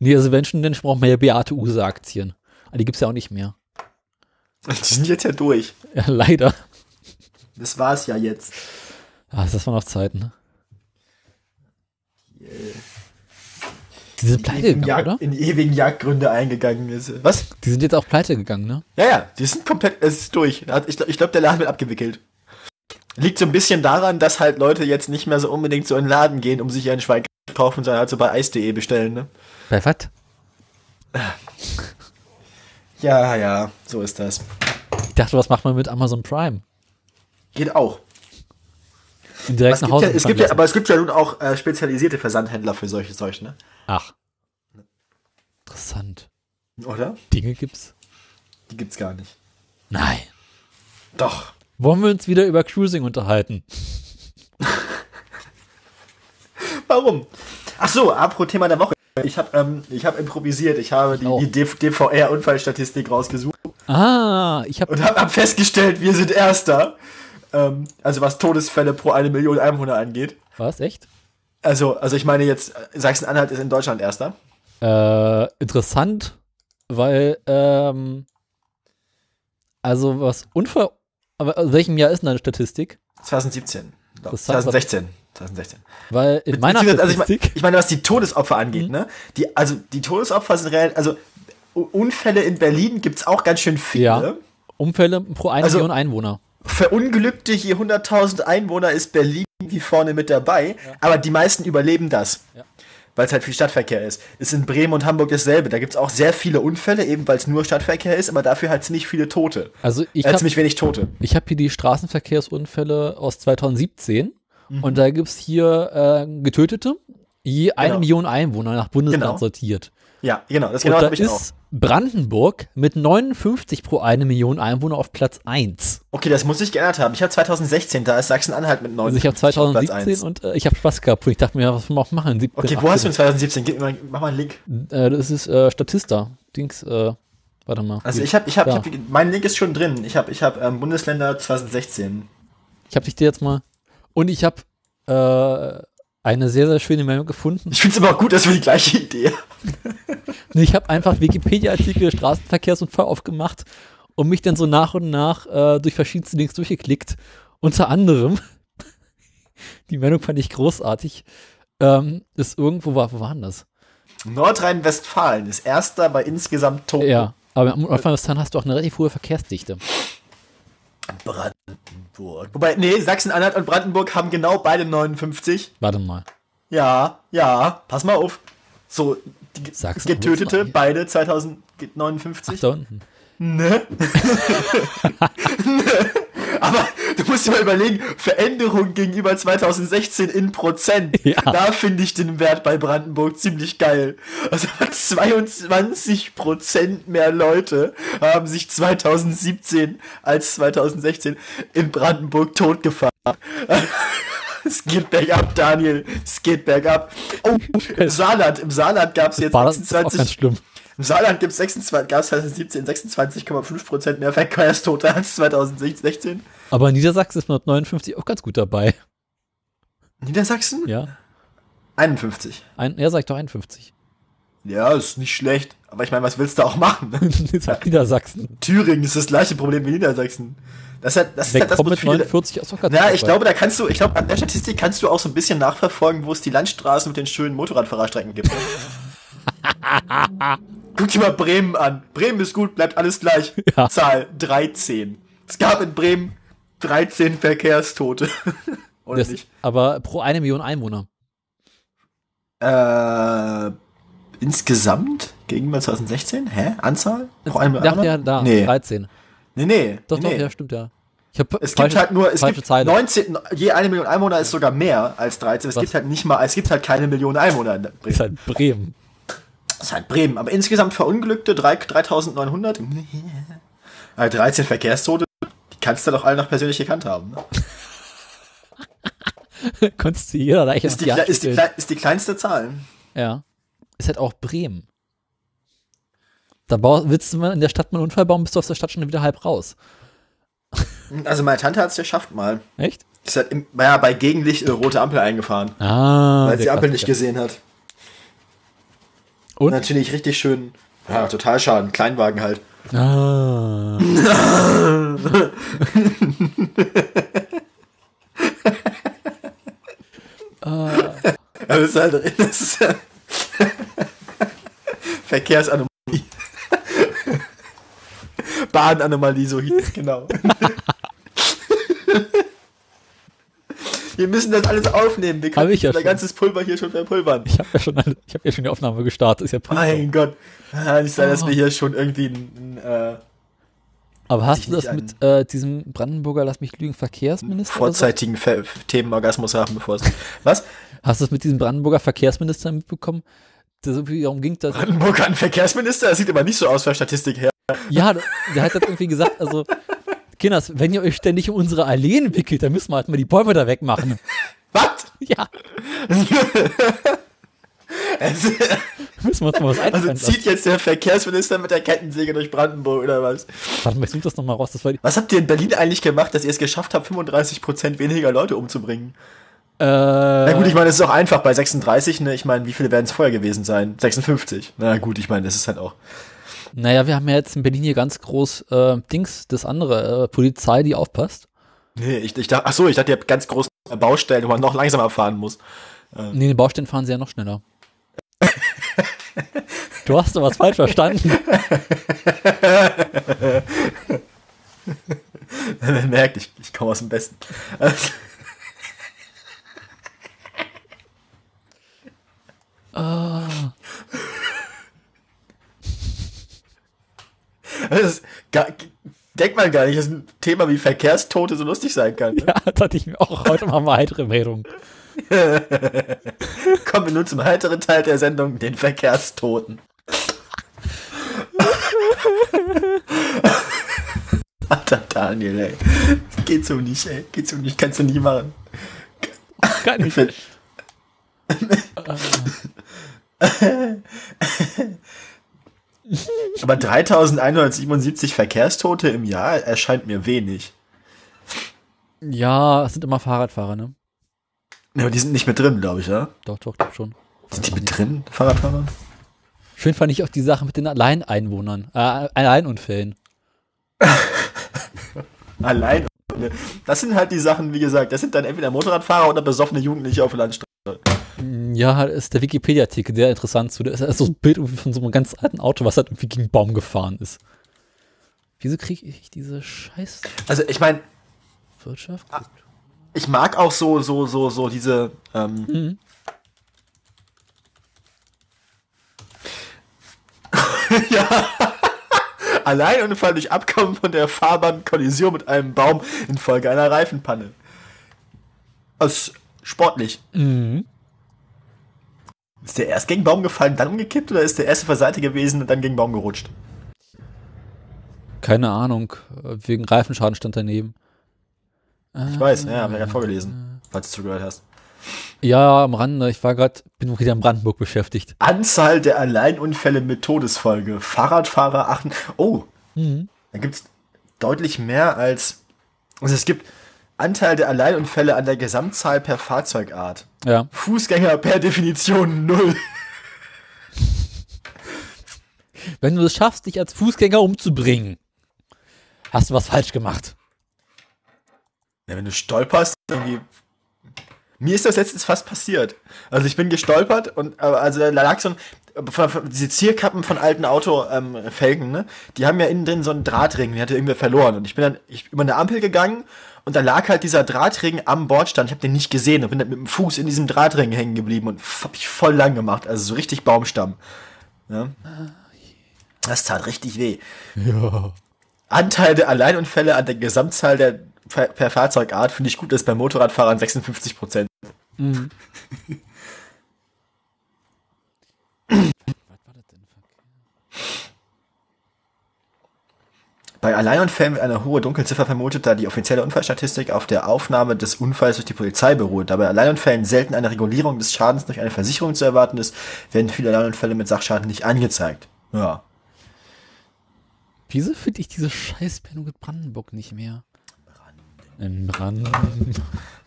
Nee, also wenn schon, dann braucht man ja Beate Use Aktien. Aber die gibt's ja auch nicht mehr. Die sind jetzt ja durch. Ja, leider. Das war's ja jetzt. Ah, das waren noch Zeiten, ne? Die sind pleite in, gegangen, Jag oder? in ewigen Jagdgründe eingegangen ist. Was? Die sind jetzt auch pleite gegangen, ne? Ja, ja, die sind komplett, es ist durch. Ich, ich glaube, der Laden wird abgewickelt. Liegt so ein bisschen daran, dass halt Leute jetzt nicht mehr so unbedingt so in den Laden gehen, um sich ein Schwein zu kaufen, sondern halt so bei eis.de bestellen, ne? Bei was? Ja, ja, so ist das. Ich dachte, was macht man mit Amazon Prime? Geht auch. Direkt nach gibt Hause ja, es gibt ja, aber es gibt ja nun auch äh, spezialisierte Versandhändler für solche Zeug, ne? Ach. Interessant. Oder? Dinge gibt's? Die gibt's gar nicht. Nein. Doch. Wollen wir uns wieder über Cruising unterhalten? Warum? Ach so, apropos Thema der Woche. Ich habe ähm, ich hab improvisiert. Ich habe die, Oh. die DVR-Unfallstatistik rausgesucht Ah, ich habe und habe hab festgestellt, wir sind Erster. Ähm, also was Todesfälle pro eine Million Einwohner angeht. was echt? Also, also ich meine jetzt, Sachsen-Anhalt ist in Deutschland Erster. Äh, interessant, weil ähm, also was Unfall, aber aus welchem Jahr ist denn deine Statistik? 2017. Doch, Das sagt 2016. 2016. Weil in meiner also ich, meine, ich meine, was die Todesopfer angeht, ne? Die, also die Todesopfer sind real, also Unfälle in Berlin gibt's auch ganz schön viele. Ja. Unfälle pro eine Also- Million Einwohner. Verunglückte je 100.000 Einwohner ist Berlin wie vorne mit dabei, aber die meisten überleben das. Ja. Weil es halt viel Stadtverkehr ist. Ist in Bremen und Hamburg dasselbe. Da gibt's auch sehr viele Unfälle, eben weil es nur Stadtverkehr ist, aber dafür halt ziemlich viele Tote. Also ich äh, habe ziemlich wenig Tote. ich hab hier die Straßenverkehrsunfälle aus 2017 Mhm. und da gibt's hier äh, Getötete, je eine Genau. Million Einwohner nach Bundesland Genau. sortiert. Ja, genau, das Und genau da habe ich auch. ist Brandenburg mit 59 pro eine Million Einwohner auf Platz 1. Okay, das muss sich geändert haben. Ich habe 2016, da ist Sachsen-Anhalt mit 9. Also ich habe 2017 und äh, ich habe Spaß gehabt und ich dachte mir, was wir auch machen? 17, Okay, wo hast du in 2017? Gib mir mal, mach mal einen Link. Äh, das ist äh, Statista. Dings, äh, warte mal. Also ich habe, ich habe, ich hab, mein Link ist schon drin. Ich habe, ich habe ähm, Bundesländer 2016. Ich habe dich dir jetzt mal. Und ich habe äh, eine sehr, sehr schöne Meldung gefunden. Ich finde es aber auch gut, dass wir die gleiche Idee haben. Ich habe einfach Wikipedia-Artikel Straßenverkehrsunfall aufgemacht und mich dann so nach und nach äh, durch verschiedenste Links durchgeklickt. Unter anderem, die Meldung fand ich großartig, ähm, ist irgendwo, war, wo war denn das? Nordrhein-Westfalen ist erster bei insgesamt Toten. Ja, aber in Nordrhein-Westfalen hast du auch eine relativ hohe Verkehrsdichte. Brandenburg. Wobei, nee, Sachsen-Anhalt und Brandenburg haben genau beide 59. Warte mal. Ja, ja, pass mal auf. So, die Sachsen- Getötete, beide Ach, 2059. da unten. Ne? Aber du musst dir mal überlegen, Veränderung gegenüber 2016 in Prozent. Ja. Da finde ich den Wert bei Brandenburg ziemlich geil. Also 22 Prozent mehr Leute haben sich 2017 als 2016 in Brandenburg totgefahren. Es geht bergab, Daniel. Es geht bergab. Oh, im Saarland, im Saarland gab es jetzt War das ist auch 26 ganz schlimm. Im Saarland gibt es 26, gab es 2017 26,5% mehr Verkehrstote als 2016. Aber in Niedersachsen ist mit 59 auch ganz gut dabei. Niedersachsen? Ja, 51. Ein, er sagt doch 51. Ja, ist nicht schlecht. Aber ich meine, was willst du auch machen? Ne? Sagt Niedersachsen. Thüringen ist das gleiche Problem wie Niedersachsen. Das ist halt das, ist halt das mit viele, 49 ist auch ganz Ja, ich glaube, da kannst du, ich glaube, an der Statistik kannst du auch so ein bisschen nachverfolgen, wo es die Landstraßen mit den schönen Motorradfahrerstrecken gibt. Guck dir mal Bremen an. Bremen ist gut, bleibt alles gleich. Ja. Zahl 13. Es gab in Bremen 13 Verkehrstote. Oder Das, nicht? aber pro eine Million Einwohner. Äh, insgesamt gegenüber 2016? Hä? Anzahl? Pro eine Million? ja da, Nee. 13. Nee, nee. Doch, nee. doch, ja, stimmt ja. Hab Es falsche- gibt halt nur, es gibt Zeile. 19, je eine Million Einwohner ist sogar mehr als 13. Es Was? gibt halt nicht mal, es gibt halt keine Million Einwohner in Bremen. ist halt Bremen. Das ist halt Bremen. Aber insgesamt Verunglückte drei- 3900. Äh, 13 Verkehrstote. Die kannst du doch alle noch persönlich gekannt haben. Ne? Konntest du jeder da echt Ist, die, ist, die, ist die kleinste Zahl. Ja. Ist halt auch Bremen. Da willst du mal in der Stadt mal einen Unfall bauen, bist du aus der Stadt schon wieder halb raus. Also meine Tante hat es geschafft mal. Echt? Ist halt im, ja, bei Gegenlicht eine rote Ampel eingefahren, Ah. weil sie die Ampel nicht gesehen hat. Und? Natürlich richtig schön. Ja, total schaden. Kleinwagen halt. Ah. ah. Das ist halt. Das ist Verkehrsanomalie. Bahnanomalie, so hieß es genau. Wir müssen das alles aufnehmen. Wir können ich ja unser schon. ganzes Pulver hier schon verpulvern. Ich habe ja schon, alle- ich habe ja schon die Aufnahme gestartet. Ist ja prima. Mein Gott. Ah, Nicht sein, dass Oh. wir hier schon irgendwie ein, ein äh, Aber hast du das mit äh, diesem Brandenburger, lass mich lügen, Verkehrsminister? so? vorzeitigen Ver Themenorgasmus haben, bevor es. Was? Hast du das mit diesem Brandenburger Verkehrsminister mitbekommen? So darum ging, dass. Brandenburg hat einen Verkehrsminister? Das sieht aber nicht so aus von der Statistik her. Ja, der hat halt irgendwie gesagt, also, Kinders, wenn ihr euch ständig um unsere Alleen wickelt, dann müssen wir halt mal die Bäume da wegmachen. Was? Ja, Also, müssen wir uns mal was also einfallen zieht jetzt der Verkehrsminister mit der Kettensäge durch Brandenburg oder was? Warte mal, ich such das nochmal raus. Das Was habt ihr in Berlin eigentlich gemacht, dass ihr es geschafft habt, 35% weniger Leute umzubringen? äh, Na gut, ich meine, es ist auch einfach bei 36, ne? Ich meine, wie viele werden es vorher gewesen sein? 56. Na gut, ich meine, das ist halt auch. Naja, wir haben ja jetzt in Berlin hier ganz groß äh, Dings, das andere, äh, Polizei, die aufpasst. Nee, ich, ich dachte, ach so, ich dachte, ihr habt ganz große Baustellen, wo man noch langsamer fahren muss. Nee, den Baustellen fahren sie ja noch schneller. du hast doch was falsch verstanden. Man merkt, ich, ich komme aus dem Besten. Ah, Das gar, denkt man gar nicht, dass ein Thema wie Verkehrstote so lustig sein kann. Ne? ja, dachte ich mir auch. Heute machen wir heitere Meldung. Kommen wir nun zum heiteren Teil der Sendung, den Verkehrstoten. Alter Daniel, ey. Geht so nicht, ey. Geht so nicht, kannst du nie machen. Kann Ich ich. find, Aber 3177 Verkehrstote im Jahr erscheint mir wenig. Ja, es sind immer Fahrradfahrer, ne? Ja, aber die sind nicht mit drin, glaube ich, ja? Doch, doch, doch schon. Sind die mit drin, Fahrradfahrer? Schön fand ich auch die Sache mit den Alleineinwohnern, äh, Alleinunfällen. Allein. Das sind halt die Sachen, wie gesagt, das sind dann entweder Motorradfahrer oder besoffene Jugendliche auf der Landstraße. Ja, ist der Wikipedia-Artikel sehr interessant zu. Da ist so ein Bild von so einem ganz alten Auto, was halt irgendwie gegen einen Baum gefahren ist. Wieso kriege ich diese scheiß Also ich meine, Wirtschaft? ich mag auch so, so, so, so diese, ähm, Mhm. ja, Alleinunfall durch Abkommen von der Fahrbahn, Kollision mit einem Baum infolge einer Reifenpanne. Das sportlich. Mhm. Ist der erst gegen den Baum gefallen, dann umgekippt oder ist der erst auf der Seite gewesen und dann gegen den Baum gerutscht? Keine Ahnung. äh, Wegen Reifenschaden stand daneben. Ich weiß, ja, hab ich gerade vorgelesen, falls du zugehört hast. Ja, am Rande. Ich war gerade, bin wieder in Brandenburg beschäftigt. Anzahl der Alleinunfälle mit Todesfolge. Fahrradfahrer achten. Oh, Mhm. da gibt's deutlich mehr als. Also es gibt Anteil der Alleinunfälle an der Gesamtzahl per Fahrzeugart. Ja. Fußgänger per Definition null. Wenn du es schaffst, dich als Fußgänger umzubringen, hast du was falsch gemacht. Ja, wenn du stolperst, irgendwie. Mir ist das letztens fast passiert. Also ich bin gestolpert und also da lag so ein diese Zierkappen von alten Autofelgen, ähm, Felgen, ne? Die haben ja innen drin so einen Drahtring, den hatte irgendwer verloren. Und ich bin dann ich, über eine Ampel gegangen und da lag halt dieser Drahtring am Bordstand. Ich habe den nicht gesehen und bin dann mit dem Fuß in diesem Drahtring hängen geblieben und hab ich voll lang gemacht. Also so richtig Baumstamm. Ja? Das tat richtig weh. Ja. Anteil der Alleinunfälle an der Gesamtzahl der per, per Fahrzeugart finde ich gut, ist bei Motorradfahrern 56 Prozent. Mhm. Was war das denn? Bei Alleinunfällen wird eine hohe Dunkelziffer vermutet, da die offizielle Unfallstatistik auf der Aufnahme des Unfalls durch die Polizei beruht. Da bei Alleinunfällen selten eine Regulierung des Schadens durch eine Versicherung zu erwarten ist, werden viele Alleinunfälle mit Sachschaden nicht angezeigt. Ja. Wieso finde ich diese Scheißmeldung mit Brandenburg nicht mehr? In Brandenburg.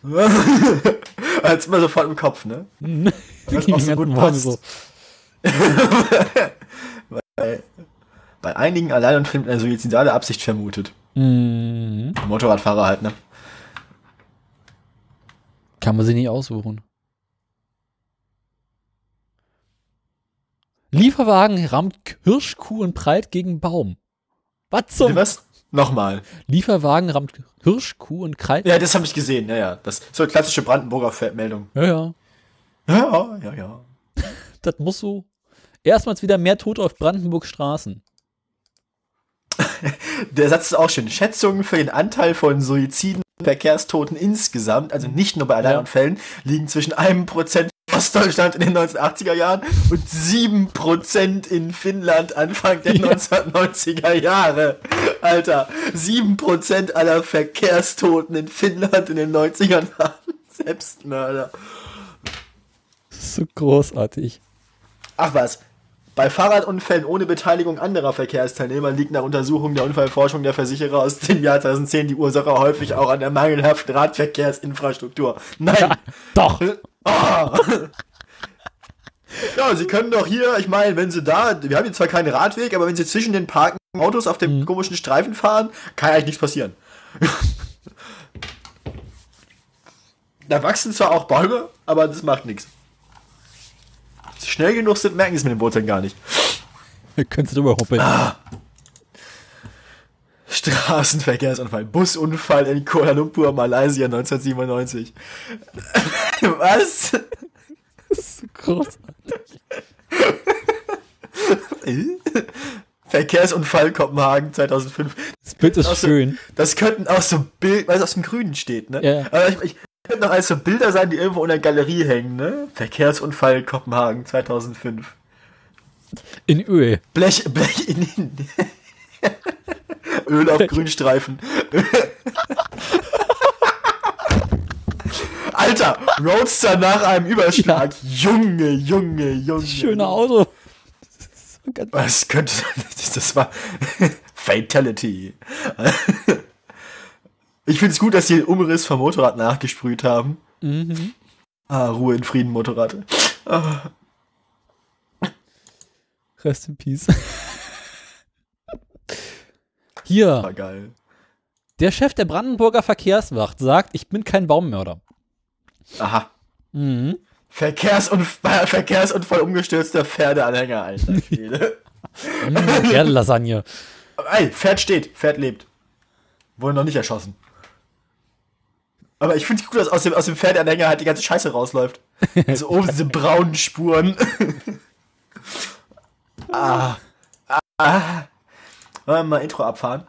Als immer sofort im Kopf, ne? Die auch so gut passt. so. Bei, bei einigen allein und findet eine suizidale Absicht vermutet. Mhm. Motorradfahrer halt, ne? Kann man sie nicht aussuchen. Lieferwagen rammt Hirschkuh und prallt gegen Baum. Was zum? Was? Nochmal. Lieferwagen rammt Hirschkuh und prallt. Ja, das habe ich gesehen, ja, ja. Das ist so eine klassische Brandenburger Meldung. Ja, ja. Ja, ja, ja. Das muss so. Erstmals wieder mehr Tote auf Brandenburg Straßen. Der Satz ist auch schön. Schätzungen für den Anteil von Suiziden und Verkehrstoten insgesamt, also nicht nur bei Alleinunfällen, liegen zwischen einem Prozent in Ostdeutschland in den 1980er Jahren und sieben Prozent in Finnland Anfang der Ja. 1990er Jahre. Alter, sieben Prozent aller Verkehrstoten in Finnland in den 90ern waren Selbstmörder. Das ist so großartig. Ach was. Bei Fahrradunfällen ohne Beteiligung anderer Verkehrsteilnehmer liegt nach Untersuchung der Unfallforschung der Versicherer aus dem Jahr 2010 die Ursache häufig auch an der mangelhaften Radverkehrsinfrastruktur. Nein! Doch! Ah. Ja, Sie können doch hier, ich meine, wenn Sie da, wir haben hier zwar keinen Radweg, aber wenn Sie zwischen den parkenden Autos auf dem komischen Streifen fahren, kann eigentlich nichts passieren. da wachsen zwar auch Bäume, aber das macht nichts. Schnell genug sind, merken Sie es mit den Wurzeln gar nicht. Wir können es drüber hoppeln. Straßenverkehrsunfall, Busunfall in Kuala Lumpur, Malaysia 1997. Was? Das ist so großartig. Verkehrsunfall Kopenhagen 2005. Das Bild ist so- schön. Das könnten auch so Bilder, weil es aus dem Grünen steht, ne? Ja. Aber ich, ich könnten noch als so Bilder sein, die irgendwo in der Galerie hängen, ne? Verkehrsunfall Kopenhagen 2005. In Öl. Blech, Blech in Öl auf Grünstreifen. Alter, Roadster nach einem Überschlag. Junge, Junge, Junge. Schöner Auto. Das ist so ganz Was könnte das? Das war Fatality. Ich finde es gut, dass sie den Umriss vom Motorrad nachgesprüht haben. Mhm. Ah, Ruhe in Frieden, Motorrad. Ah, Rest in Peace. Hier, war geil. der Chef der Brandenburger Verkehrswacht sagt, ich bin kein Baummörder. Aha. Mhm. Verkehrsunfall, Verkehrsunfall umgestürzter Pferdeanhänger, alter Schwede. Mhm, Pferdelasagne. Ey, Pferd steht, Pferd lebt. Wurde noch nicht erschossen. Aber ich finde es gut, dass aus dem, aus dem Pferdeanhänger halt die ganze Scheiße rausläuft. Also oben diese braunen Spuren. ah. Ah. Wollen wir mal Intro abfahren?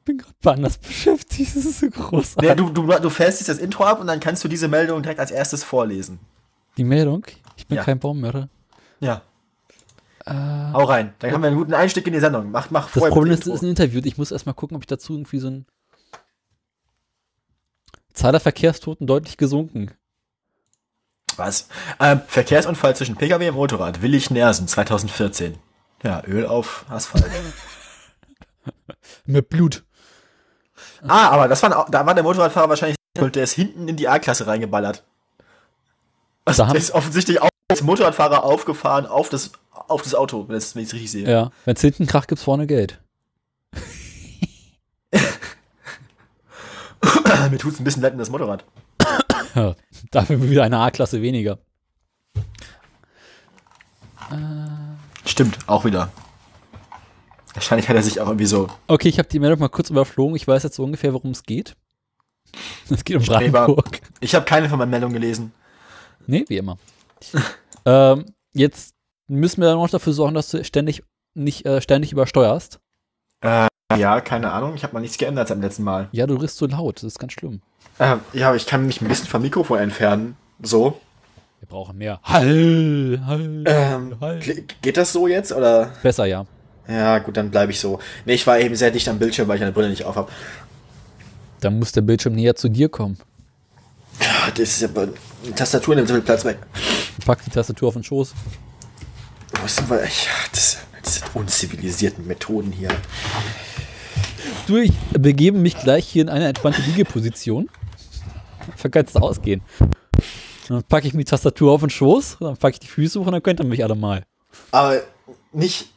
Ich bin gerade anders beschäftigt. Das ist so großartig. Nee, du, du, du fährst jetzt das Intro ab und dann kannst du diese Meldung direkt als erstes vorlesen. Die Meldung, ich bin Ja. kein Baummörder. Ja. Äh, Hau rein. Dann haben wir einen guten Einstieg in die Sendung. Mach, mach das Problem ist, es ist ein Interview. Ich muss erstmal gucken, ob ich dazu irgendwie so ein Zahl der Verkehrstoten deutlich gesunken. Was? Ähm, Verkehrsunfall zwischen Pkw und Motorrad. Willig Nersen, 2014. Ja, Öl auf Asphalt. Mit Blut. ah, aber das war, da war der Motorradfahrer wahrscheinlich, der ist hinten in die A-Klasse reingeballert. Also, Da haben- der ist offensichtlich auch als Motorradfahrer aufgefahren auf das, auf das Auto, wenn ich es richtig sehe. Ja. Wenn es hinten kracht, gibt's vorne Geld. Mir tut's ein bisschen leid in das Motorrad. Ja, dafür wieder eine A-Klasse weniger. Stimmt, auch wieder. Wahrscheinlich hat er sich auch irgendwie so Okay, ich habe die Meldung mal kurz überflogen. Ich weiß jetzt so ungefähr, worum es geht. Es geht um Streber. Brandenburg. Ich habe keine von meinen Meldungen gelesen. Nee, wie immer. ähm, jetzt müssen wir noch dafür sorgen, dass du ständig nicht äh, ständig übersteuerst. Äh, ja, keine Ahnung. Ich habe mal nichts geändert seit dem letzten Mal. Ja, du riechst so laut. Das ist ganz schlimm. Äh, ja, aber ich kann mich ein bisschen vom Mikrofon entfernen. So. Wir brauchen mehr. Hall, Hall, Ähm, Hall. ge- geht das so jetzt oder? Besser, ja. Ja, gut, dann bleibe ich so. Nee, ich war eben sehr dicht am Bildschirm, weil ich eine Brille nicht auf habe. Dann muss der Bildschirm näher zu dir kommen. Das ist aber die Tastatur nimmt so viel Platz weg. Pack die Tastatur auf den Schoß. Wo sind wir? Ja, das, das sind unzivilisierten Methoden hier. Du, ich begebe mich gleich hier in eine entspannte Liegeposition. Dann kannst du ausgehen. Dann packe ich mir die Tastatur auf den Schoß, dann packe ich die Füße hoch und dann könnt ihr mich alle mal. Aber nicht,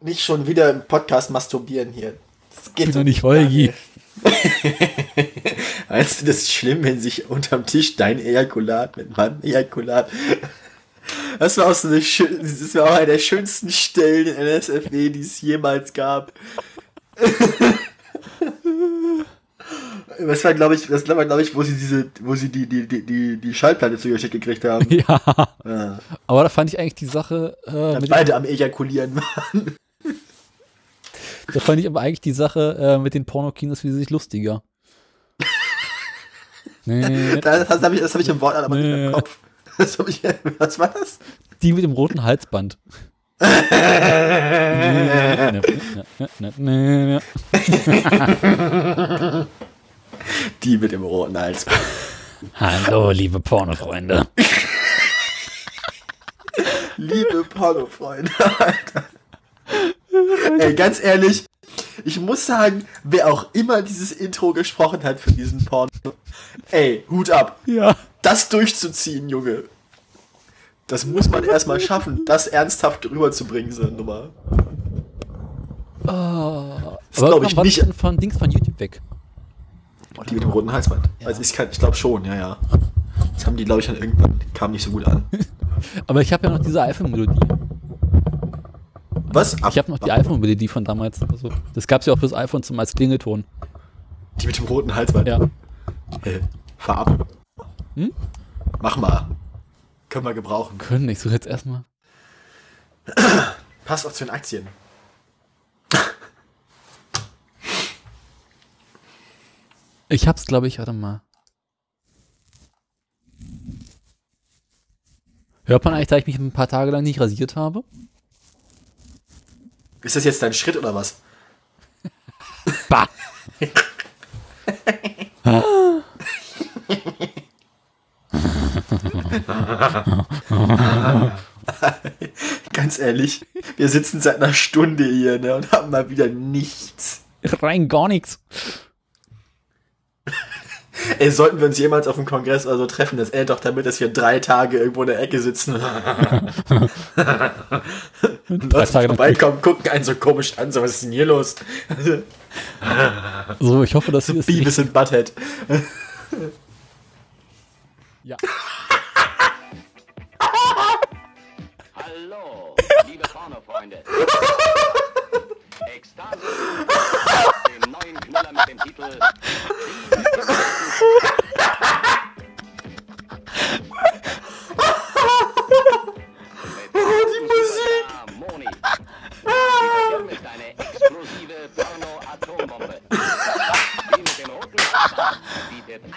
nicht schon wieder im Podcast masturbieren hier. Das geht Bin doch nicht Holgi. Weißt du, das ist schlimm, wenn sich unterm Tisch dein Ejakulat mit meinem Ejakulat. Das war auch so eine das war auch eine der schönsten Stellen in NSFW, die es jemals gab. Das war, glaube ich, das war, glaube ich, wo sie diese, wo sie die, die, die, die, die Schallplatte zugeschickt gekriegt haben. Ja. Ja. Aber da fand ich eigentlich die Sache, äh, mit, Beide am Ejakulieren waren. da fand ich aber eigentlich die Sache äh, mit den Pornokinos wesentlich lustiger. nee, Das, das habe ich, das hab ich im Wort aber nicht Nee. im Kopf. Das ich, was war das? die mit dem roten Halsband. Die mit dem roten Hals. Hallo, liebe Pornofreunde. Liebe Pornofreunde, Alter. Ey, ganz ehrlich, ich muss sagen, wer auch immer dieses Intro gesprochen hat für diesen Porno, ey, Hut ab. Ja. Das durchzuziehen, Junge. Das muss man erstmal schaffen, das ernsthaft rüberzubringen, so eine Nummer. Oh, Das glaub ich nicht. von Dings von YouTube weg. Und die mit dem roten Halsband. Also ich, kann- ich glaube schon, ja, ja. Das haben die, glaube ich, dann irgendwann, kam nicht so gut an. Aber ich habe ja noch diese iPhone-Melodie. Was? Ich habe noch die iPhone-Melodie von damals. Also, das gab es ja auch fürs iPhone zum als Klingelton. Die mit dem roten Halsband. Ja. Äh, fahr ab. Hm? Mach mal. Können wir gebrauchen. Können, ich suche jetzt erstmal. Passt auch zu den Aktien. Ich hab's, glaube ich, warte mal. Hört man eigentlich, da ich mich ein paar Tage lang nicht rasiert habe? Ist das jetzt dein Schritt oder was? Bah! Ganz ehrlich, wir sitzen seit einer Stunde hier ne, und haben mal wieder nichts. Rein gar nichts. Ey, sollten wir uns jemals auf dem Kongress oder so treffen, das endet doch damit, dass wir drei Tage irgendwo in der Ecke sitzen. Drei Tage vorbeikommen, gucken einen so komisch an, so was ist denn hier los? So, ich hoffe, dass sie das Beavis und Butthead. Ja. Hallo, liebe Pornofreunde. Ekstase, dem neuen Knüller mit dem Titel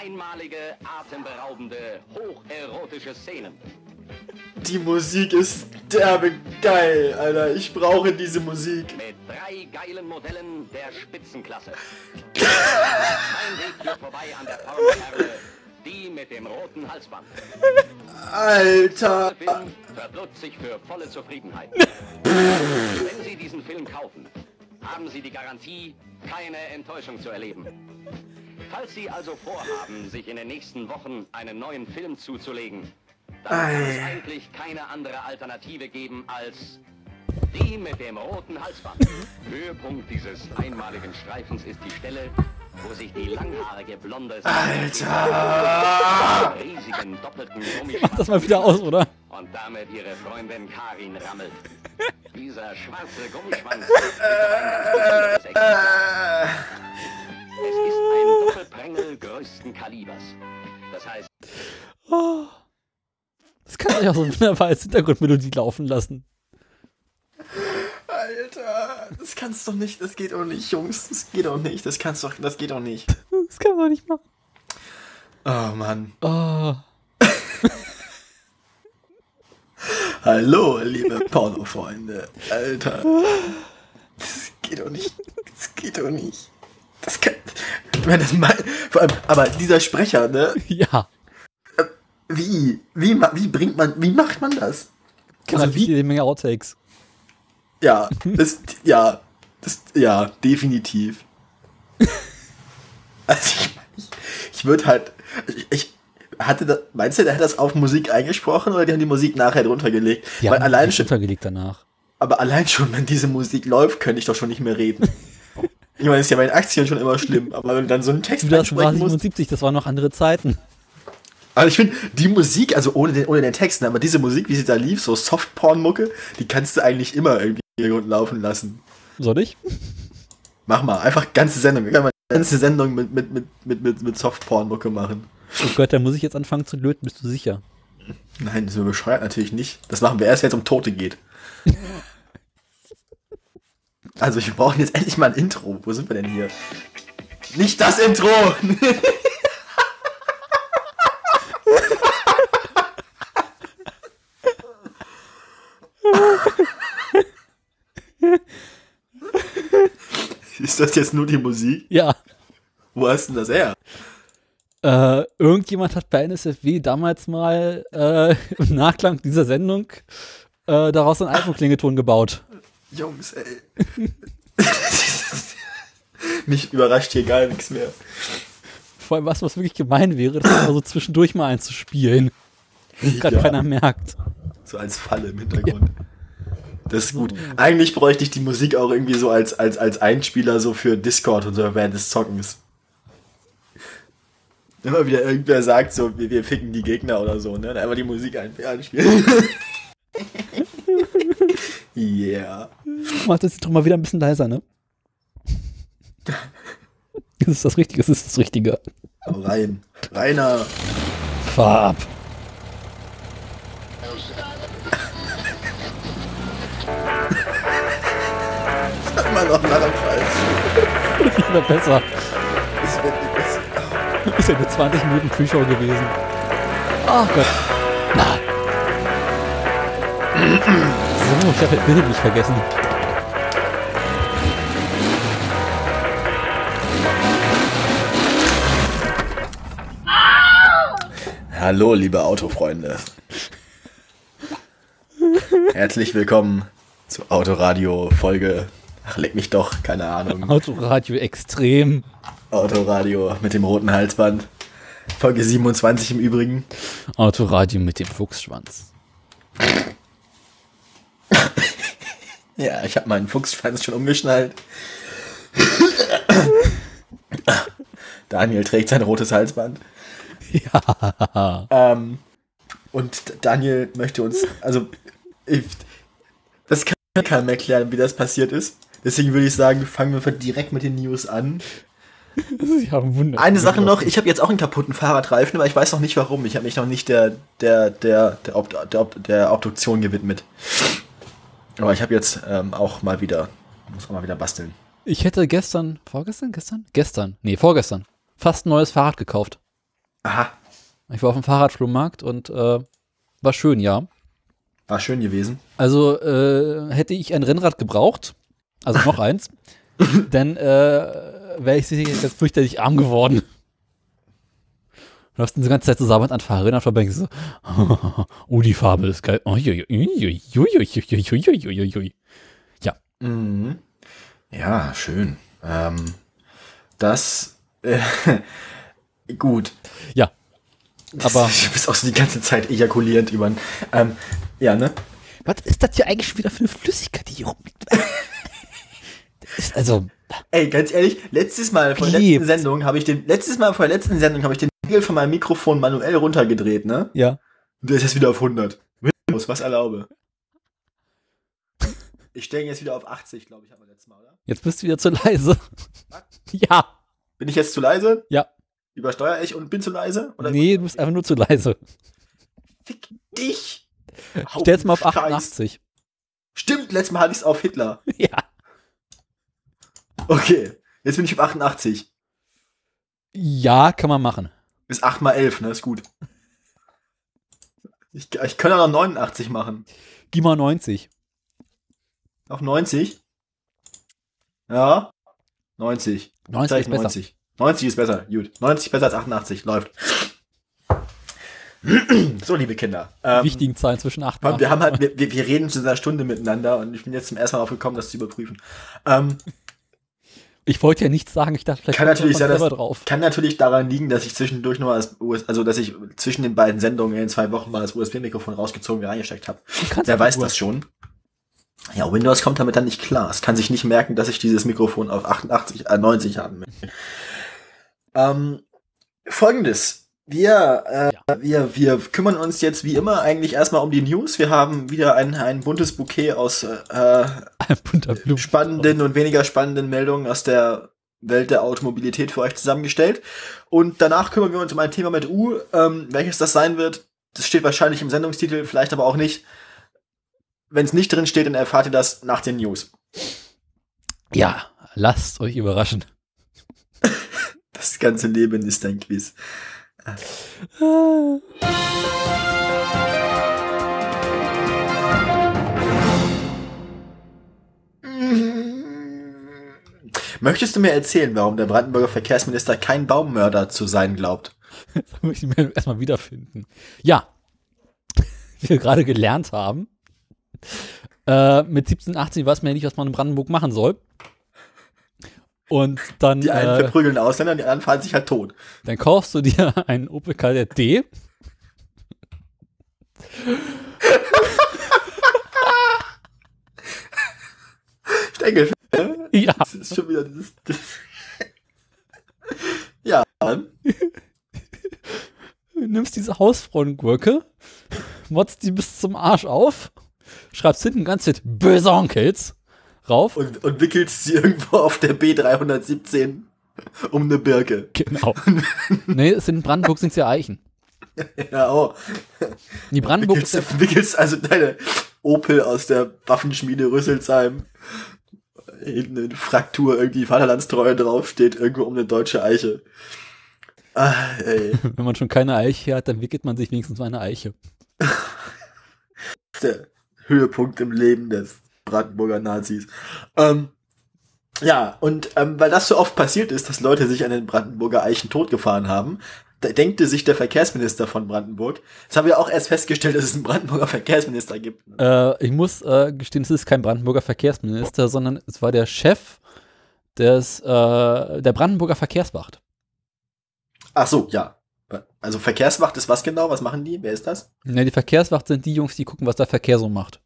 einmalige, atemberaubende, hocherotische Szenen. Die Musik ist derbe geil, Alter. Ich brauche diese Musik. Mit drei geilen Modellen der Spitzenklasse. Kein Weg führt vorbei an der Pornoperle, die mit dem roten Halsband. Alter. Der Film verblutzt sich für volle Zufriedenheit. Wenn Sie diesen Film kaufen, haben Sie die Garantie, keine Enttäuschung zu erleben. Falls Sie also vorhaben, sich in den nächsten Wochen einen neuen Film zuzulegen, dann kann es Ei. eigentlich keine andere Alternative geben als die mit dem roten Halsband. Höhepunkt dieses einmaligen Streifens ist die Stelle, wo sich die langhaarige blonde Alter. riesigen doppelten Mach Gummischwanz das mal wieder aus, oder? und damit ihre Freundin Karin rammelt. Dieser schwarze Gummischwanz ist Es ist ein Doppelprängel größten Kalibers. Das heißt, Das kann ich auch so wunderbar als Hintergrundmelodie laufen lassen. Alter. Das kannst doch nicht. Das geht doch nicht, Jungs. Das geht doch nicht. Das kannst doch. Das geht doch nicht. Das kann man doch nicht machen. Oh Mann. Oh. Hallo, liebe Pornofreunde. Alter. Das geht doch nicht. Das geht doch nicht. Das kann. Ich meine, das mein, vor allem, aber dieser Sprecher, ne? Ja. Wie? Wie, ma- wie bringt man. Wie macht man das? Kann Also also wie- jede Menge Outtakes. Ja, das, ja, das, ja, definitiv. Also ich, ich, ich würde halt, ich, Hatte das, meinst du, der hat das auf Musik eingesprochen oder die haben die Musik nachher drunter gelegt? Die Weil haben allein schon, untergelegt danach. aber allein schon, wenn diese Musik läuft, könnte ich doch schon nicht mehr reden. Ich meine, ist ja bei den Aktien schon immer schlimm, aber wenn du dann so einen Text Du, das war einsprechen musst. 77, das waren noch andere Zeiten. Also ich finde, die Musik, also ohne den, ohne den Text, ne, aber diese Musik, wie sie da lief, so Softporn-Mucke, die kannst du eigentlich immer irgendwie im Hintergrund laufen lassen. Soll ich? Mach mal, einfach ganze Sendung. Wir können mal eine ganze Sendung mit, mit, mit, mit, mit, mit Softporn-Mucke machen. Oh Gott, da muss ich jetzt anfangen zu löten, bist du sicher? Nein, das ist bescheuert natürlich nicht. Das machen wir erst, wenn es um Tote geht. Also wir brauchen jetzt endlich mal ein Intro. Wo sind wir denn hier? Nicht das Intro! Ist das jetzt nur die Musik? Ja. Wo hast denn das her? Äh, irgendjemand hat bei NSFW damals mal äh, im Nachklang dieser Sendung äh, daraus einen iPhone-Klingelton gebaut. Jungs, ey. Mich überrascht hier gar nichts mehr. Vor allem was, was wirklich gemein wäre, das mal so zwischendurch mal einzuspielen. Gerade Ja. keiner merkt. So als Falle im Hintergrund. Das ist gut. Eigentlich bräuchte ich die Musik auch irgendwie so als, als, als Einspieler so für Discord und so während des Zockens. Immer wieder irgendwer sagt so, wir, wir ficken die Gegner oder so, ne? Dann einfach die Musik ein, einspielen. yeah. Mach das jetzt doch mal wieder ein bisschen leiser, ne? Das ist das Richtige, das ist das Richtige. Hau rein. Rainer. Farb. Immer noch nach falsch. Nicht mehr besser. Das wird nicht besser. Ist ja nur 20 Minuten Pre-Show gewesen. Ach Gott. Na. So, ich habe Bild nicht vergessen. Hallo, liebe Autofreunde. Herzlich willkommen zu Autoradio Folge. Ach, leck mich doch, keine Ahnung. Autoradio extrem. Autoradio mit dem roten Halsband. Folge 27 im Übrigen. Autoradio mit dem Fuchsschwanz. Ja, ich habe meinen Fuchsschwanz schon umgeschnallt. Daniel trägt sein rotes Halsband. Ja. Ähm, und Daniel möchte uns, also, ich, das kann keinem erklären, wie das passiert ist. Deswegen würde ich sagen, fangen wir direkt mit den News an. Sie haben Wunder. Eine Sache noch, ich habe jetzt auch einen kaputten Fahrradreifen, aber ich weiß noch nicht warum. Ich habe mich noch nicht der, der, der, der, Ob der, Ob der Obduktion gewidmet. Aber ich habe jetzt ähm, auch mal wieder, muss auch mal wieder basteln. Ich hätte gestern, vorgestern, gestern? Gestern, nee, vorgestern, fast ein neues Fahrrad gekauft. Aha, Ich war auf dem Fahrradflohmarkt und äh, war schön, ja. war schön gewesen. Also äh, hätte ich ein Rennrad gebraucht, also noch eins, dann äh, wäre ich sicher jetzt fürchterlich arm geworden. Du läufst die ganze Zeit zusammen sauber an Fahrrädern vorbei so, oh, die Farbe ist geil. Ja. Ja, schön. Ähm, das, äh, gut. Ja. Das, aber ich bist auch so die ganze Zeit ejakulierend über. Ähm, ja, ne? Was ist das hier eigentlich wieder für eine Flüssigkeit, die hier rumliegt? also. Ey, ganz ehrlich, letztes Mal vor der letzten Sendung habe ich den letztes Mal vor der letzten Sendung habe ich den Pegel von meinem Mikrofon manuell runtergedreht, ne? ja. Und der ist jetzt wieder auf 100. Windows, was erlaube. Ich stelle ihn jetzt wieder auf 80, glaube ich, haben wir letztes Mal, oder? Jetzt bist du wieder zu leise. Ja. Bin ich jetzt zu leise? Ja. Übersteuere ich und bin zu leise? Oder Nee, du bist einfach nur zu leise. Fick dich! Stell's mal auf Scheiß. 88. Stimmt, letztes Mal hatte ich es auf Hitler. Ja. Okay, jetzt bin ich auf 88. Ja, kann man machen. Bis 8 mal 11, ne? Ist gut. Ich, ich kann auch noch 89 machen. Geh mal 90. Auf 90? Ja. 90. 90 Zeig ist besser. 90. 90 ist besser. Gut. 90 besser als 88. Läuft. so, liebe Kinder. Ähm, Wichtigen Zahlen zwischen 8 und 8. Wir haben halt, wir, wir reden seit einer Stunde miteinander und ich bin jetzt zum ersten Mal drauf gekommen, das zu überprüfen. Ähm, Ich wollte ja nichts sagen, ich dachte, vielleicht Kann natürlich sein, selber drauf. kann natürlich daran liegen, dass ich zwischendurch mal das US, also dass ich zwischen den beiden Sendungen in zwei Wochen mal das USB-Mikrofon rausgezogen und reingesteckt habe. Wer weiß nur- das schon? Ja, Windows kommt damit dann nicht klar. Es kann sich nicht merken, dass ich dieses Mikrofon auf 88, äh, 90 haben möchte. Ähm, Folgendes. Wir, äh, wir, wir kümmern uns jetzt wie immer eigentlich erstmal um die News. Wir haben wieder ein, ein buntes Bouquet aus äh, spannenden und weniger spannenden Meldungen aus der Welt der Automobilität für euch zusammengestellt. Und danach kümmern wir uns um ein Thema mit U. Ähm, welches das sein wird, das steht wahrscheinlich im Sendungstitel, vielleicht aber auch nicht. Wenn es nicht drin steht, dann erfahrt ihr das nach den News. Ja, lasst euch überraschen. Das ganze Leben ist ein Quiz. Möchtest du mir erzählen, warum der Brandenburger Verkehrsminister kein Baummörder zu sein glaubt? Das muss ich mir erstmal wiederfinden. Ja, wie wir gerade gelernt haben, äh, mit 17, 18 weiß man ja nicht, was man in Brandenburg machen soll. Und dann, Die einen äh, verprügeln Ausländer, die anderen fahren sich halt tot. dann kaufst du dir einen Opel Kadett D. Ich denke, Ja, das ist schon wieder dieses. ja, dann du nimmst diese Hausfrauengurke, motzt die bis zum Arsch auf, schreibst hinten ganz mit böse Onkels rauf. und, und wickelst sie irgendwo auf der B317 um eine Birke. Genau. nee, es sind in Brandenburg sind es ja Eichen. Ja, oh. Die Brandenburg Wickelst, wickelst also deine Opel aus der Waffenschmiede Rüsselsheim. Hinten eine Fraktur, irgendwie Vaterlandstreue draufsteht, irgendwo um eine deutsche Eiche. Ah, ey. Wenn man schon keine Eiche hat, dann wickelt man sich wenigstens mal eine Eiche. der Höhepunkt im Leben des Brandenburger Nazis. Ähm, ja, und ähm, weil das so oft passiert ist, dass Leute sich an den Brandenburger Eichen totgefahren haben, da denkte sich der Verkehrsminister von Brandenburg, das haben wir auch erst festgestellt, dass es einen Brandenburger Verkehrsminister gibt. Äh, ich muss äh, gestehen, es ist kein Brandenburger Verkehrsminister, sondern es war der Chef des, äh, der Brandenburger Verkehrswacht. Ach so, ja. Also Verkehrswacht ist was genau? Was machen die? Wer ist das? Ne, die Verkehrswacht sind die Jungs, die gucken, was der Verkehr so macht.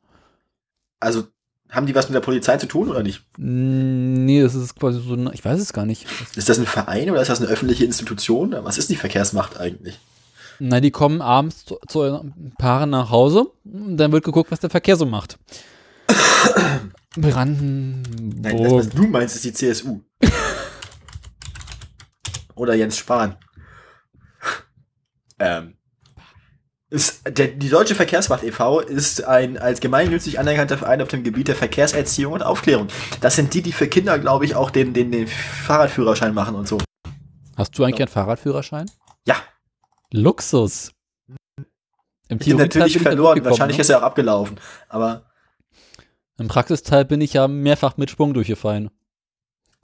Also haben die was mit der Polizei zu tun oder nicht? Mm, Nee, das ist quasi so ein, ich weiß es gar nicht. Ist das ein Verein oder ist das eine öffentliche Institution? Was ist die Verkehrswacht eigentlich? Na, die kommen abends zu, zu Paaren nach Hause, und dann wird geguckt, was der Verkehr so macht. Brandenburg. Nein, das, was du meinst, ist die CSU. Oder Jens Spahn. ähm. Ist, der, die Deutsche Verkehrswacht e.V. ist ein als gemeinnützig anerkannter Verein auf dem Gebiet der Verkehrserziehung und Aufklärung. Das sind die, die für Kinder, glaube ich, auch den, den, den Fahrradführerschein machen und so. Hast du eigentlich einen Fahrradführerschein? Ja, Luxus. Im ich bin natürlich bin verloren. Wahrscheinlich ne? ist er auch abgelaufen. Aber Im Praxisteil bin ich ja mehrfach mit Sprung durchgefallen.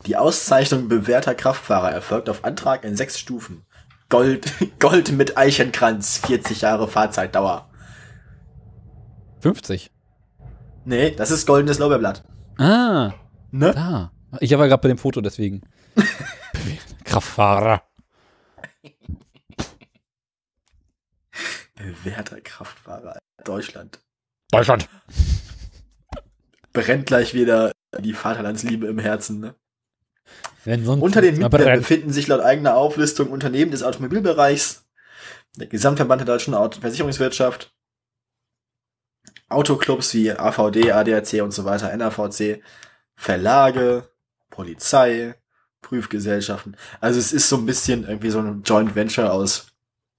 die Auszeichnung bewährter Kraftfahrer erfolgt auf Antrag in sechs Stufen. Gold, Gold mit Eichenkranz, 40 Jahre Fahrzeitdauer. 50. Nee, das ist goldenes Lorbeerblatt. Ah, Ne? da. Ich war gerade bei dem Foto, deswegen. Kraftfahrer. Bewährter Kraftfahrer. Deutschland. Deutschland. Brennt gleich wieder die Vaterlandsliebe im Herzen. Ne? Unter den Mitgliedern befinden sich laut eigener Auflistung Unternehmen des Automobilbereichs, der Gesamtverband der deutschen Auto Versicherungswirtschaft, Autoclubs wie AVD, ADAC und so weiter, NAVC, Verlage, Polizei, Prüfgesellschaften. Also es ist so ein bisschen irgendwie so ein Joint Venture aus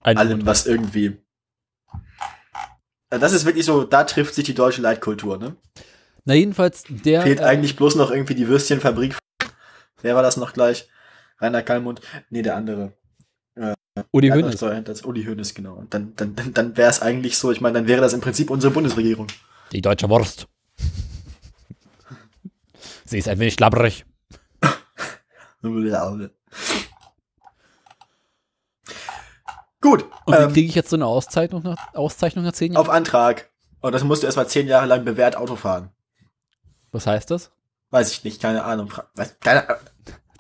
Ein allem, was irgendwie. Das ist wirklich so, da trifft sich die deutsche Leitkultur, ne? Na, jedenfalls, der. Fehlt äh, eigentlich bloß noch irgendwie die Würstchenfabrik. Wer war das noch gleich? Rainer Kallmund? Nee, der andere. Uli Der andere Hoeneß. Das Uli Hoeneß, genau. Und dann, dann, dann, dann wäre es eigentlich so, ich meine, dann wäre das im Prinzip unsere Bundesregierung. Die deutsche Wurst. Sie ist ein wenig schlabbrig. Gut, Und wie ähm, kriege ich jetzt so eine Auszeichnung nach, Auszeichnung nach zehn auf Jahren? Antrag. Und das musst du erstmal zehn Jahre lang bewährt Auto fahren. Was heißt das? Weiß ich nicht, keine Ahnung. Keine Ahnung.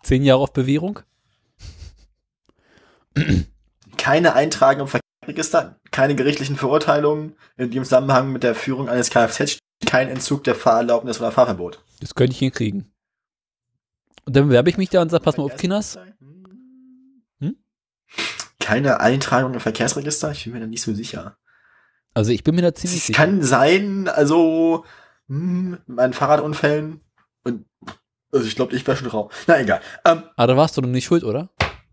Zehn Jahre auf Bewährung? Keine Eintragung im Verkehrsregister, keine gerichtlichen Verurteilungen in dem Zusammenhang mit der Führung eines Kfz, kein Entzug der Fahrerlaubnis oder Fahrverbot. Das könnte ich hinkriegen. Und dann bewerbe ich mich da und sage, pass mal auf, Kinders. Hm? Keine Eintragung im Verkehrsregister? Ich bin mir da nicht so sicher. Also ich bin mir da ziemlich Es sicher. kann sein, also hm, mit meinen Fahrradunfällen und also ich glaube, ich wäre schon drauf. Na egal. Ähm, Aber da warst du doch nicht schuld, oder?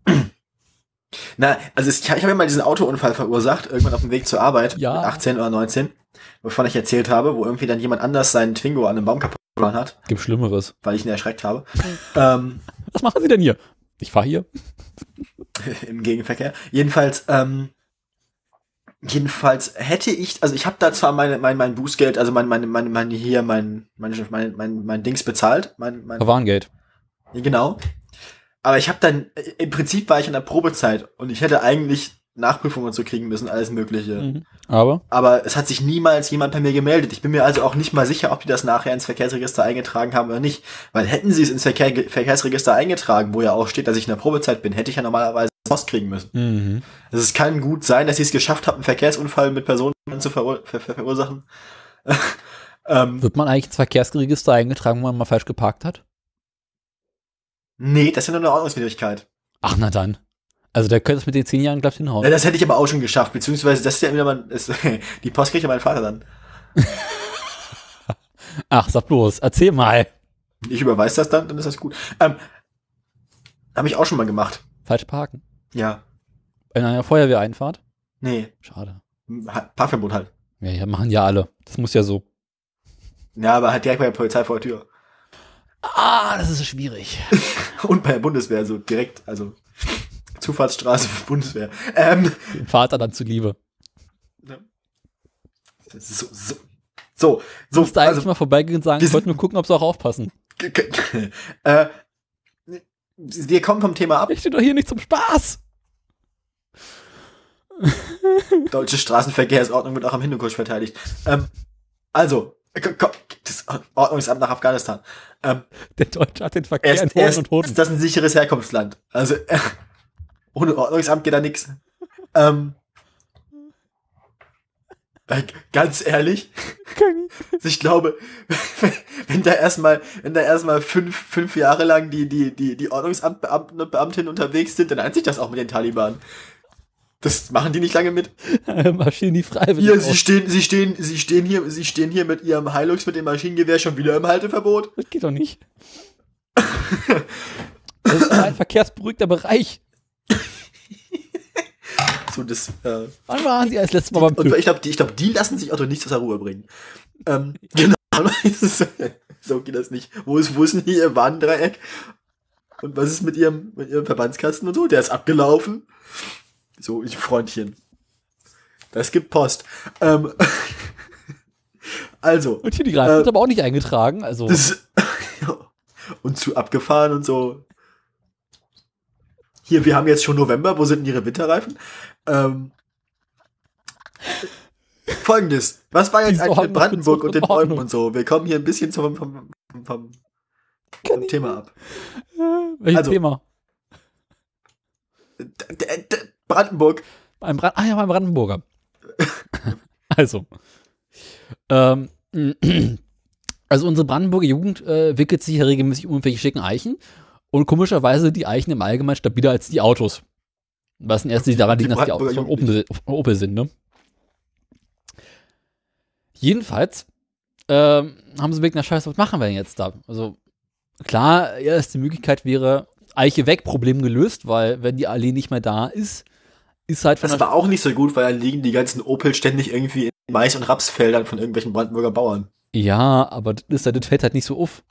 na, also es, ich habe ja mal diesen Autounfall verursacht, irgendwann auf dem Weg zur Arbeit, Ja. mit 18 oder 19, wovon ich erzählt habe, wo irgendwie dann jemand anders seinen Twingo an einem Baum kaputt gefahren hat, Gibt Schlimmeres. weil ich ihn erschreckt habe. ähm, Was machen Sie denn hier? Ich fahre hier. im Gegenverkehr. Jedenfalls, ähm, jedenfalls hätte ich, also ich habe da zwar meine, mein, mein Bußgeld, also mein, meine, meine, meine hier, mein, mein, mein, mein, mein Dings bezahlt, mein, mein, Verwarngeld. Genau. Aber ich habe dann, äh, im Prinzip war ich in der Probezeit und ich hätte eigentlich Nachprüfungen zu kriegen müssen, alles Mögliche. Mhm. Aber Aber es hat sich niemals jemand bei mir gemeldet. Ich bin mir also auch nicht mal sicher, ob die das nachher ins Verkehrsregister eingetragen haben oder nicht. Weil hätten sie es ins Verkehr, Verkehrsregister eingetragen, wo ja auch steht, dass ich in der Probezeit bin, hätte ich ja normalerweise Post kriegen müssen. mhm. Also es kann gut sein, dass ich es geschafft habe, einen Verkehrsunfall mit Personen zu verur ver ver verursachen. ähm, wird man eigentlich ins Verkehrsregister eingetragen, wenn man mal falsch geparkt hat? nee, das ist ja nur eine Ordnungswidrigkeit. Ach, na dann. Also der könnte es mit den zehn Jahren, du, Ja, hinhauen. das hätte ich aber auch schon geschafft, beziehungsweise das ist ja wieder mal, ist, die Post kriegt ja mein Vater dann. Ach, sag bloß, erzähl mal. Ich überweise das dann, dann ist das gut. Ähm, Habe ich auch schon mal gemacht. Falsch parken. Ja. In einer Feuerwehreinfahrt? Nee, Schade. Ha- Parkverbot halt. Ja, ja, machen ja alle. Das muss ja so. Ja, aber halt direkt bei der Polizei vor der Tür. Ah, das ist schwierig. Und bei der Bundeswehr, so direkt, also Zufahrtsstraße für Bundeswehr. Ähm, Dem Vater dann zuliebe. so, so, so, Du so musst da eigentlich also, mal vorbeigehen und sagen, wir ich wollte nur gucken, ob sie auch aufpassen. äh, wir kommen vom Thema ab. Ich stehe doch hier nicht zum Spaß. Deutsche Straßenverkehrsordnung wird auch am Hindukusch verteidigt. Ähm, also, das Ordnungsamt nach Afghanistan. Ähm, Der Deutsche hat den Verkehr in erst, Hoden erst und Hoden. ist das ein sicheres Herkunftsland. Also, äh, ohne Ordnungsamt geht da nix. Ähm, äh, ganz ehrlich, ich glaube, wenn da erstmal, wenn da erstmal fünf, fünf Jahre lang die, die, die, die Ordnungsamtbeamten Beamtinnen unterwegs sind, dann sich das auch mit den Taliban. Das machen die nicht lange mit. Maschinen, die freiwillig Hier, sie stehen, sie stehen, sie stehen hier, sie stehen hier mit ihrem Hilux mit dem Maschinengewehr schon wieder im Halteverbot. Das geht doch nicht. Das ist ein verkehrsberuhigter Bereich. So, das, äh, Wann waren Sie als letztes Mal beim und ich glaube, die, ich glaub, die lassen sich auch doch nichts aus der Ruhe bringen. Ähm, genau, so geht das nicht. Wo ist, wo ist denn hier ihr Warndreieck? Und was ist mit ihrem, mit ihrem Verbandskasten und so? Der ist abgelaufen. So, ich Freundchen. Das gibt Post. Ähm, also, Und hier die Reifen Äh, sind aber auch nicht eingetragen. Also das, und zu abgefahren und so. Hier, wir haben jetzt schon November, wo sind denn ihre Winterreifen? Ähm, Folgendes, was war jetzt eigentlich mit Brandenburg und den. Bäumen und so? Wir kommen hier ein bisschen vom, vom, vom, vom, vom Thema ab. äh, welches also- Thema? Brandenburg, Beim Brand ah ja, beim Brandenburger. also. Ähm, also unsere Brandenburger Jugend äh, wickelt sich ja regelmäßig um irgendwelche schicken Eichen. Und komischerweise sind die Eichen im Allgemeinen stabiler als die Autos. Was in erster Linie daran liegt, dass die Autos von Opel, von Opel sind, ne? Jedenfalls ähm, haben sie wegen der Scheiße, was machen wir denn jetzt da? Also klar, erste Möglichkeit wäre Eiche weg, Problem gelöst, weil wenn die Allee nicht mehr da ist, ist halt von das war auch nicht so gut, weil da liegen die ganzen Opel ständig irgendwie in Mais- und Rapsfeldern von irgendwelchen Brandenburger Bauern. Ja, aber das, ist, das fällt halt nicht so auf.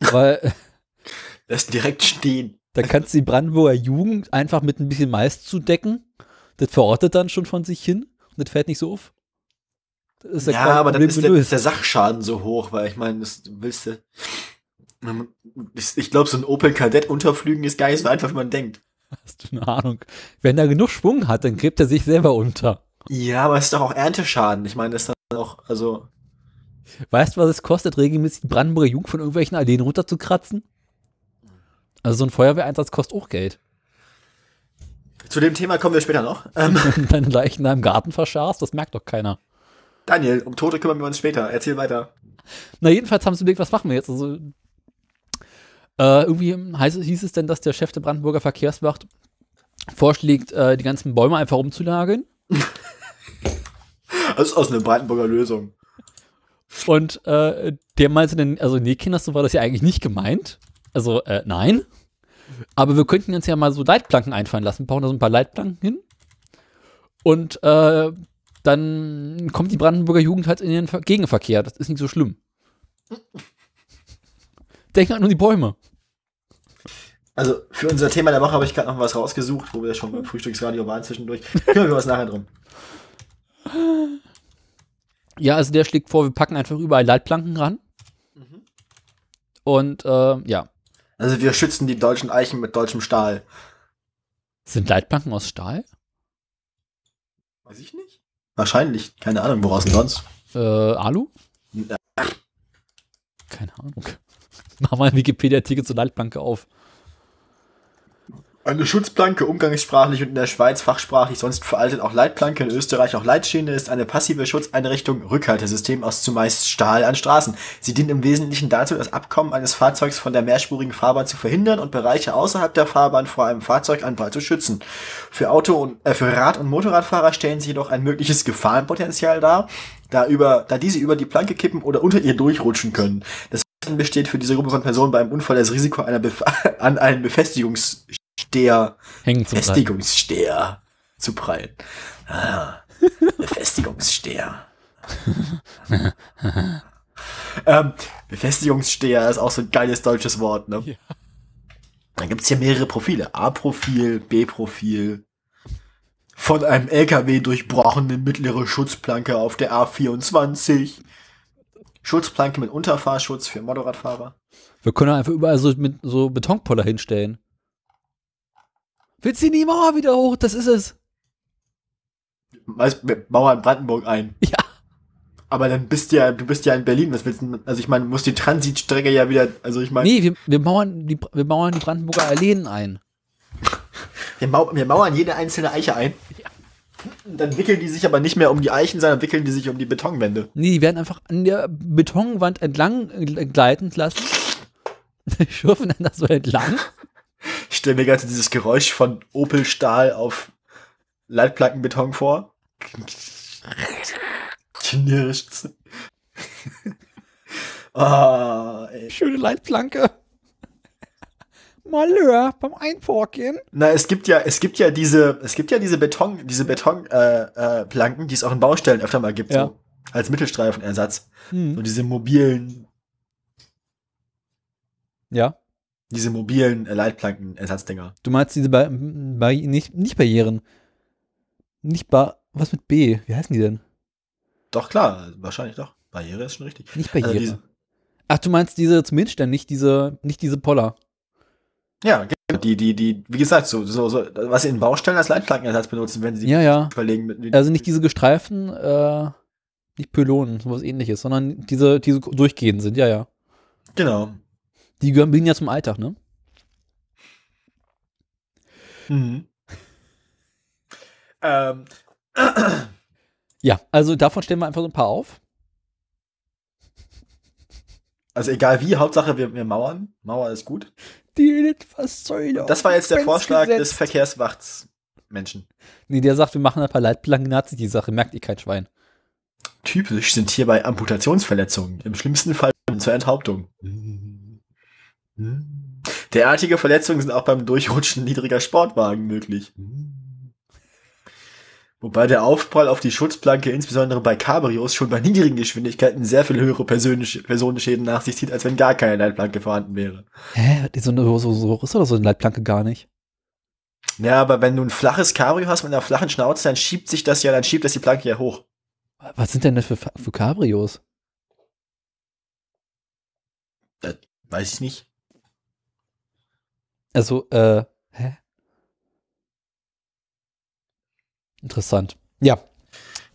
Weil Lässt direkt stehen. da kannst du die Brandenburger Jugend einfach mit ein bisschen Mais zudecken. Das verortet dann schon von sich hin und das fällt nicht so auf. Das Ja, aber dann ist der, ist der Sachschaden so hoch, weil ich meine, das willst du. Ich, ich glaube, so ein Opel Kadett unterflügen ist gar nicht so einfach, wie man denkt. Hast du eine Ahnung? Wenn er genug Schwung hat, dann gräbt er sich selber unter. Ja, aber es ist doch auch Ernteschaden. Ich meine, das ist dann auch, also. Weißt du, was es kostet, regelmäßig die Brandenburger Jugend von irgendwelchen Alleen runterzukratzen? Also so ein Feuerwehreinsatz kostet auch Geld. Zu dem Thema kommen wir später noch. Ähm, Wenn du deine Leichen da im Garten verscharrst, das merkt doch keiner. Daniel, um Tote kümmern wir uns später. Erzähl weiter. Na, jedenfalls haben sie überlegt, was machen wir jetzt? Also, äh, irgendwie heißt, hieß es denn, dass der Chef der Brandenburger Verkehrswacht vorschlägt, äh, die ganzen Bäume einfach umzulagen. Das ist aus einer Brandenburger Lösung. Und äh, der meinte dann, also nee, Kinder, so war das ja eigentlich nicht gemeint. Also, äh, nein. Aber wir könnten uns ja mal so Leitplanken einfallen lassen, bauen da so ein paar Leitplanken hin. Und äh, dann kommt die Brandenburger Jugend halt in den Ver Gegenverkehr. Das ist nicht so schlimm. Denken halt nur die Bäume. Also für unser Thema der Woche habe ich gerade noch was rausgesucht, wo wir schon beim Frühstücksradio waren zwischendurch. Kümmern wir uns nachher drum. Ja, also der schlägt vor, wir packen einfach überall Leitplanken ran. Und äh, ja, Also wir schützen die deutschen Eichen mit deutschem Stahl. sind Leitplanken aus Stahl? Weiß ich nicht. Wahrscheinlich. Keine Ahnung, woraus denn sonst? Äh, Alu? Na, Keine Ahnung. Mach mal einen Wikipedia-Artikel zur Leitplanke auf. Eine Schutzplanke, umgangssprachlich und in der Schweiz fachsprachlich sonst veraltet auch Leitplanke, in Österreich auch Leitschiene, ist eine passive Schutzeinrichtung, Rückhaltesystem aus zumeist Stahl an Straßen. Sie dient im Wesentlichen dazu, das Abkommen eines Fahrzeugs von der mehrspurigen Fahrbahn zu verhindern und Bereiche außerhalb der Fahrbahn vor einem Fahrzeuganprall zu schützen. Für Auto- und äh, für Rad- und Motorradfahrer stellen sie jedoch ein mögliches Gefahrenpotenzial dar, da über, da diese über die Planke kippen oder unter ihr durchrutschen können. Das besteht für diese Gruppe von Personen beim Unfall das Risiko einer Bef an einen Befestigungssteher Hängen Bleiben. Befestigungssteher zu prallen. Ah, Befestigungssteher. ähm, Befestigungssteher ist auch so ein geiles deutsches Wort, ne? Ja. Dann gibt's hier mehrere Profile. A-Profil, B-Profil. Von einem LKW durchbrochene mittlere Schutzplanke auf der A24. Schutzplanke mit Unterfahrschutz für Motorradfahrer. Wir können einfach überall so mit so Betonpoller hinstellen. Wir ziehen die Mauer wieder hoch, das ist es. Weißt, wir Mauer in Brandenburg ein. Ja. Aber dann bist du ja, du bist ja in Berlin, was willst du, also ich meine, du musst die Transitstrecke ja wieder, also ich meine, Nee, wir, wir, mauern die, wir mauern die Brandenburger Alleen ein. wir, mau wir mauern jede einzelne Eiche ein. Dann wickeln die sich aber nicht mehr um die Eichen, sondern wickeln die sich um die Betonwände. Nee, die werden einfach an der Betonwand entlang äh, gleiten lassen. Schürfen dann da so entlang. Ich stelle mir gerade dieses Geräusch von Opel Stahl auf Leitplankenbeton vor. Knirscht's. Ah, ey. Schöne Leitplanke. Malheur beim Einporken. Na, es gibt ja, es gibt ja diese, es gibt ja diese Beton, diese Beton, äh, äh, die es auch in Baustellen öfter mal gibt, Ja. so als Mittelstreifenersatz. So Hm. diese mobilen, Ja. diese mobilen äh, Leitplankenersatzdinger. Du meinst diese Bar Bar nicht, nicht Barrieren. Nicht Bar. Was mit B? Wie heißen die denn? Doch klar, wahrscheinlich doch. Barriere ist schon richtig. Nicht Also Barriere. diese- Ach, du meinst diese zum Hinstellen, nicht diese, nicht diese Poller. Ja, genau. die, die, die, wie gesagt, so, so, so, was sie in Baustellen als Leitplankenersatz benutzen, wenn sie Ja, ja. überlegen mit, Also nicht diese gestreiften, äh, nicht Pylonen, sowas ähnliches, sondern diese, diese durchgehend sind, ja, ja. Genau. Die gehören ja zum Alltag, ne? Mhm. ähm, Ja, also davon stellen wir einfach so ein paar auf. also egal wie, Hauptsache wir, wir mauern. Mauer ist gut. Die Litfaßsäule. Das war jetzt der Vorschlag des gesetzt. Verkehrswachtsmenschen. Nee, der sagt, wir machen ein paar Leitplanken, sich die Sache, merkt ihr kein Schwein. Typisch sind hierbei Amputationsverletzungen, im schlimmsten Fall zur Enthauptung. Derartige Verletzungen sind auch beim Durchrutschen niedriger Sportwagen möglich. Wobei der Aufprall auf die Schutzplanke insbesondere bei Cabrios schon bei niedrigen Geschwindigkeiten sehr viel höhere persönliche Personenschäden nach sich zieht, als wenn gar keine Leitplanke vorhanden wäre. Hä? Die So, eine, so, so ist oder so eine Leitplanke gar nicht. Ja, aber wenn du ein flaches Cabrio hast mit einer flachen Schnauze, dann schiebt sich das ja, dann schiebt das die Planke ja hoch. Was sind denn das für, für Cabrios? Weiß ich nicht. Also, äh, hä? Interessant. Ja,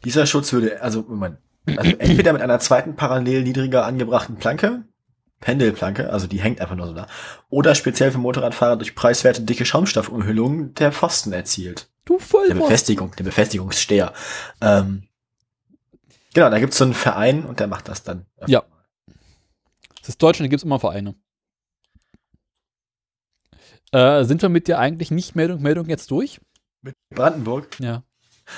Dieser Schutz würde, also, Moment, also entweder mit einer zweiten parallel niedriger angebrachten Planke Pendelplanke, also die hängt einfach nur so da, oder speziell für Motorradfahrer durch preiswerte dicke Schaumstoffumhüllungen der Pfosten erzielt. Du Der Vollwurst. Befestigung, der Befestigungssteher. Ähm, genau, da gibt's so einen Verein und der macht das dann. Ja. Das ist Deutschland, da gibt es immer Vereine. Äh, sind wir mit der eigentlich nicht Meldung, Meldung jetzt durch? Mit Brandenburg. Ja.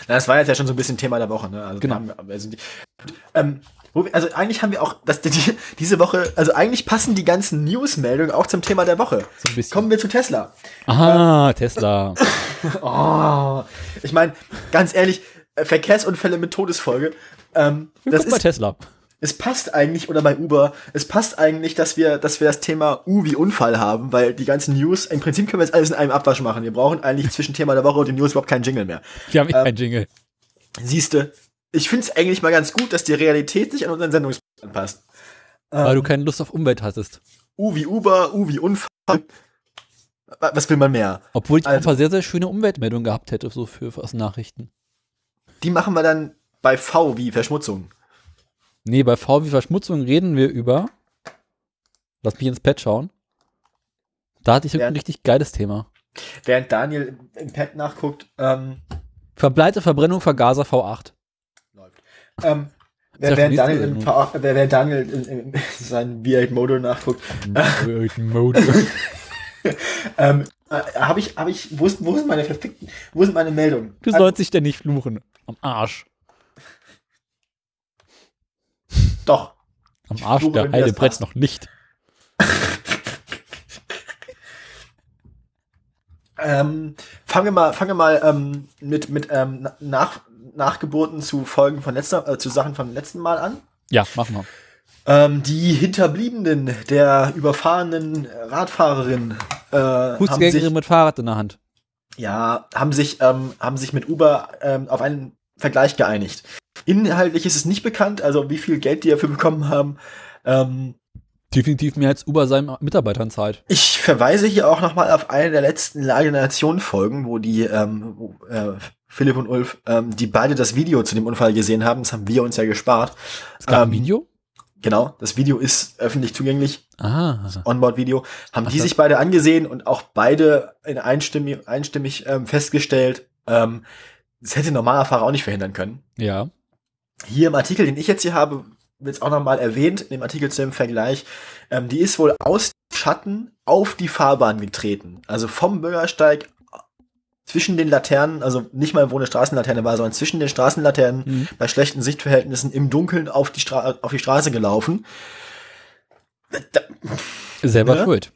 Na, das war jetzt ja schon so ein bisschen Thema der Woche, ne? Also, Genau. wir also, die, ähm, wir, also eigentlich haben wir auch, das, die, diese Woche, also eigentlich passen die ganzen News-Meldungen auch zum Thema der Woche. So ein bisschen. Kommen wir zu Tesla. Aha, Tesla. Oh, ich meine, ganz ehrlich, äh, Verkehrsunfälle mit Todesfolge. Ähm, das ist, Tesla. Es passt eigentlich, oder bei Uber, es passt eigentlich, dass wir, dass wir das Thema U wie Unfall haben, weil die ganzen News, im Prinzip können wir jetzt alles in einem Abwasch machen. Wir brauchen eigentlich zwischen Thema der Woche und den News überhaupt keinen Jingle mehr. Wir haben eh Ähm, keinen Jingle. Siehste, ich finde es eigentlich mal ganz gut, dass die Realität sich an unseren Sendungsplan passt. Weil Ähm, du keine Lust auf Umwelt hattest. U wie Uber, U wie Unfall. Wa- Was will man mehr? Obwohl ich Also- ein paar sehr, sehr schöne Umweltmeldungen gehabt hätte, so für, für aus Nachrichten. Die machen wir dann bei V wie Verschmutzung. Nee, bei V wie Verschmutzung reden wir über. Lass mich ins Pad schauen. Da hatte ich Ja. ein richtig geiles Thema. Während Daniel im Pad nachguckt, ähm, Verbleite Verbrennung Vergaser V8. läuft. Ähm, wer, während Daniel, im, Sendung. V8 wer, während Daniel in, in seinen V8 Motor nachguckt, ähm, äh, habe ich, habe ich, wo, ist, wo sind meine verfickten, wo sind meine Meldungen? Du sollst dich denn nicht fluchen. Am Arsch. Doch. Am Arsch fluche, der passt. noch nicht. Ähm, fangen wir mal, fangen wir mal ähm, mit, mit ähm, na- nach, Nachgeburten zu Folgen von letzter, äh, zu Sachen vom letzten Mal an. Ja, mach mal. Ähm, die Hinterbliebenen der überfahrenen Radfahrerin äh, haben sich, mit Fahrrad in der Hand. ja, haben sich, ähm, haben sich mit Uber ähm, auf einen Vergleich geeinigt. Inhaltlich ist es nicht bekannt, also wie viel Geld die dafür bekommen haben. Ähm, Definitiv mehr als Uber seinen Mitarbeitern zahlt. ich verweise hier auch nochmal auf eine der letzten Lage der Nation Folgen, wo die ähm, wo, äh, Philipp und Ulf, ähm, die beide das Video zu dem Unfall gesehen haben. Das haben wir uns ja gespart. Es gab Ähm, ein Video? Genau, das Video ist öffentlich zugänglich. Ah. Onboard-Video, haben Ach, die sich beide angesehen und auch beide in einstimmig, einstimmig ähm, festgestellt, ähm, das hätte ein normaler Fahrer auch nicht verhindern können. Ja. Hier im Artikel, den ich jetzt hier habe, wird es auch nochmal erwähnt, in dem Artikel zu dem Vergleich, ähm, die ist wohl aus dem Schatten auf die Fahrbahn getreten. Also vom Bürgersteig zwischen den Laternen, also nicht mal wo eine Straßenlaterne war, sondern zwischen den Straßenlaternen Mhm. bei schlechten Sichtverhältnissen im Dunkeln auf die, Stra auf die Straße gelaufen. Da, Selber Ne? schuld.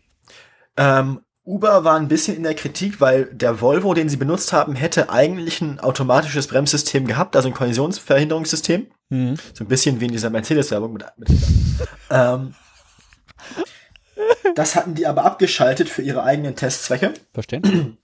ähm, Uber war ein bisschen in der Kritik, weil der Volvo, den sie benutzt haben, hätte eigentlich ein automatisches Bremssystem gehabt, also ein Kollisionsverhinderungssystem. Mhm. So ein bisschen wie in dieser Mercedes-Werbung mit, mit ähm, Das hatten die aber abgeschaltet für ihre eigenen Testzwecke. Verständlich.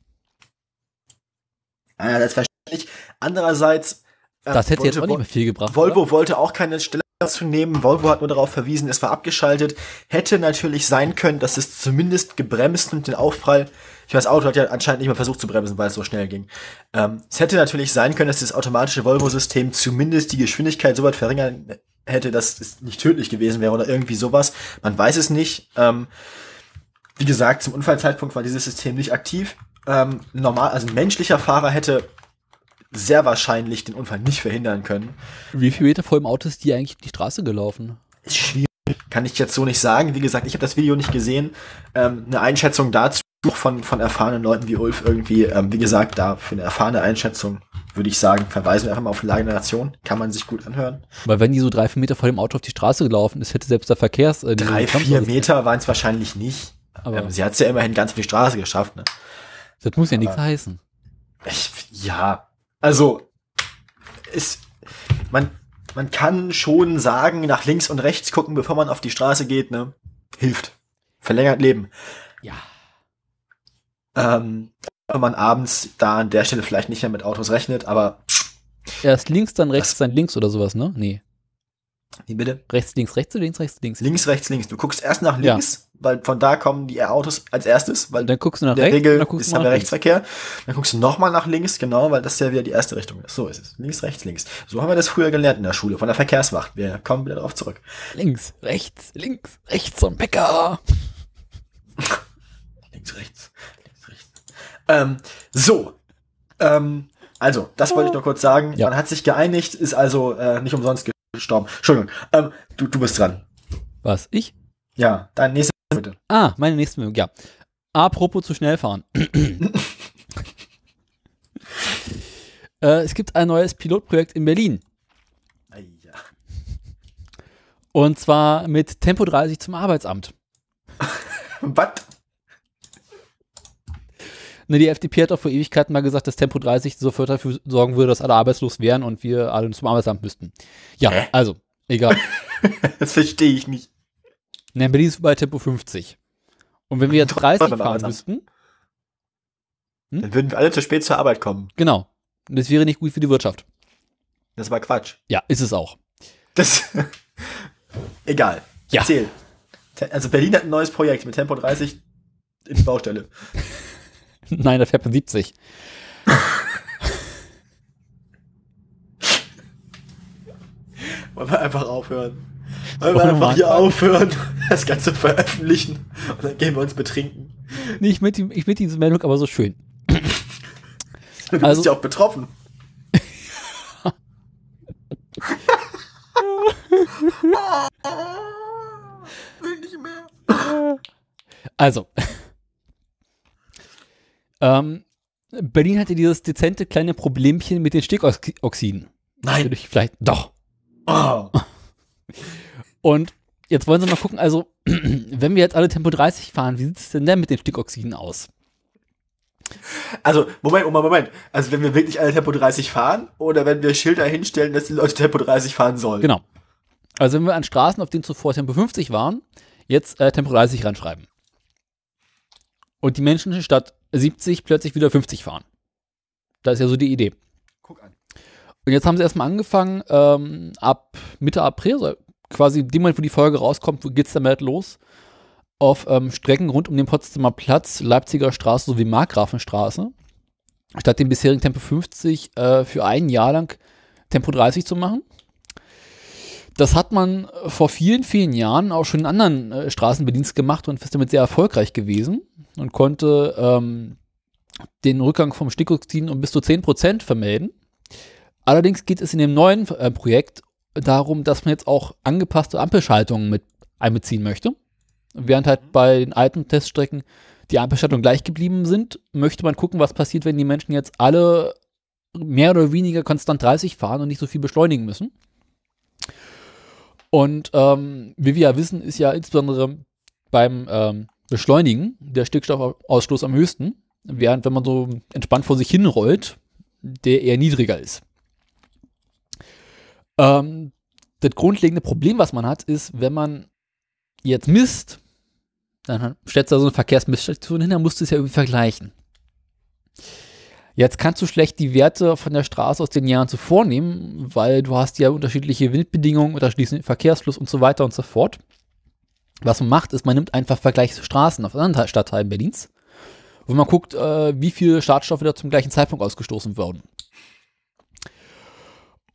Einerseits verständlich. Andererseits äh, Das hätte jetzt wollte auch nicht mehr viel gebracht. Volvo wollte auch keine Stelle dazu nehmen. Volvo hat nur darauf verwiesen, es war abgeschaltet. Hätte natürlich sein können, dass es zumindest gebremst und den Aufprall. Ich weiß, das Auto hat ja anscheinend nicht mehr versucht zu bremsen, weil es so schnell ging. Ähm, es hätte natürlich sein können, dass das automatische Volvo-System zumindest die Geschwindigkeit so weit verringern hätte, dass es nicht tödlich gewesen wäre oder irgendwie sowas. Man weiß es nicht. Ähm, wie gesagt, zum Unfallzeitpunkt war dieses System nicht aktiv. Ähm, normal, also ein menschlicher Fahrer hätte sehr wahrscheinlich den Unfall nicht verhindern können. Wie viel Meter vor dem Auto ist die eigentlich die Straße gelaufen? Ist schwierig. Kann ich jetzt so nicht sagen. Wie gesagt, ich habe das Video nicht gesehen. Ähm, eine Einschätzung dazu von, von erfahrenen Leuten wie Ulf irgendwie, ähm, wie gesagt, da für eine erfahrene Einschätzung würde ich sagen, verweisen wir einfach mal auf die Lage der Nation. Kann man sich gut anhören. Weil wenn die so drei, vier Meter vor dem Auto auf die Straße gelaufen ist, hätte selbst der Verkehrs... Äh, Drei, vier Meter waren es wahrscheinlich nicht. Aber ähm, sie hat es ja immerhin ganz auf die Straße geschafft. Ne? das muss ja nichts heißen. Ich, ja, also ist man man kann schon sagen, nach links und rechts gucken, bevor man auf die Straße geht, ne? Hilft. Verlängert Leben. Ja. Ähm, wenn man abends da an der Stelle vielleicht nicht mehr mit Autos rechnet, aber Erst links, dann rechts, Das- dann links oder sowas, ne? Nee. Wie bitte? Rechts, links, rechts oder links, rechts, links? Links, rechts, links. Du guckst erst nach Ja. links, weil von da kommen die Autos als erstes, weil Dann guckst du nach in der rechts, Regel dann ist nach der links. Rechtsverkehr. Dann guckst du nochmal nach links, genau, weil das ja wieder die erste Richtung ist. So ist es. Links, rechts, links. So haben wir das früher gelernt in der Schule, von der Verkehrswacht. Wir kommen wieder darauf zurück. Links, rechts, links, rechts zum Bäcker. Links, rechts, links, rechts. Ähm, so. Ähm, also, das wollte ich noch kurz sagen. Ja. Man hat sich geeinigt, ist also äh, nicht umsonst gestorben. Entschuldigung. Ähm, du, du bist dran. Was? Ich? Ja, dein nächstes bitte. Ah, meine nächste Meldung, ja. Apropos zu schnell fahren. äh, es gibt ein neues Pilotprojekt in Berlin. Ja. Und zwar mit Tempo 30 zum Arbeitsamt. Was? Ne, die FDP hat doch vor Ewigkeiten mal gesagt, dass Tempo 30 sofort dafür sorgen würde, dass alle arbeitslos wären und wir alle zum Arbeitsamt müssten. Ja, Hä? also, egal. Das verstehe ich nicht. Ne, in Berlin ist bei Tempo 50. Und wenn wir jetzt 30 beim fahren müssten, Dann würden wir alle zu spät zur Arbeit kommen. genau. Und das wäre nicht gut für die Wirtschaft. Das war Quatsch. Ja, ist es auch. Das. Egal. Ja. Erzähl. Also Berlin hat ein neues Projekt mit Tempo 30 in die Baustelle. Nein, da fährt man 70. Wollen wir einfach aufhören? Wollen wir einfach hier aufhören, das Ganze veröffentlichen und dann gehen wir uns betrinken. Nee, ich mit, ich mit diese Meldung aber so schön. Du Also- bist ja auch betroffen. Will nicht mehr. Also. Ähm, Berlin hatte dieses dezente kleine Problemchen mit den Stickoxiden. Nein. Natürlich vielleicht doch. Oh. Und jetzt wollen sie mal gucken, also, wenn wir jetzt alle Tempo 30 fahren, wie sieht es denn denn mit den Stickoxiden aus? Also, Moment, Moment, Moment. Also, wenn wir wirklich alle Tempo 30 fahren oder wenn wir Schilder hinstellen, dass die Leute Tempo 30 fahren sollen. Genau. Also, wenn wir an Straßen, auf denen zuvor Tempo 50 waren, jetzt äh, Tempo 30 ranschreiben. Und die Menschen statt 70 plötzlich wieder 50 fahren. Das ist ja so die Idee. Guck an. Und jetzt haben sie erstmal angefangen, ähm, ab Mitte April, also quasi dem Moment, wo die Folge rauskommt, geht es damit los, auf ähm, Strecken rund um den Potsdamer Platz, Leipziger Straße sowie Markgrafenstraße, statt dem bisherigen Tempo 50 äh, für ein Jahr lang Tempo 30 zu machen. Das hat man äh, vor vielen, vielen Jahren auch schon in anderen äh, Straßen Berlins gemacht und ist damit sehr erfolgreich gewesen und konnte ähm, den Rückgang vom Stickoxiden um bis zu 10% vermelden. Allerdings geht es in dem neuen äh, Projekt darum, dass man jetzt auch angepasste Ampelschaltungen mit einbeziehen möchte. Während halt bei den alten Teststrecken die Ampelschaltungen gleich geblieben sind, möchte man gucken, was passiert, wenn die Menschen jetzt alle mehr oder weniger konstant 30 fahren und nicht so viel beschleunigen müssen. Und ähm, wie wir ja wissen, ist ja insbesondere beim ähm, Beschleunigen der Stickstoffausstoß am höchsten, während wenn man so entspannt vor sich hin rollt, der eher niedriger ist. Ähm, das grundlegende Problem, was man hat, ist, wenn man jetzt misst, dann stellt da so eine Verkehrsmissstation hin, dann musst du es ja irgendwie vergleichen. Jetzt kannst du schlecht die Werte von der Straße aus den Jahren zuvor nehmen, weil du hast ja unterschiedliche Windbedingungen, unterschiedlichen Verkehrsfluss und so weiter und so fort. Was man macht, ist, man nimmt einfach Vergleichsstraßen auf anderen Stadtteilen Berlins, wo man guckt, äh, wie viele Schadstoffe da zum gleichen Zeitpunkt ausgestoßen wurden.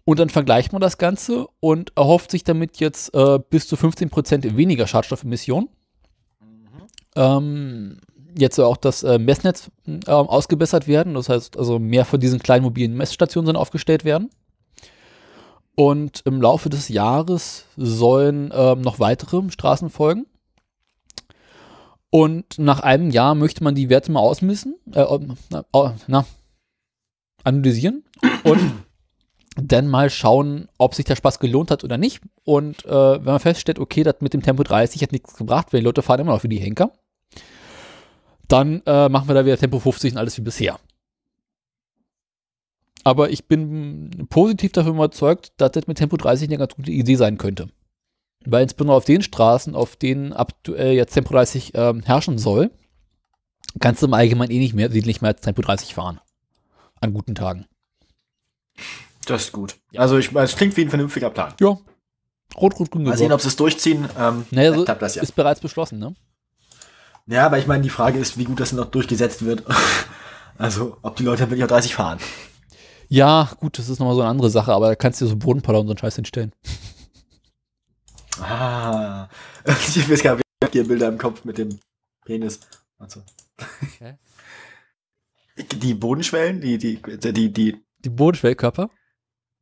Und dann vergleicht man das Ganze und erhofft sich damit jetzt äh, bis zu 15% weniger Schadstoffemissionen. Ähm, jetzt soll auch das äh, Messnetz ähm, ausgebessert werden. Das heißt, also mehr von diesen kleinen mobilen Messstationen sollen aufgestellt werden. Und im Laufe des Jahres sollen ähm, noch weitere Straßen folgen. Und nach einem Jahr möchte man die Werte mal ausmessen, äh, na, na, analysieren und dann mal schauen, ob sich der Spaß gelohnt hat oder nicht. Und äh, wenn man feststellt, okay, das mit dem Tempo 30 hat nichts gebracht, weil die Leute fahren immer noch wie die Henker, dann äh, machen wir da wieder Tempo 50 und alles wie bisher. Aber ich bin positiv davon überzeugt, dass das mit Tempo 30 eine ganz gute Idee sein könnte. Weil insbesondere auf den Straßen, auf denen aktuell jetzt Tempo 30 ähm, herrschen soll, kannst du im Allgemeinen eh nicht mehr, nicht mehr als Tempo 30 fahren. An guten Tagen. Das ist gut. Also ich, es klingt wie ein vernünftiger Plan. Ja. Rot, rot, grün, Mal sehen, ob sie es durchziehen. Ähm, Naja, so das ja. ist bereits beschlossen, ne? Ja, aber ich meine, die Frage ist, wie gut das noch durchgesetzt wird. Also, ob die Leute wirklich auf 30 fahren. Ja, gut, das ist nochmal so eine andere Sache, aber da kannst du dir so Bodenpoller und so einen Scheiß hinstellen. Ah. Ich habe jetzt gerade Bilder im Kopf mit dem Penis. Also. Hä? Die Bodenschwellen, die, die, die, die, Die Bodenschwellkörper?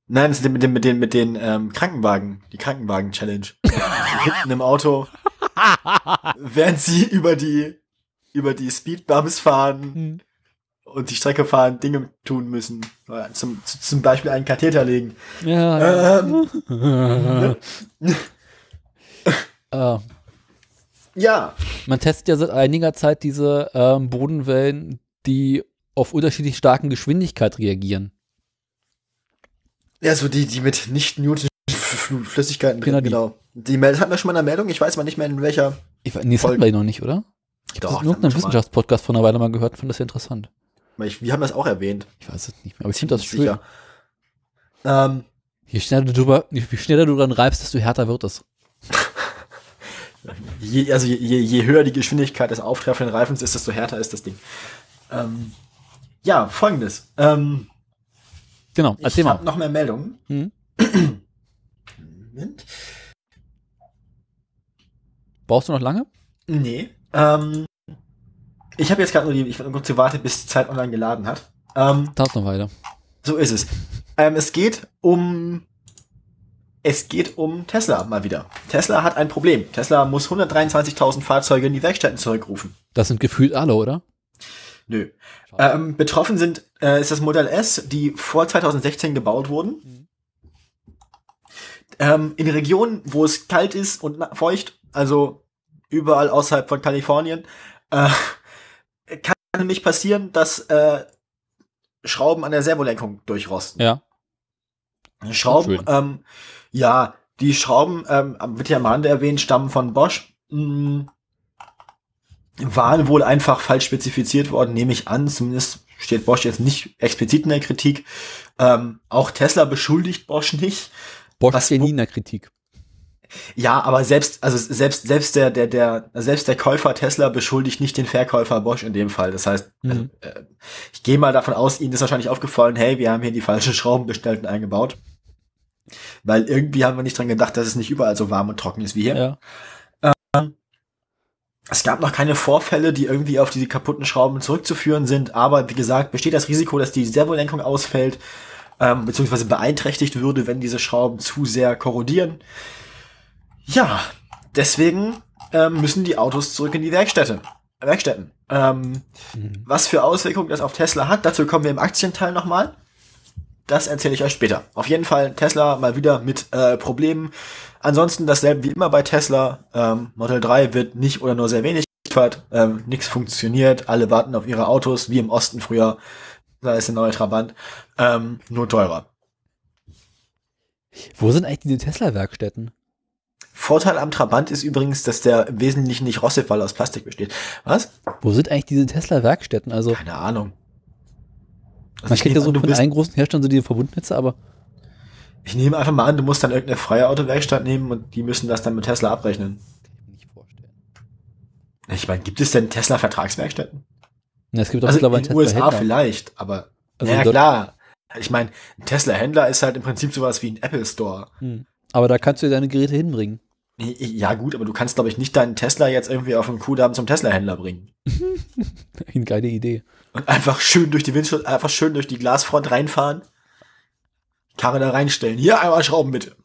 nein, das ist mit den, mit den, mit den ähm, Krankenwagen, die Krankenwagen-Challenge. Hinten im Auto, während sie über die, über die Speedbumps fahren Hm. und die Strecke fahren, Dinge tun müssen. Zum, zu- zum Beispiel einen Katheter legen. Ja. Ähm, Äh, ja, man testet ja seit einiger Zeit diese ähm, Bodenwellen, die auf unterschiedlich starken Geschwindigkeit reagieren. Ja, so die, die mit nicht Newton Fl- Flüssigkeiten drin, Genau die. Meldung hatten wir schon mal in der Meldung, ich weiß mal nicht mehr in welcher. Ich, nee, das hatten wir noch nicht, oder? Ich habe mal. Wissenschaftspodcast vor einer Weile mal gehört, fand das sehr interessant. Ich, wir haben das auch erwähnt. Ich weiß es nicht mehr, aber ich finde das schön. Ähm, Je schneller du je schneller du dran reibst, desto härter wird es. je, also je, je, höher die Geschwindigkeit des auftreffenden Reifens ist, desto härter ist das Ding. Ähm, ja, folgendes. Ähm, Genau, ich erzähl mal. habe noch mehr Meldungen. Hm? Moment. Brauchst du noch lange? Nee. Ähm, ich habe jetzt gerade nur die, ich nur kurz gewartet, bis die Zeit online geladen hat. Ähm, Dauert noch weiter. So ist es. Ähm, es geht um es geht um Tesla mal wieder. Tesla hat ein Problem. Tesla muss 123.000 Fahrzeuge in die Werkstätten zurückrufen. Das sind gefühlt alle, oder? Nö. Ähm, betroffen sind äh, ist das Modell S, die vor 2016 gebaut wurden. Ähm, in Regionen, wo es kalt ist und feucht, also überall außerhalb von Kalifornien, äh, kann nämlich passieren, dass äh, Schrauben an der Servolenkung durchrosten. Ja. Schrauben, ähm, ja, die Schrauben, ähm, wird ja am Rande erwähnt, stammen von Bosch. Mh, waren wohl einfach falsch spezifiziert worden, nehme ich an. Zumindest steht Bosch jetzt nicht explizit in der Kritik. Ähm, auch Tesla beschuldigt Bosch nicht. Bosch Was- steht nie in der Kritik. Ja, aber selbst, also selbst, selbst der, der, der, selbst der Käufer Tesla beschuldigt nicht den Verkäufer Bosch in dem Fall. Das heißt, Mhm. also, äh, ich gehe mal davon aus, Ihnen ist wahrscheinlich aufgefallen, hey, wir haben hier die falschen Schrauben bestellt und eingebaut. Weil irgendwie haben wir nicht dran gedacht, dass es nicht überall so warm und trocken ist wie hier. Ja. Es gab noch keine Vorfälle, die irgendwie auf diese kaputten Schrauben zurückzuführen sind, aber wie gesagt, besteht das Risiko, dass die Servolenkung ausfällt, ähm, beziehungsweise beeinträchtigt würde, wenn diese Schrauben zu sehr korrodieren. Ja, deswegen ähm, müssen die Autos zurück in die Werkstätte. Werkstätten. Ähm, Mhm. was für Auswirkungen das auf Tesla hat, dazu kommen wir im Aktienteil nochmal. Das erzähle ich euch später. Auf jeden Fall Tesla mal wieder mit äh, Problemen. Ansonsten dasselbe wie immer bei Tesla. Ähm, Model 3 wird nicht oder nur sehr wenig geliefert. Ähm, Nichts funktioniert. Alle warten auf ihre Autos, wie im Osten früher. Da ist der neue Trabant. Ähm, nur teurer. Wo sind eigentlich diese Tesla-Werkstätten? Vorteil am Trabant ist übrigens, dass der im Wesentlichen nicht rostet, weil er aus Plastik besteht. Was? Wo sind eigentlich diese Tesla-Werkstätten? Also, Keine Ahnung. Also man ich kennt ja so an, von allen großen Herstellern so diese Verbundnetze, aber Ich nehme einfach mal an, du musst dann irgendeine freie Autowerkstatt nehmen und die müssen das dann mit Tesla abrechnen. kann ich mir nicht vorstellen. Ich meine, gibt es denn Tesla-Vertragswerkstätten? Ja, es gibt auch Also in mittlerweile den USA vielleicht, aber Also ja klar. Ich meine, ein Tesla-Händler ist halt im Prinzip sowas wie ein Apple Store. Hm. Aber da kannst du deine Geräte hinbringen. Ja gut, aber du kannst, glaube ich, nicht deinen Tesla jetzt irgendwie auf den Kuhdamm zum Tesla-Händler bringen. Eine geile Idee. Und einfach schön durch die Windschutzscheibe, einfach schön durch die Glasfront reinfahren. Karre da reinstellen. Hier einmal Schrauben bitte.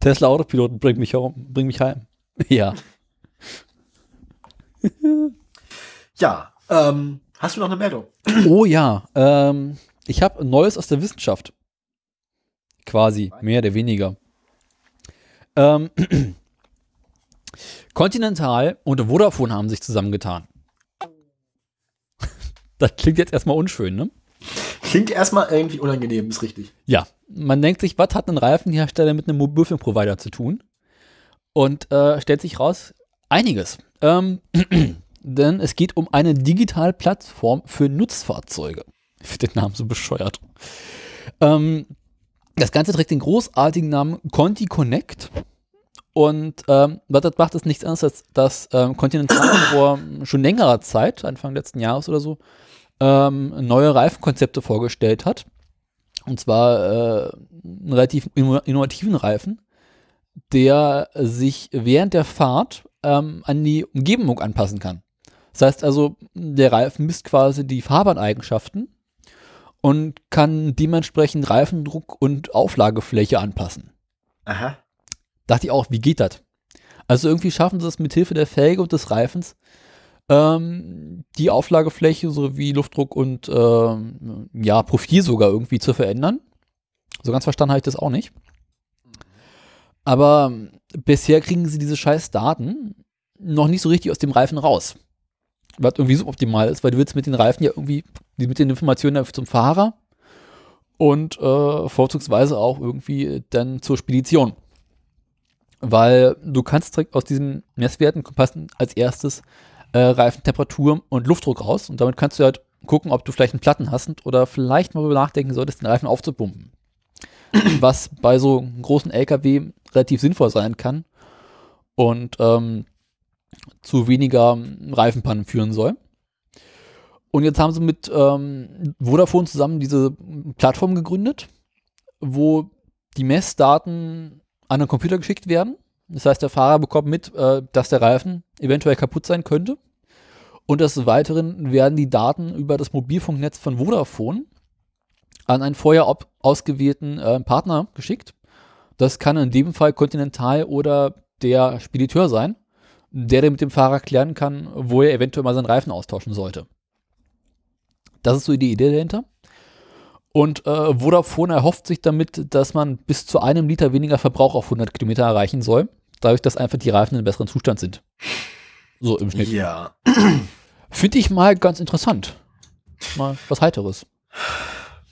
Tesla Autopiloten, bring mich herum, bring mich heim. Ja. Ja, ähm, hast du noch eine Meldung? Oh ja, ähm, ich habe Neues aus der Wissenschaft. Quasi, mehr oder weniger. Ähm, Continental und Vodafone haben sich zusammengetan. Das klingt jetzt erstmal unschön, ne? Klingt erstmal irgendwie unangenehm, ist richtig. Ja, man denkt sich, was hat ein Reifenhersteller mit einem Mobilfunkprovider zu tun? Und äh, stellt sich raus, einiges. Ähm, denn es geht um eine Digitalplattform für Nutzfahrzeuge. Ich finde den Namen so bescheuert. Ähm, das Ganze trägt den großartigen Namen Conti Connect Und ähm, was das macht, ist nichts anderes, als dass ähm, Continental vor schon längerer Zeit, Anfang letzten Jahres oder so, ähm, neue Reifenkonzepte vorgestellt hat. Und zwar äh, einen relativ inno- innovativen Reifen, der sich während der Fahrt ähm, an die Umgebung anpassen kann. Das heißt also, der Reifen misst quasi die Fahrbahn-Eigenschaften und kann dementsprechend Reifendruck und Auflagefläche anpassen. Aha. Dachte ich auch, wie geht das? Also irgendwie schaffen sie es mit Hilfe der Felge und des Reifens, ähm, die Auflagefläche sowie Luftdruck und ähm, ja, Profil sogar irgendwie zu verändern. So ganz verstanden habe ich das auch nicht. Aber bisher kriegen sie diese scheiß Daten noch nicht so richtig aus dem Reifen raus. Was irgendwie suboptimal ist, weil du willst mit den Reifen ja irgendwie, mit den Informationen zum Fahrer und äh, vorzugsweise auch irgendwie dann zur Spedition. Weil du kannst direkt aus diesen Messwerten passen als erstes äh, Reifentemperatur und Luftdruck raus und damit kannst du halt gucken, ob du vielleicht einen Platten hast oder vielleicht mal darüber nachdenken solltest, den Reifen aufzupumpen. Was bei so einem großen LKW relativ sinnvoll sein kann und ähm, zu weniger Reifenpannen führen soll. Und jetzt haben sie mit ähm, Vodafone zusammen diese Plattform gegründet, wo die Messdaten an den Computer geschickt werden. Das heißt, der Fahrer bekommt mit, äh, dass der Reifen eventuell kaputt sein könnte. Und des Weiteren werden die Daten über das Mobilfunknetz von Vodafone an einen vorher ausgewählten äh, Partner geschickt. Das kann in dem Fall Continental oder der Spediteur sein, der dann mit dem Fahrer klären kann, wo er eventuell mal seinen Reifen austauschen sollte. Das ist so die Idee dahinter. Und äh, Vodafone erhofft sich damit, dass man bis zu einem Liter weniger Verbrauch auf 100 Kilometer erreichen soll, dadurch, dass einfach die Reifen in einem besseren Zustand sind. So im Schnitt. Ja. Finde ich mal ganz interessant. Mal was Heiteres.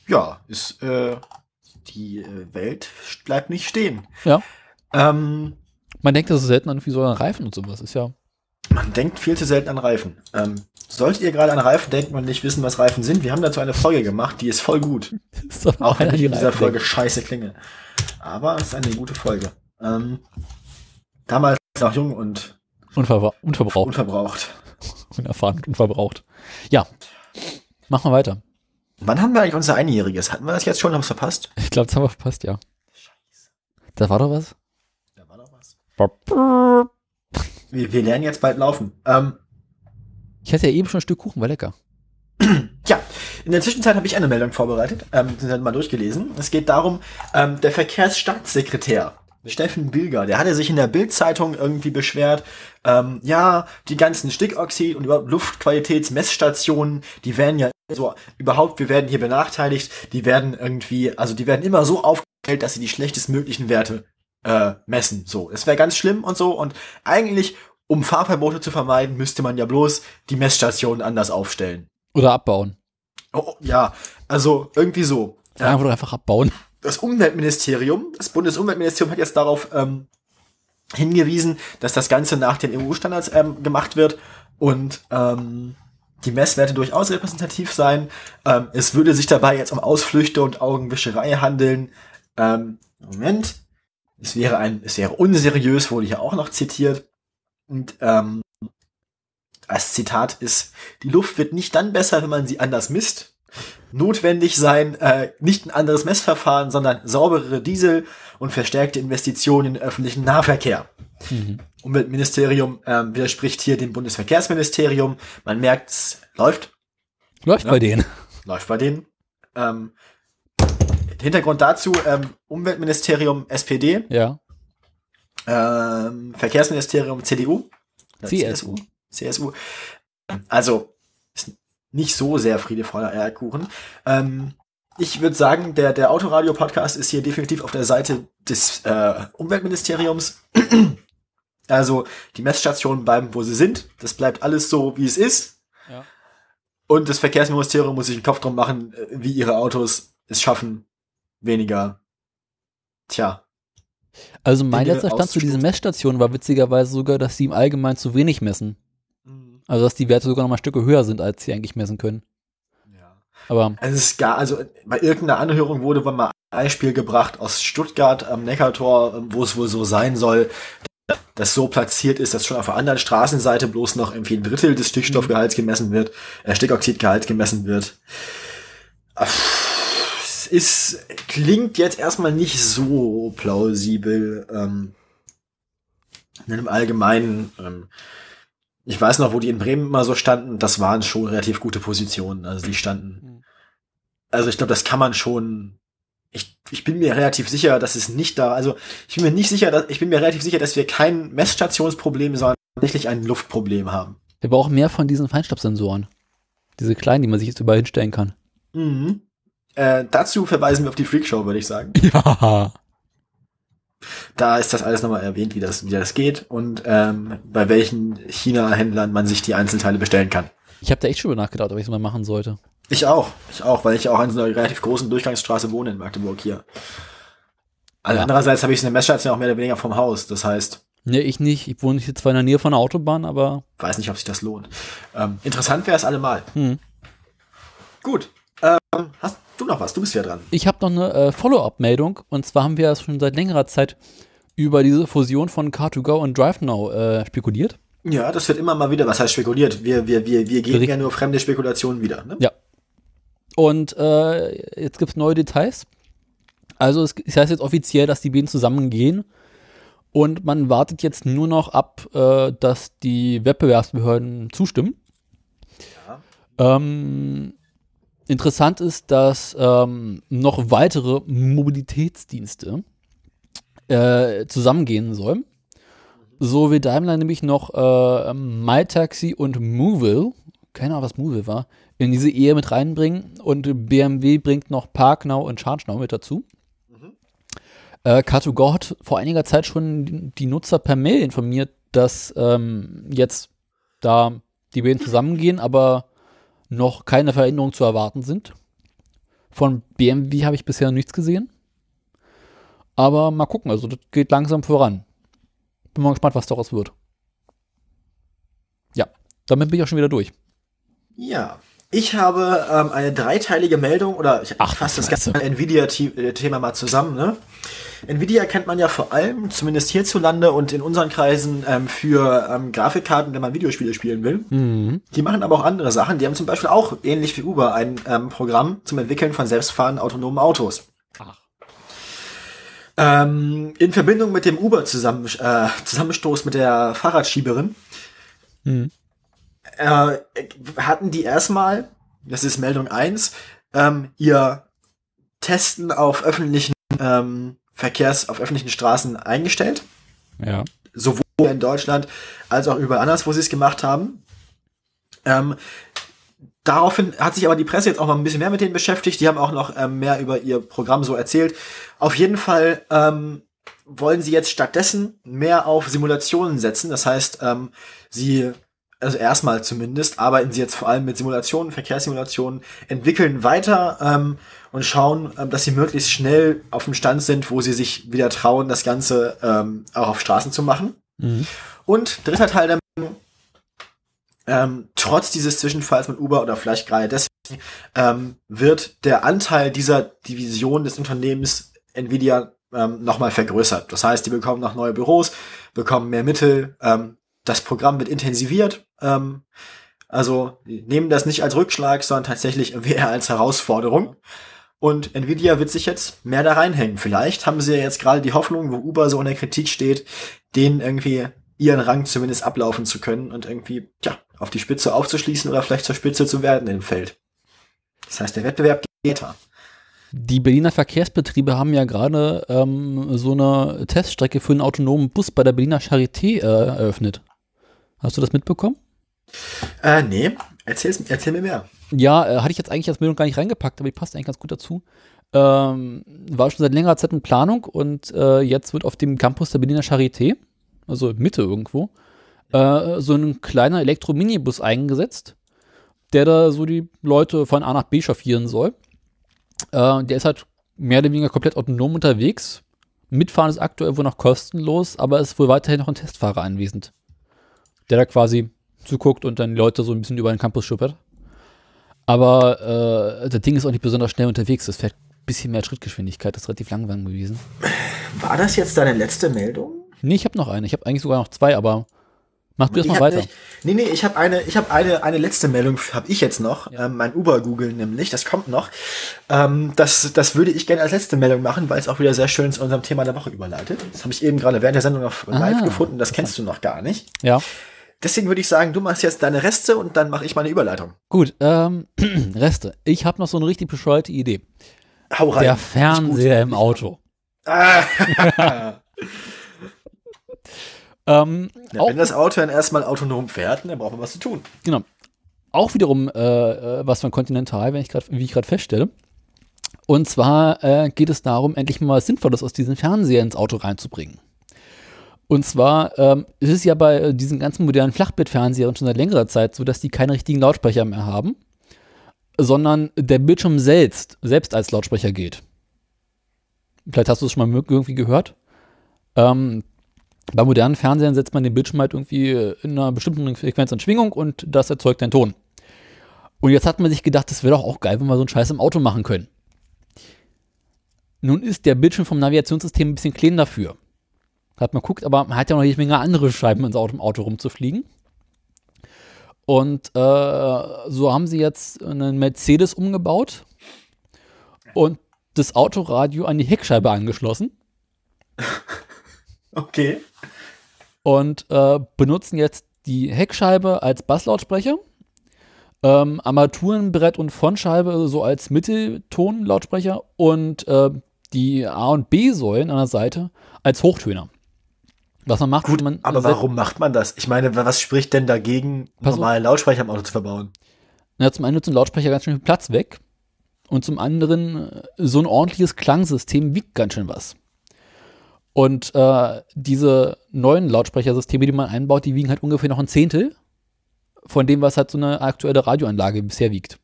Ja, ist, äh, die äh, Welt bleibt nicht stehen. Ja. Ähm, Man denkt, das ist selten an wie so ein Reifen und sowas. Ist ja. man denkt viel zu selten an Reifen. Ähm, solltet ihr gerade an Reifen denken und nicht wissen, was Reifen sind, wir haben dazu eine Folge gemacht, die ist voll gut. Ist doch Auch wenn ich die in dieser Reifen Folge denkt. scheiße klinge. Aber es ist eine gute Folge. Ähm, damals noch jung und Unverbraucht. Unverbraucht. unverbraucht. Unerfahren und unverbraucht. Ja. Machen wir weiter. Wann haben wir eigentlich unser Einjähriges? Hatten wir das jetzt schon? Haben wir es verpasst? Ich glaube, das haben wir verpasst, ja. Da war doch was? Da war doch was. Wir, wir lernen jetzt bald laufen. Ähm, Ich hatte ja eben schon ein Stück Kuchen, war lecker. Ja, in der Zwischenzeit habe ich eine Meldung vorbereitet, ähm, die sind mal durchgelesen. Es geht darum, ähm, der Verkehrsstaatssekretär, Steffen Bilger, der hatte sich in der Bild-Zeitung irgendwie beschwert, ähm, ja, die ganzen Stickoxid- und überhaupt Luftqualitätsmessstationen, die werden ja so, überhaupt, wir werden hier benachteiligt, die werden irgendwie, also die werden immer so aufgestellt, dass sie die schlechtestmöglichen Werte äh, messen. So, es wäre ganz schlimm und so und eigentlich, um Fahrverbote zu vermeiden, müsste man ja bloß die Messstationen anders aufstellen. Oder abbauen. Oh, ja, also irgendwie so. Ja. Einfach, einfach abbauen. Das Umweltministerium, das Bundesumweltministerium hat jetzt darauf ähm, hingewiesen, dass das Ganze nach den EU-Standards ähm, gemacht wird und ähm, die Messwerte durchaus repräsentativ sein. Ähm, es würde sich dabei jetzt um Ausflüchte und Augenwischerei handeln. Ähm, Moment. Es wäre ein, es wäre unseriös, wurde hier auch noch zitiert. Und ähm, das Zitat ist, die Luft wird nicht dann besser, wenn man sie anders misst. Notwendig sein, äh, nicht ein anderes Messverfahren, sondern sauberere Diesel und verstärkte Investitionen in den öffentlichen Nahverkehr. Mhm. Umweltministerium ähm, widerspricht hier dem Bundesverkehrsministerium. Man merkt, es läuft, Läuft Ja. bei denen. läuft bei denen. Ähm, Hintergrund dazu, ähm, Umweltministerium SPD, Ja. ähm, Verkehrsministerium CDU, CSU. CSU. Also ist nicht so sehr Friede, Freude, Eierkuchen. Ähm, ich würde sagen, der, der Autoradio-Podcast ist hier definitiv auf der Seite des äh, Umweltministeriums. also die Messstationen bleiben, wo sie sind. Das bleibt alles so, wie es ist. Ja. Und das Verkehrsministerium muss sich einen Kopf drum machen, äh, wie ihre Autos es schaffen, weniger. Tja, Also mein Dinge letzter Stand zu diesen. Messstationen war witzigerweise sogar, dass sie im Allgemeinen zu wenig messen. Also dass die Werte sogar noch mal Stücke höher sind, als sie eigentlich messen können. Ja. Aber Also es ist gar, also bei irgendeiner Anhörung wurde mal ein Beispiel gebracht aus Stuttgart am Neckartor, ähm, wo es wohl so sein soll, das so platziert ist, dass schon auf der anderen Straßenseite bloß noch irgendwie ein Drittel des Stickstoffgehalts gemessen wird, äh, Stickoxidgehalt gemessen wird. Es ist, klingt jetzt erstmal nicht so plausibel. Ähm, in einem allgemeinen, ähm, ich weiß noch, wo die in Bremen immer so standen, das waren schon relativ gute Positionen. Also die standen. Also ich glaube, das kann man schon ich, ich bin mir relativ sicher, dass es nicht da, also ich bin mir nicht sicher, dass, ich bin mir relativ sicher, dass wir kein Messstationsproblem, sondern tatsächlich ein Luftproblem haben. Wir brauchen mehr von diesen Feinstaubsensoren. Diese kleinen, die man sich jetzt überall hinstellen kann. Mhm. Äh, dazu verweisen wir auf die Freakshow, würde ich sagen. Ja. Da ist das alles nochmal erwähnt, wie das, wie das geht und ähm, bei welchen China-Händlern man sich die Einzelteile bestellen kann. Ich habe da echt schon über nachgedacht, ob ich es mal machen sollte. Ich auch, ich auch, weil ich auch an so einer relativ großen Durchgangsstraße wohne in Magdeburg hier. Also Ja. Andererseits habe ich so eine Messstation auch mehr oder weniger vom Haus. Das heißt, Nee, ich nicht. Ich wohne hier zwar in der Nähe von der Autobahn, aber weiß nicht, ob sich das lohnt. Ähm, interessant wäre es allemal. hm. Gut. Ähm, hast du noch was? Du bist ja dran. ich habe noch eine äh, Follow-up-Meldung. Und zwar haben wir ja schon seit längerer Zeit über diese Fusion von Car2Go und DriveNow äh, spekuliert. Ja, das wird immer mal wieder, was heißt spekuliert? Wir, wir, wir, wir geben Bericht- ja nur fremde Spekulationen wieder. Ne? Ja. Und äh, jetzt gibt es neue Details. Also es, es heißt jetzt offiziell, dass die beiden zusammengehen. Und man wartet jetzt nur noch ab, äh, dass die Wettbewerbsbehörden zustimmen. Ähm, interessant ist, dass ähm, noch weitere Mobilitätsdienste äh, zusammengehen sollen. So wie Daimler nämlich noch äh, MyTaxi und Movil, keine Ahnung, was Movil war, in diese Ehe mit reinbringen. Und BMW bringt noch ParkNow und ChargeNow mit dazu. Äh, Car2Go hat vor einiger Zeit schon die, die Nutzer per Mail informiert, dass ähm, jetzt da die beiden zusammengehen, aber noch keine Veränderungen zu erwarten sind. Von BMW habe ich bisher nichts gesehen. Aber mal gucken, also das geht langsam voran. Bin mal gespannt, was daraus wird. Ja, damit bin ich auch schon wieder durch. Ja. Ich habe ähm, eine dreiteilige Meldung, oder ich, Ach, fasse das ganze Nvidia-Thema mal zusammen. Ne? Nvidia kennt man ja vor allem, zumindest hierzulande und in unseren Kreisen, ähm, für ähm, Grafikkarten, wenn man Videospiele spielen will. Mhm. Die machen aber auch andere Sachen. Die haben zum Beispiel auch, ähnlich wie Uber, ein ähm, Programm zum Entwickeln von selbstfahrenden autonomen Autos. Ach. Ähm, in Verbindung mit dem Uber zusammen, äh, Zusammenstoß mit der Fahrradschieberin Mhm. äh, hatten die erstmal, das ist Meldung 1, ähm, ihr Testen auf öffentlichen ähm, Verkehrs, auf öffentlichen Straßen eingestellt. Ja. Sowohl in Deutschland als auch überall anders, wo sie es gemacht haben. Ähm, daraufhin hat sich aber die Presse jetzt auch mal ein bisschen mehr mit denen beschäftigt. Die haben auch noch ähm, mehr über ihr Programm so erzählt. Auf jeden Fall ähm, wollen sie jetzt stattdessen mehr auf Simulationen setzen. Das heißt, ähm, sie, also erstmal zumindest, arbeiten sie jetzt vor allem mit Simulationen, Verkehrssimulationen, entwickeln weiter ähm, und schauen, ähm, dass sie möglichst schnell auf dem Stand sind, wo sie sich wieder trauen, das Ganze ähm, auch auf Straßen zu machen. Mhm. Und dritter Teil der ähm, trotz dieses Zwischenfalls mit Uber oder vielleicht gerade deswegen, ähm, wird der Anteil dieser Division des Unternehmens Nvidia ähm, nochmal vergrößert. Das heißt, die bekommen noch neue Büros, bekommen mehr Mittel, ähm, das Programm wird intensiviert. Ähm, also nehmen das nicht als Rückschlag, sondern tatsächlich eher als Herausforderung. Und Nvidia wird sich jetzt mehr da reinhängen. Vielleicht haben sie ja jetzt gerade die Hoffnung, wo Uber so in der Kritik steht, denen irgendwie ihren Rang zumindest ablaufen zu können und irgendwie, ja, auf die Spitze aufzuschließen oder vielleicht zur Spitze zu werden im Feld. Das heißt, der Wettbewerb geht weiter. Die Berliner Verkehrsbetriebe haben ja gerade ähm, so eine Teststrecke für einen autonomen Bus bei der Berliner Charité äh, eröffnet. Hast du das mitbekommen? Äh, nee, erzähl's, erzähl mir mehr. Ja, äh, hatte ich jetzt eigentlich als Meldung gar nicht reingepackt, aber die passt eigentlich ganz gut dazu. Ähm, war schon seit längerer Zeit in Planung und äh, jetzt wird auf dem Campus der Berliner Charité, also Mitte irgendwo, äh, so ein kleiner Elektro-Minibus eingesetzt, der da so die Leute von A nach B chauffieren soll. Äh, der ist halt mehr oder weniger komplett autonom unterwegs. Mitfahren ist aktuell wohl noch kostenlos, aber ist wohl weiterhin noch ein Testfahrer anwesend. Der da quasi zuguckt und dann die Leute so ein bisschen über den Campus schuppert. Aber äh, das Ding ist auch nicht besonders schnell unterwegs. Das fährt ein bisschen mehr Schrittgeschwindigkeit. Das ist relativ langsam gewesen. War das jetzt deine letzte Meldung? Nee, ich habe noch eine. Ich habe eigentlich sogar noch zwei, aber mach du erst Ich mal hab weiter. Nicht, nee, nee, ich habe eine, ich habe eine, eine letzte Meldung, habe ich jetzt noch. Ähm, mein Uber-Google nämlich, das kommt noch. Ähm, das, das würde ich gerne als letzte Meldung machen, weil es auch wieder sehr schön zu unserem Thema der Woche überleitet. Das habe ich eben gerade während der Sendung auf live Ah, gefunden, das kennst du noch gar nicht. Ja. Deswegen würde ich sagen, du machst jetzt deine Reste und dann mache ich meine Überleitung. Gut, ähm, Reste. Ich habe noch so eine richtig bescheuerte Idee. Hau rein. Der Fernseher im Auto. Ah. Ähm, Ja, wenn das Auto dann erstmal autonom fährt, dann braucht man was zu tun. genau. Auch wiederum äh, äh, was von Continental, wenn ich grad, wie ich gerade feststelle. Und zwar äh, geht es darum, endlich mal was Sinnvolles aus diesem Fernseher ins Auto reinzubringen. Und zwar ähm, ist es ja bei äh, diesen ganzen modernen Flachbettfernsehern schon seit längerer Zeit so, dass die keine richtigen Lautsprecher mehr haben, sondern der Bildschirm selbst, selbst als Lautsprecher gilt. Vielleicht hast du es schon mal irgendwie gehört. Ähm, bei modernen Fernsehern setzt man den Bildschirm halt irgendwie in einer bestimmten Frequenz an Schwingung und das erzeugt einen Ton. Und jetzt hat man sich gedacht, das wäre doch auch geil, wenn wir so einen Scheiß im Auto machen können. Nun ist der Bildschirm vom Navigationssystem ein bisschen klein dafür. Hat man guckt, aber man hat ja noch jede Menge andere Scheiben ins Auto, im Auto rumzufliegen. Und äh, so haben sie jetzt einen Mercedes umgebaut und das Autoradio an die Heckscheibe angeschlossen Okay. und äh, benutzen jetzt die Heckscheibe als Basslautsprecher, ähm, Armaturenbrett und Frontscheibe so als Mitteltonlautsprecher und äh, die A- und B-Säulen an der Seite als Hochtöner. Was man macht, Gut, man aber warum macht man das? Ich meine, was spricht denn dagegen, Pass auf. normale Lautsprecher im Auto zu verbauen? Ja, zum einen so ein Lautsprecher ganz schön viel Platz weg und zum anderen äh, so ein ordentliches Klangsystem wiegt ganz schön was. Und äh, diese neuen Lautsprechersysteme, die man einbaut, die wiegen halt ungefähr noch ein Zehntel von dem, was halt so eine aktuelle Radioanlage bisher wiegt.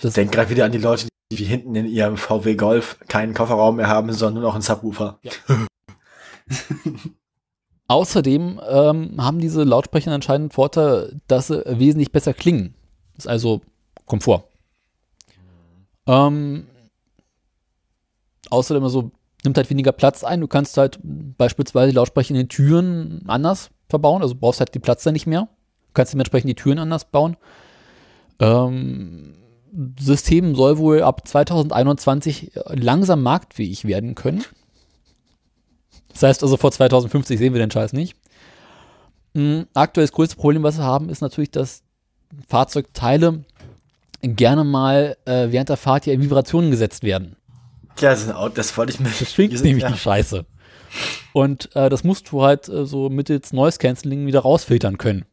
Das, Ich denke gerade wieder an die Leute, die hinten in ihrem VW Golf keinen Kofferraum mehr haben, sondern nur noch einen Subwoofer. Außerdem ähm, haben diese Lautsprecher anscheinend einen Vorteil, dass sie wesentlich besser klingen. Das ist also Komfort. Ähm, außerdem also nimmt halt weniger Platz ein. Du kannst halt beispielsweise die Lautsprecher in den Türen anders verbauen, also brauchst halt die Platz da nicht mehr. Du kannst dementsprechend die Türen anders bauen. Ähm, System soll wohl ab 2021 langsam marktfähig werden können. Das heißt also, vor 2050 sehen wir den Scheiß nicht. Mm, Aktuell das größte Problem, was wir haben, ist natürlich, dass Fahrzeugteile gerne mal äh, während der Fahrt hier in Vibrationen gesetzt werden. Ja, das Auto, das wollte ich mir. Das schwingt nämlich ja. die Scheiße. Und äh, das musst du halt äh, so mittels Noise Cancelling wieder rausfiltern können.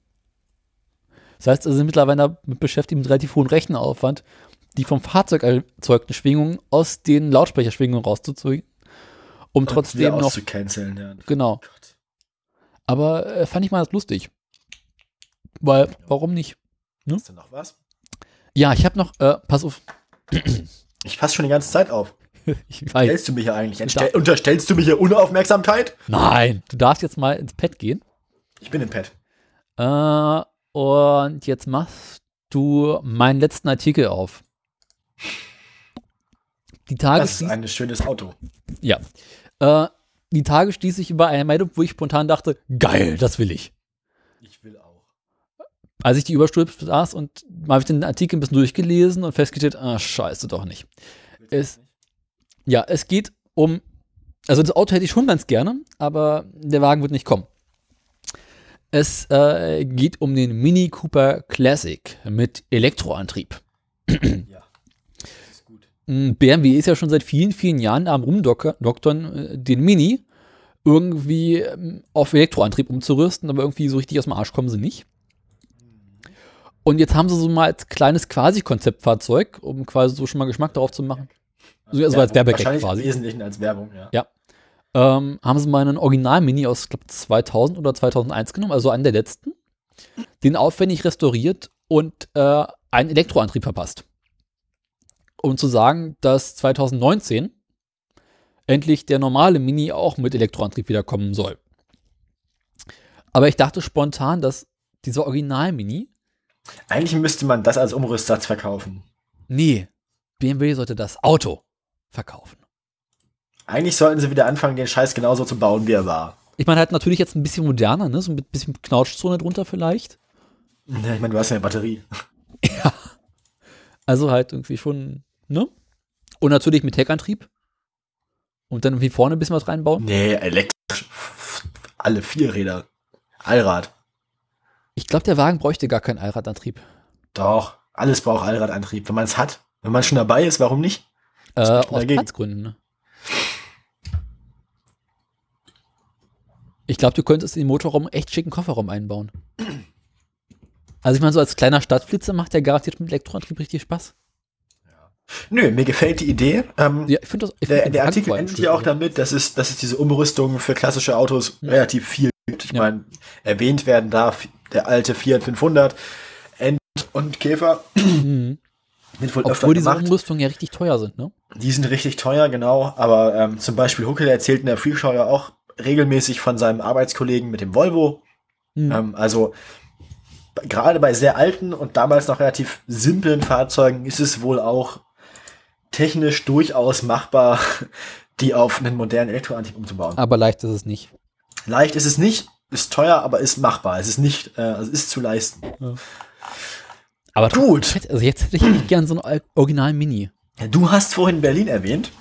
Das heißt, also sind mittlerweile damit beschäftigt mit relativ hohem Rechenaufwand, die vom Fahrzeug erzeugten Schwingungen aus den Lautsprecherschwingungen rauszuziehen, um Und trotzdem noch ja. Genau. Gott. Aber äh, fand ich mal das lustig. Weil, warum nicht? Hast du noch was? Ja, ich habe noch, äh, pass auf, Ich passe schon die ganze Zeit auf. ich weiß. Stellst du mich hier eigentlich? Entstell, unterstellst du mich hier Unaufmerksamkeit? Nein, du darfst jetzt mal ins Pad gehen. Ich bin im Pad. Äh, und jetzt machst du meinen letzten Artikel auf. Die Tage, Das ist ein schönes Auto. ja. Äh, die Tage stieß ich über eine Meldung, wo ich spontan dachte, geil, das will ich. Ich will auch. Als ich die Überschrift las und mal habe ich den Artikel ein bisschen durchgelesen und festgestellt, ah, scheiße, doch nicht. Es, ja, es geht um, also das Auto hätte ich schon ganz gerne, aber der Wagen wird nicht kommen. Es äh, geht um den Mini Cooper Classic mit Elektroantrieb. Ja. Das ist gut. Mm, BMW ist ja schon seit vielen, vielen Jahren am Rumdoktern, äh, den Mini irgendwie ähm, auf Elektroantrieb umzurüsten, aber irgendwie so richtig aus dem Arsch kommen sie nicht. Und jetzt haben sie so mal als kleines Quasi-Konzeptfahrzeug, um quasi so schon mal Geschmack darauf zu machen. So, also als Werbegag Wahrscheinlich quasi. im Wesentlichen als Werbung, ja. Ja. Ähm, haben sie mal einen Original-Mini aus, glaube 2000 oder 2001 genommen, also einen der letzten, den aufwendig restauriert und äh, einen Elektroantrieb verpasst. Um zu sagen, dass 2019 endlich der normale Mini auch mit Elektroantrieb wiederkommen soll. Aber ich dachte spontan, dass dieser Original-Mini, Eigentlich müsste man das als Umrüstsatz verkaufen. nee, BMW sollte das Auto verkaufen. Eigentlich sollten sie wieder anfangen, den Scheiß genauso zu bauen, wie er war. Ich meine halt natürlich jetzt ein bisschen moderner, ne? So ein bisschen Knautschzone drunter vielleicht. Ja, ich meine, du hast ja eine Batterie. Ja. Also halt irgendwie schon, ne? Und natürlich mit Heckantrieb. Und dann irgendwie vorne ein bisschen was reinbauen. Nee, elektrisch. Alle vier Räder. Allrad. Ich glaube, der Wagen bräuchte gar keinen Allradantrieb. Doch, alles braucht Allradantrieb, wenn man es hat. Wenn man schon dabei ist, warum nicht? Äh, aus dagegen? Platzgründen, ne? Ich glaube, du könntest in den Motorraum echt schicken Kofferraum einbauen. Also ich meine, so als kleiner Stadtflitzer macht der garantiert mit Elektroantrieb richtig Spaß. Nö, mir gefällt die Idee. Ähm, Ja, ich finde das. Ich der, find der Artikel endet ja auch damit, dass es, dass es diese Umrüstung für klassische Autos relativ viel gibt. Ich Ja. meine, erwähnt werden darf der alte Fiat 500, End und Käfer. Mhm. Obwohl diese gemacht. Umrüstungen ja richtig teuer sind, ne? Die sind richtig teuer, genau. Aber ähm, zum Beispiel Huckel erzählt in der Freakshow ja auch regelmäßig von seinem Arbeitskollegen mit dem Volvo. Mhm. Ähm, also gerade bei sehr alten und damals noch relativ simplen Fahrzeugen ist es wohl auch technisch durchaus machbar, die auf einen modernen Elektroantrieb umzubauen. Aber leicht ist es nicht. Leicht ist es nicht, ist teuer, aber ist machbar. Es ist nicht, äh, also ist zu leisten. Aber Gut. Also jetzt hätte ich echt gern so einen Original Mini. Du hast vorhin Berlin erwähnt.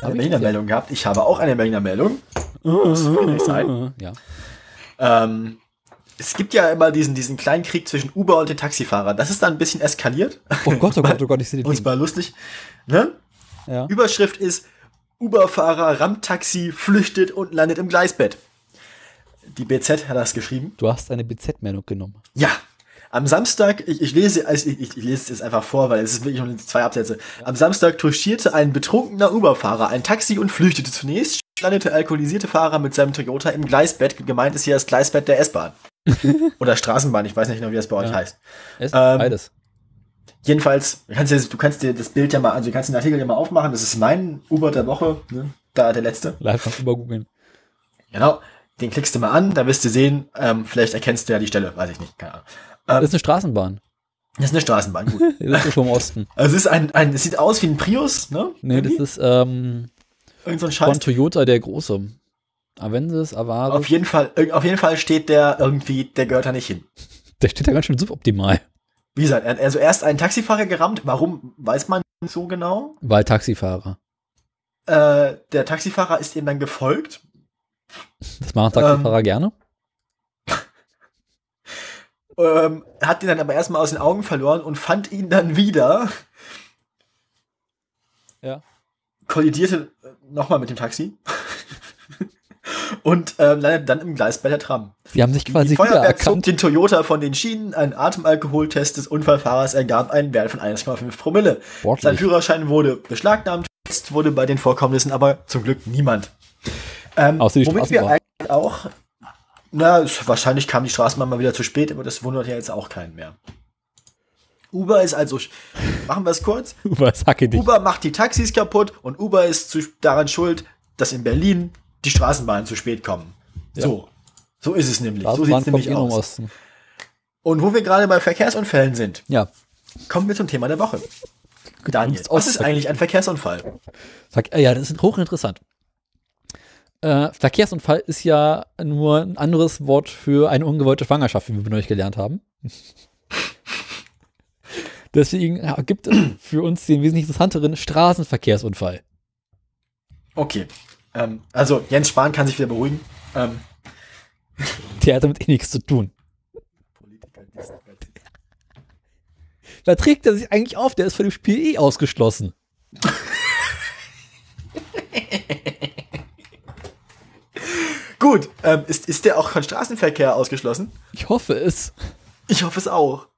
Hab Eine ich Berliner ja? Meldung gehabt. Ich habe auch eine Berliner Meldung. Das will nicht sein. Ja. Ähm, es gibt ja immer diesen, diesen kleinen Krieg zwischen Uber und den Taxifahrern. Das ist dann ein bisschen eskaliert. Oh Gott, oh Gott, oh Gott, ich sehe den Uns Link. mal lustig. Ne? Ja. Überschrift ist, Uber-Fahrer rammt Taxi, flüchtet und landet im Gleisbett. Die BZ hat das geschrieben. Du hast eine BZ-Meldung genommen. Ja. Am Samstag, ich, ich lese, also ich, ich, lese es jetzt einfach vor, weil es ist wirklich nur zwei Absätze. Am Samstag touchierte ein betrunkener Uber-Fahrer ein Taxi und flüchtete zunächst, landete alkoholisierte Fahrer mit seinem Toyota im Gleisbett. Gemeint ist hier das Gleisbett der S-Bahn. Oder Straßenbahn, ich weiß nicht genau, wie das bei euch Ja. heißt. Es Ähm, beides. Jedenfalls, du kannst, dir, du kannst dir das Bild ja mal, also du kannst den Artikel ja mal aufmachen, das ist mein Uber der Woche, ne? da der letzte. Live noch übergoogeln. Genau, den klickst du mal an, da wirst du sehen, ähm, vielleicht erkennst du ja die Stelle, weiß ich nicht, keine Ahnung. Das ist eine Straßenbahn. Das ist eine Straßenbahn, gut. Das ist vom Osten. Also es ist ein, ein, es sieht aus wie ein Prius, ne? Nee, das ist ähm, Irgend so ein von Scheiß. Toyota der große. Avensis, Avaris. Auf jeden Fall, auf jeden Fall steht der irgendwie, der gehört da nicht hin. Der steht da ganz schön suboptimal. Wie gesagt, er- also erst einen Taxifahrer gerammt, warum, weiß man nicht so genau. Weil Taxifahrer. Äh, der Taxifahrer ist ihm dann gefolgt. Das machen Taxifahrer gerne. Ähm, hat ihn dann aber erstmal aus den Augen verloren und fand ihn dann wieder. Ja. Kollidierte nochmal mit dem Taxi. Und ähm, landet dann im Gleis bei der Tram. Sie haben sich Die quasi Feuerwehr zog den Toyota von den Schienen. Ein Atemalkoholtest des Unfallfahrers ergab einen Wert von 1,5 Promille. Sein Sportlich. Führerschein wurde beschlagnahmt. Jetzt wurde bei den Vorkommnissen aber zum Glück niemand. Ähm, Außer die womit wir eigentlich auch, na, es, wahrscheinlich kam die Straßenbahn mal wieder zu spät, aber das wundert ja jetzt auch keinen mehr. Uber ist also, machen wir es kurz, Was hacke dich? Uber macht die Taxis kaputt und Uber ist zu, daran schuld, dass in Berlin die Straßenbahnen zu spät kommen. So. So ist es nämlich. So sieht es nämlich eh aus. Osten. Und wo wir gerade bei Verkehrsunfällen sind, Ja. kommen wir zum Thema der Woche. Daniel, was ist eigentlich ein Verkehrsunfall? Äh, ja, das ist hochinteressant. Äh, Verkehrsunfall ist ja nur ein anderes Wort für eine ungewollte Schwangerschaft, wie wir neulich gelernt haben. Deswegen ja, gibt es für uns den wesentlich interessanteren Straßenverkehrsunfall. Okay. Ähm, also, Jens Spahn kann sich wieder beruhigen. Ähm, Der hat damit eh nichts zu tun. Da trägt er sich eigentlich auf, der ist von dem Spiel eh ausgeschlossen. gut, ähm, ist, ist der auch von Straßenverkehr ausgeschlossen? Ich hoffe es. Ich hoffe es auch.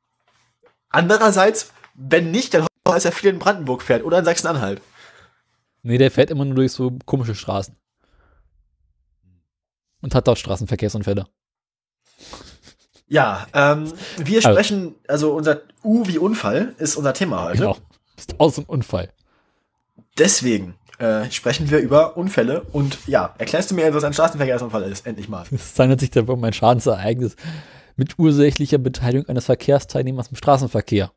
Andererseits, wenn nicht, dann hoffe ich, dass er viel in Brandenburg fährt oder in Sachsen-Anhalt. Nee, der fährt immer nur durch so komische Straßen. Und hat dort Straßenverkehrsunfälle. Ja, ähm, wir Also- sprechen, also unser U wie Unfall ist unser Thema heute. Genau. Ist aus dem Unfall. Deswegen äh, sprechen wir über Unfälle und ja, erklärst du mir, was ein Straßenverkehrsunfall ist, endlich mal. Es handelt sich dabei um ein Schadensereignis mit ursächlicher Beteiligung eines Verkehrsteilnehmers im Straßenverkehr.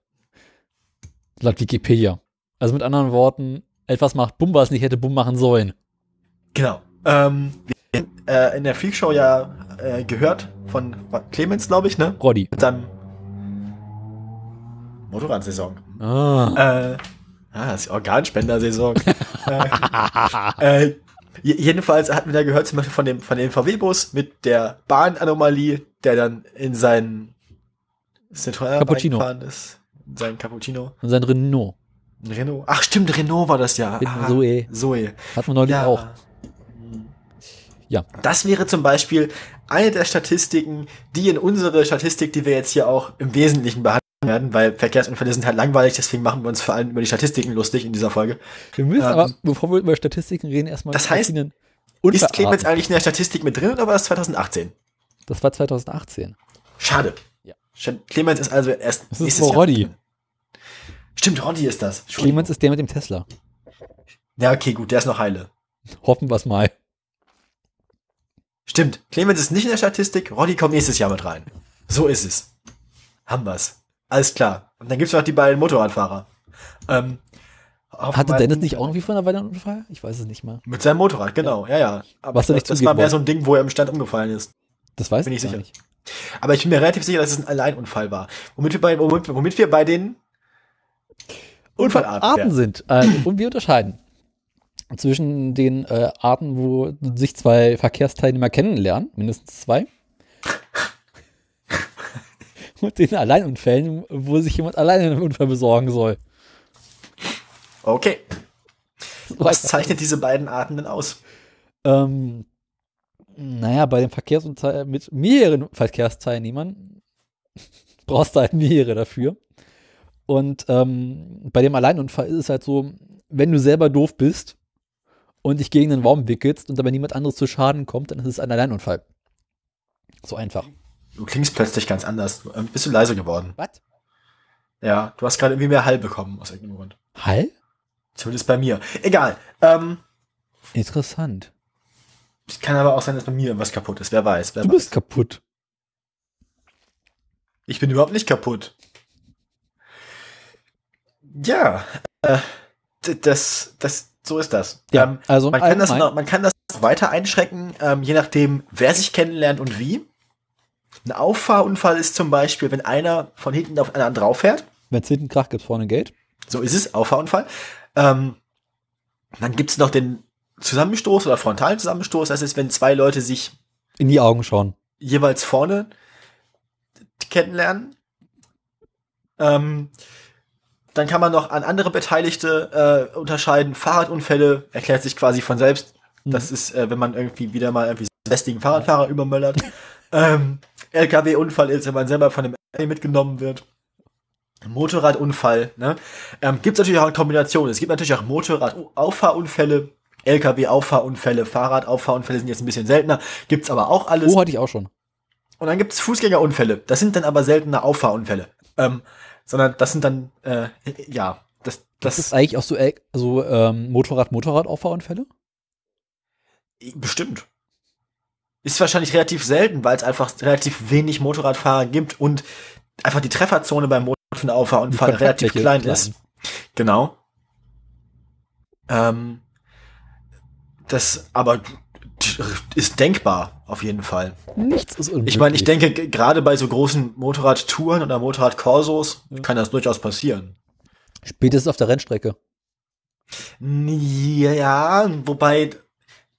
Laut Wikipedia. Also mit anderen Worten, etwas macht Bumm, was nicht hätte Bumm machen sollen. Genau. Ähm, wir haben äh, in der Freakshow ja äh, gehört von Clemens, glaube ich, ne? Roddy. Mit seinem Motorradsaison. Ah. Äh, ah, das ist Organspendersaison. äh, äh, je- jedenfalls hatten wir da gehört zum Beispiel von dem, von dem VW-Bus mit der Bahnanomalie, der dann in seinen Citroën Cappuccino. reingefahren ist. In seinen Cappuccino. Und sein Renault. Renault. Ach stimmt, Renault war das ja. Mit Ah, Zoe. Zoe. Hat man neulich auch. Ja. Das wäre zum Beispiel eine der Statistiken, die in unsere Statistik, die wir jetzt hier auch im Wesentlichen behandeln werden, weil Verkehrsunfälle sind halt langweilig, deswegen machen wir uns vor allem über die Statistiken lustig in dieser Folge. Wir müssen Ähm, aber, bevor wir über Statistiken reden, erstmal Das heißt, verschiedenen Ist Clemens eigentlich in der Statistik mit drin oder war das 2018? Das war 2018. Schade. Ja. Clemens ist also erst Das ist aber Jahr. Stimmt, Roddy ist das. Clemens ist der mit dem Tesla. Ja, okay, gut, der ist noch heile. Hoffen wir es mal. Stimmt, Clemens ist nicht in der Statistik, Roddy kommt nächstes Jahr mit rein. So ist es. Haben wir's. Alles klar. Und dann gibt's noch die beiden Motorradfahrer. Ähm, Hatte Dennis nicht auch irgendwie vor einer Weile einen Unfall? Ich weiß es nicht mal. Mit seinem Motorrad, genau, ja, ja. Aber Was das, nicht das war mehr so ein Ding, wo er im Stand umgefallen ist. Das weiß Bin ich sicher. nicht. Aber ich bin mir relativ sicher, dass es ein Alleinunfall war. Womit wir bei, womit, womit wir bei den Unfallarten Arten wären. sind. Äh, und wir unterscheiden zwischen den äh, Arten, wo sich zwei Verkehrsteilnehmer kennenlernen, mindestens zwei, und den Alleinunfällen, wo sich jemand alleine einen Unfall besorgen soll. Okay. Was zeichnet diese beiden Arten denn aus? Ähm, naja, bei dem Verkehrsunfall mit mehreren Verkehrsteilnehmern brauchst du halt mehrere dafür. Und ähm, bei dem Alleinunfall ist es halt so, wenn du selber doof bist und dich gegen den Baum wickelst und dabei niemand anderes zu Schaden kommt, dann ist es ein Alleinunfall. So einfach. Du klingst plötzlich ganz anders. Du, ähm, bist du leise geworden? Was? Ja, du hast gerade irgendwie mehr Hall bekommen aus irgendeinem Grund. Hall? Zumindest bei mir. Egal. Ähm, Interessant. es kann aber auch sein, dass bei mir irgendwas kaputt ist. Wer weiß. Wer Du weiß. bist kaputt. Ich bin überhaupt nicht kaputt. Ja, äh, das, das, so ist das. Ja, Ähm, also man, kann das noch, man kann das weiter einschränken, ähm, je nachdem, wer sich kennenlernt und wie. Ein Auffahrunfall ist zum Beispiel, wenn einer von hinten auf einen anderen drauf fährt. Wenn es hinten Krach gibt, vorne Geld. So ist es, Auffahrunfall. Ähm, dann gibt's noch den Zusammenstoß oder frontalen Zusammenstoß. Das ist, wenn zwei Leute sich In die Augen schauen. jeweils vorne kennenlernen. Ähm, dann kann man noch an andere Beteiligte äh, unterscheiden. Fahrradunfälle erklärt sich quasi von selbst. Das ist, äh, wenn man irgendwie wieder mal irgendwie lästigen Fahrradfahrer übermöllert. ähm, LKW-Unfall ist, wenn man selber von dem LKW mitgenommen wird. Motorradunfall, ne? Ähm, gibt es natürlich auch eine Kombination. Es gibt natürlich auch Motorrad-Auffahrunfälle, LKW-Auffahrunfälle, Fahrradauffahrunfälle sind jetzt ein bisschen seltener. Gibt's aber auch alles. Oh, hatte ich auch schon. Und dann gibt's Fußgängerunfälle. Das sind dann aber seltene Auffahrunfälle. Ähm, sondern das sind dann, äh, ja, das, Das das ist eigentlich auch so, äh, so ähm, Motorrad-Motorrad-Auffahrunfälle? bestimmt. Ist wahrscheinlich relativ selten, weil es einfach relativ wenig Motorradfahrer gibt und einfach die Trefferzone beim Motorrad für einen Auffahrunfall Die relativ Kontaktfläche klein ist. Genau. Ähm, das aber ist denkbar, auf jeden Fall. Nichts ist unmöglich. Ich meine, ich denke, gerade bei so großen Motorradtouren oder Motorradkorsos kann das durchaus passieren. Spätestens auf der Rennstrecke. Ja, wobei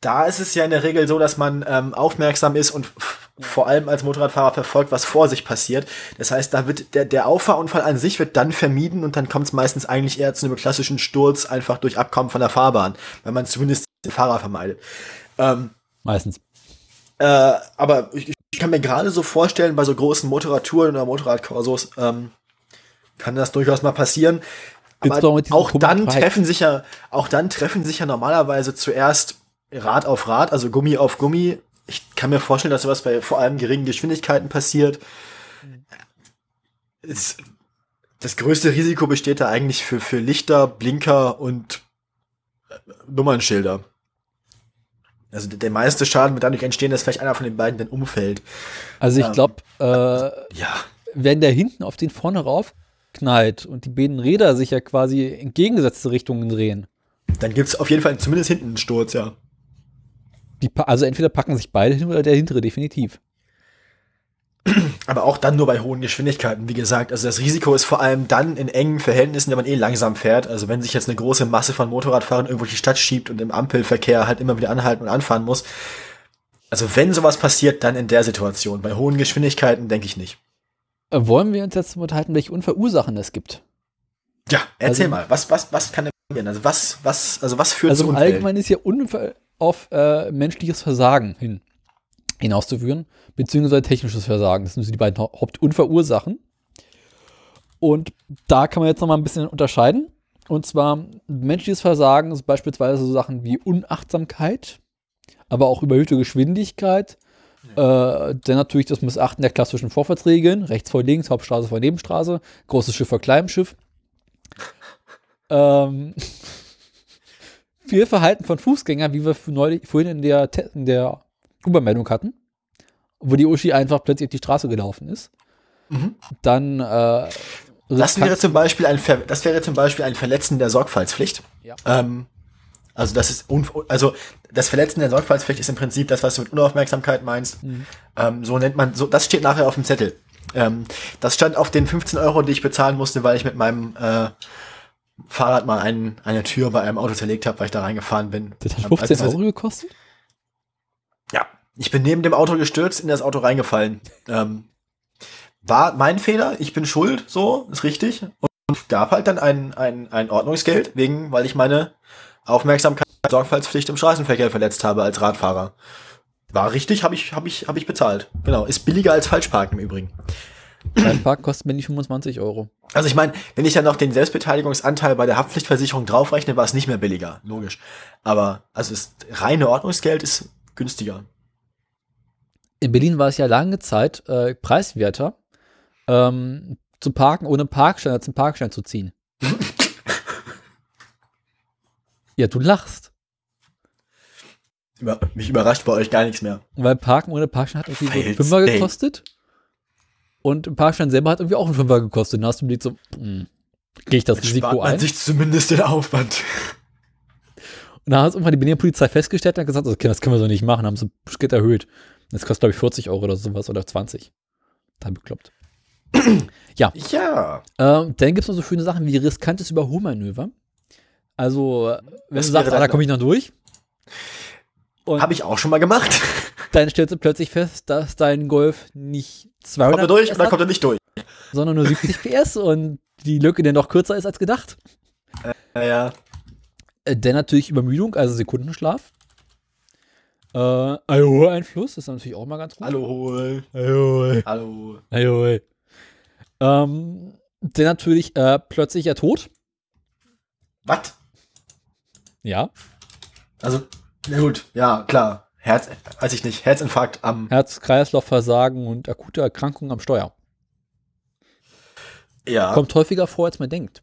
da ist es ja in der Regel so, dass man ähm, aufmerksam ist und vor allem als Motorradfahrer verfolgt, was vor sich passiert. Das heißt, da wird der, der Auffahrunfall an sich wird dann vermieden und dann kommt es meistens eigentlich eher zu einem klassischen Sturz einfach durch Abkommen von der Fahrbahn, weil man zumindest den Fahrer vermeidet. Ähm, Meistens. Äh, aber ich, ich kann mir gerade so vorstellen, bei so großen Motorradtouren oder Motorradkorsos ähm, kann das durchaus mal passieren. Aber auch dann treffen sich ja, auch dann treffen sich ja normalerweise zuerst Rad auf Rad, also Gummi auf Gummi. Ich kann mir vorstellen, dass sowas bei vor allem geringen Geschwindigkeiten passiert. Es, das größte Risiko besteht da eigentlich für, für Lichter, Blinker und äh, Nummernschilder. Also der- meiste Schaden wird dadurch entstehen, dass vielleicht einer von den beiden dann umfällt. Also ich Ähm, glaube, äh, Ja. wenn der hinten auf den vorne rauf knallt und die beiden Räder sich ja quasi in gegengesetzte Richtungen drehen, Dann gibt's auf jeden Fall zumindest hinten einen Sturz, ja. Also entweder packen sich beide hin oder der hintere, definitiv. Aber auch dann nur bei hohen Geschwindigkeiten, wie gesagt. Also das Risiko ist vor allem dann in engen Verhältnissen, wenn man eh langsam fährt. Also wenn sich jetzt eine große Masse von Motorradfahrern irgendwo die Stadt schiebt und im Ampelverkehr halt immer wieder anhalten und anfahren muss. Also wenn sowas passiert, dann in der Situation. Bei hohen Geschwindigkeiten denke ich nicht. Äh, wollen wir uns jetzt unterhalten, welche Unfallursachen es gibt? Ja, erzähl Also- mal, was, was, was kann denn passieren? Also was, was, also was führt Also zu Unfällen? Allgemeinen ist ja Unfall auf äh, menschliches Versagen hin hinauszuführen, beziehungsweise technisches Versagen. Das sind so die beiden Hau- Hauptunfallursachen. Und da kann man jetzt noch mal ein bisschen unterscheiden. Und zwar menschliches Versagen ist beispielsweise so Sachen wie Unachtsamkeit, aber auch überhöhte Geschwindigkeit. Äh, dann natürlich das Missachten der klassischen Vorfahrtsregeln, rechts vor links, Hauptstraße vor Nebenstraße, großes Schiff vor kleinem Schiff. ähm, viel Verhalten von Fußgängern, wie wir neulich, vorhin in der, in der Übermeldung hatten, wo die Uschi einfach plötzlich auf die Straße gelaufen ist. Mhm. Dann äh, Das wäre zum Beispiel ein, Ver das wäre zum Beispiel ein Verletzen der Sorgfaltspflicht. Ja. Ähm, also das ist also das Verletzen der Sorgfaltspflicht ist im Prinzip das, was du mit Unaufmerksamkeit meinst. Mhm. Ähm, so nennt man, so das steht nachher auf dem Zettel. Ähm, das stand auf den 15 Euro, die ich bezahlen musste, weil ich mit meinem äh, Fahrrad mal einen, eine Tür bei einem Auto zerlegt habe, weil ich da reingefahren bin. das hat Ähm, 15 also- Euro gekostet? Ich bin neben dem Auto gestürzt, in das Auto reingefallen. Ähm, war mein Fehler, ich bin schuld, so, ist richtig. Und gab halt dann ein, ein, ein Ordnungsgeld, wegen, weil ich meine Aufmerksamkeit und Sorgfaltspflicht im Straßenverkehr verletzt habe als Radfahrer. War richtig, habe ich, hab ich, hab ich bezahlt. Genau, ist billiger als Falschparken im Übrigen. Ein Park kostet mir nicht 25 Euro. Also ich meine, wenn ich dann noch den Selbstbeteiligungsanteil bei der Haftpflichtversicherung draufrechne, war es nicht mehr billiger, logisch. Aber also das reine Ordnungsgeld ist günstiger. In Berlin war es ja lange Zeit äh, preiswerter, ähm, zu parken ohne Parkschein als einen Parkschein zu ziehen. ja, du lachst. Über, mich überrascht bei euch gar nichts mehr. Weil Parken ohne Parkschein hat irgendwie so einen Fünfer gekostet. Und ein Parkschein selber hat irgendwie auch einen Fünfer gekostet. Und da hast du überlegt so, hm, gehe ich das Spart Risiko man ein? sich zumindest den Aufwand. Und da hat irgendwann die Berliner Polizei festgestellt und hat gesagt, okay, das können wir so nicht machen, haben sie Schritt erhöht. Das kostet, glaube ich, 40 Euro oder sowas oder 20. Da bekloppt. Ja. Ähm, dann gibt es noch so schöne Sachen wie riskantes Überholmanöver. Also, äh, wenn Das du sagst, ah, da komme ich noch durch, Habe ich auch schon mal gemacht. dann stellst du plötzlich fest, dass dein Golf nicht Kommt 200 er durch PS oder hat, kommt er nicht durch? sondern nur 70 PS und die Lücke dann doch kürzer ist als gedacht. Naja. Äh, dann natürlich Übermüdung, also Sekundenschlaf. Äh, Alkoholeinfluss ist natürlich auch mal ganz gut. Hallo, hol. Alkohol. Hallo. Alkohol. Ähm, dann natürlich äh, plötzlicher Tod. Was? Ja. Also, na gut, ja, klar. Herz, weiß ich nicht, Herzinfarkt am. Herz-Kreislauf-Versagen und akute Erkrankungen am Steuer. Ja, Kommt häufiger vor, als man denkt.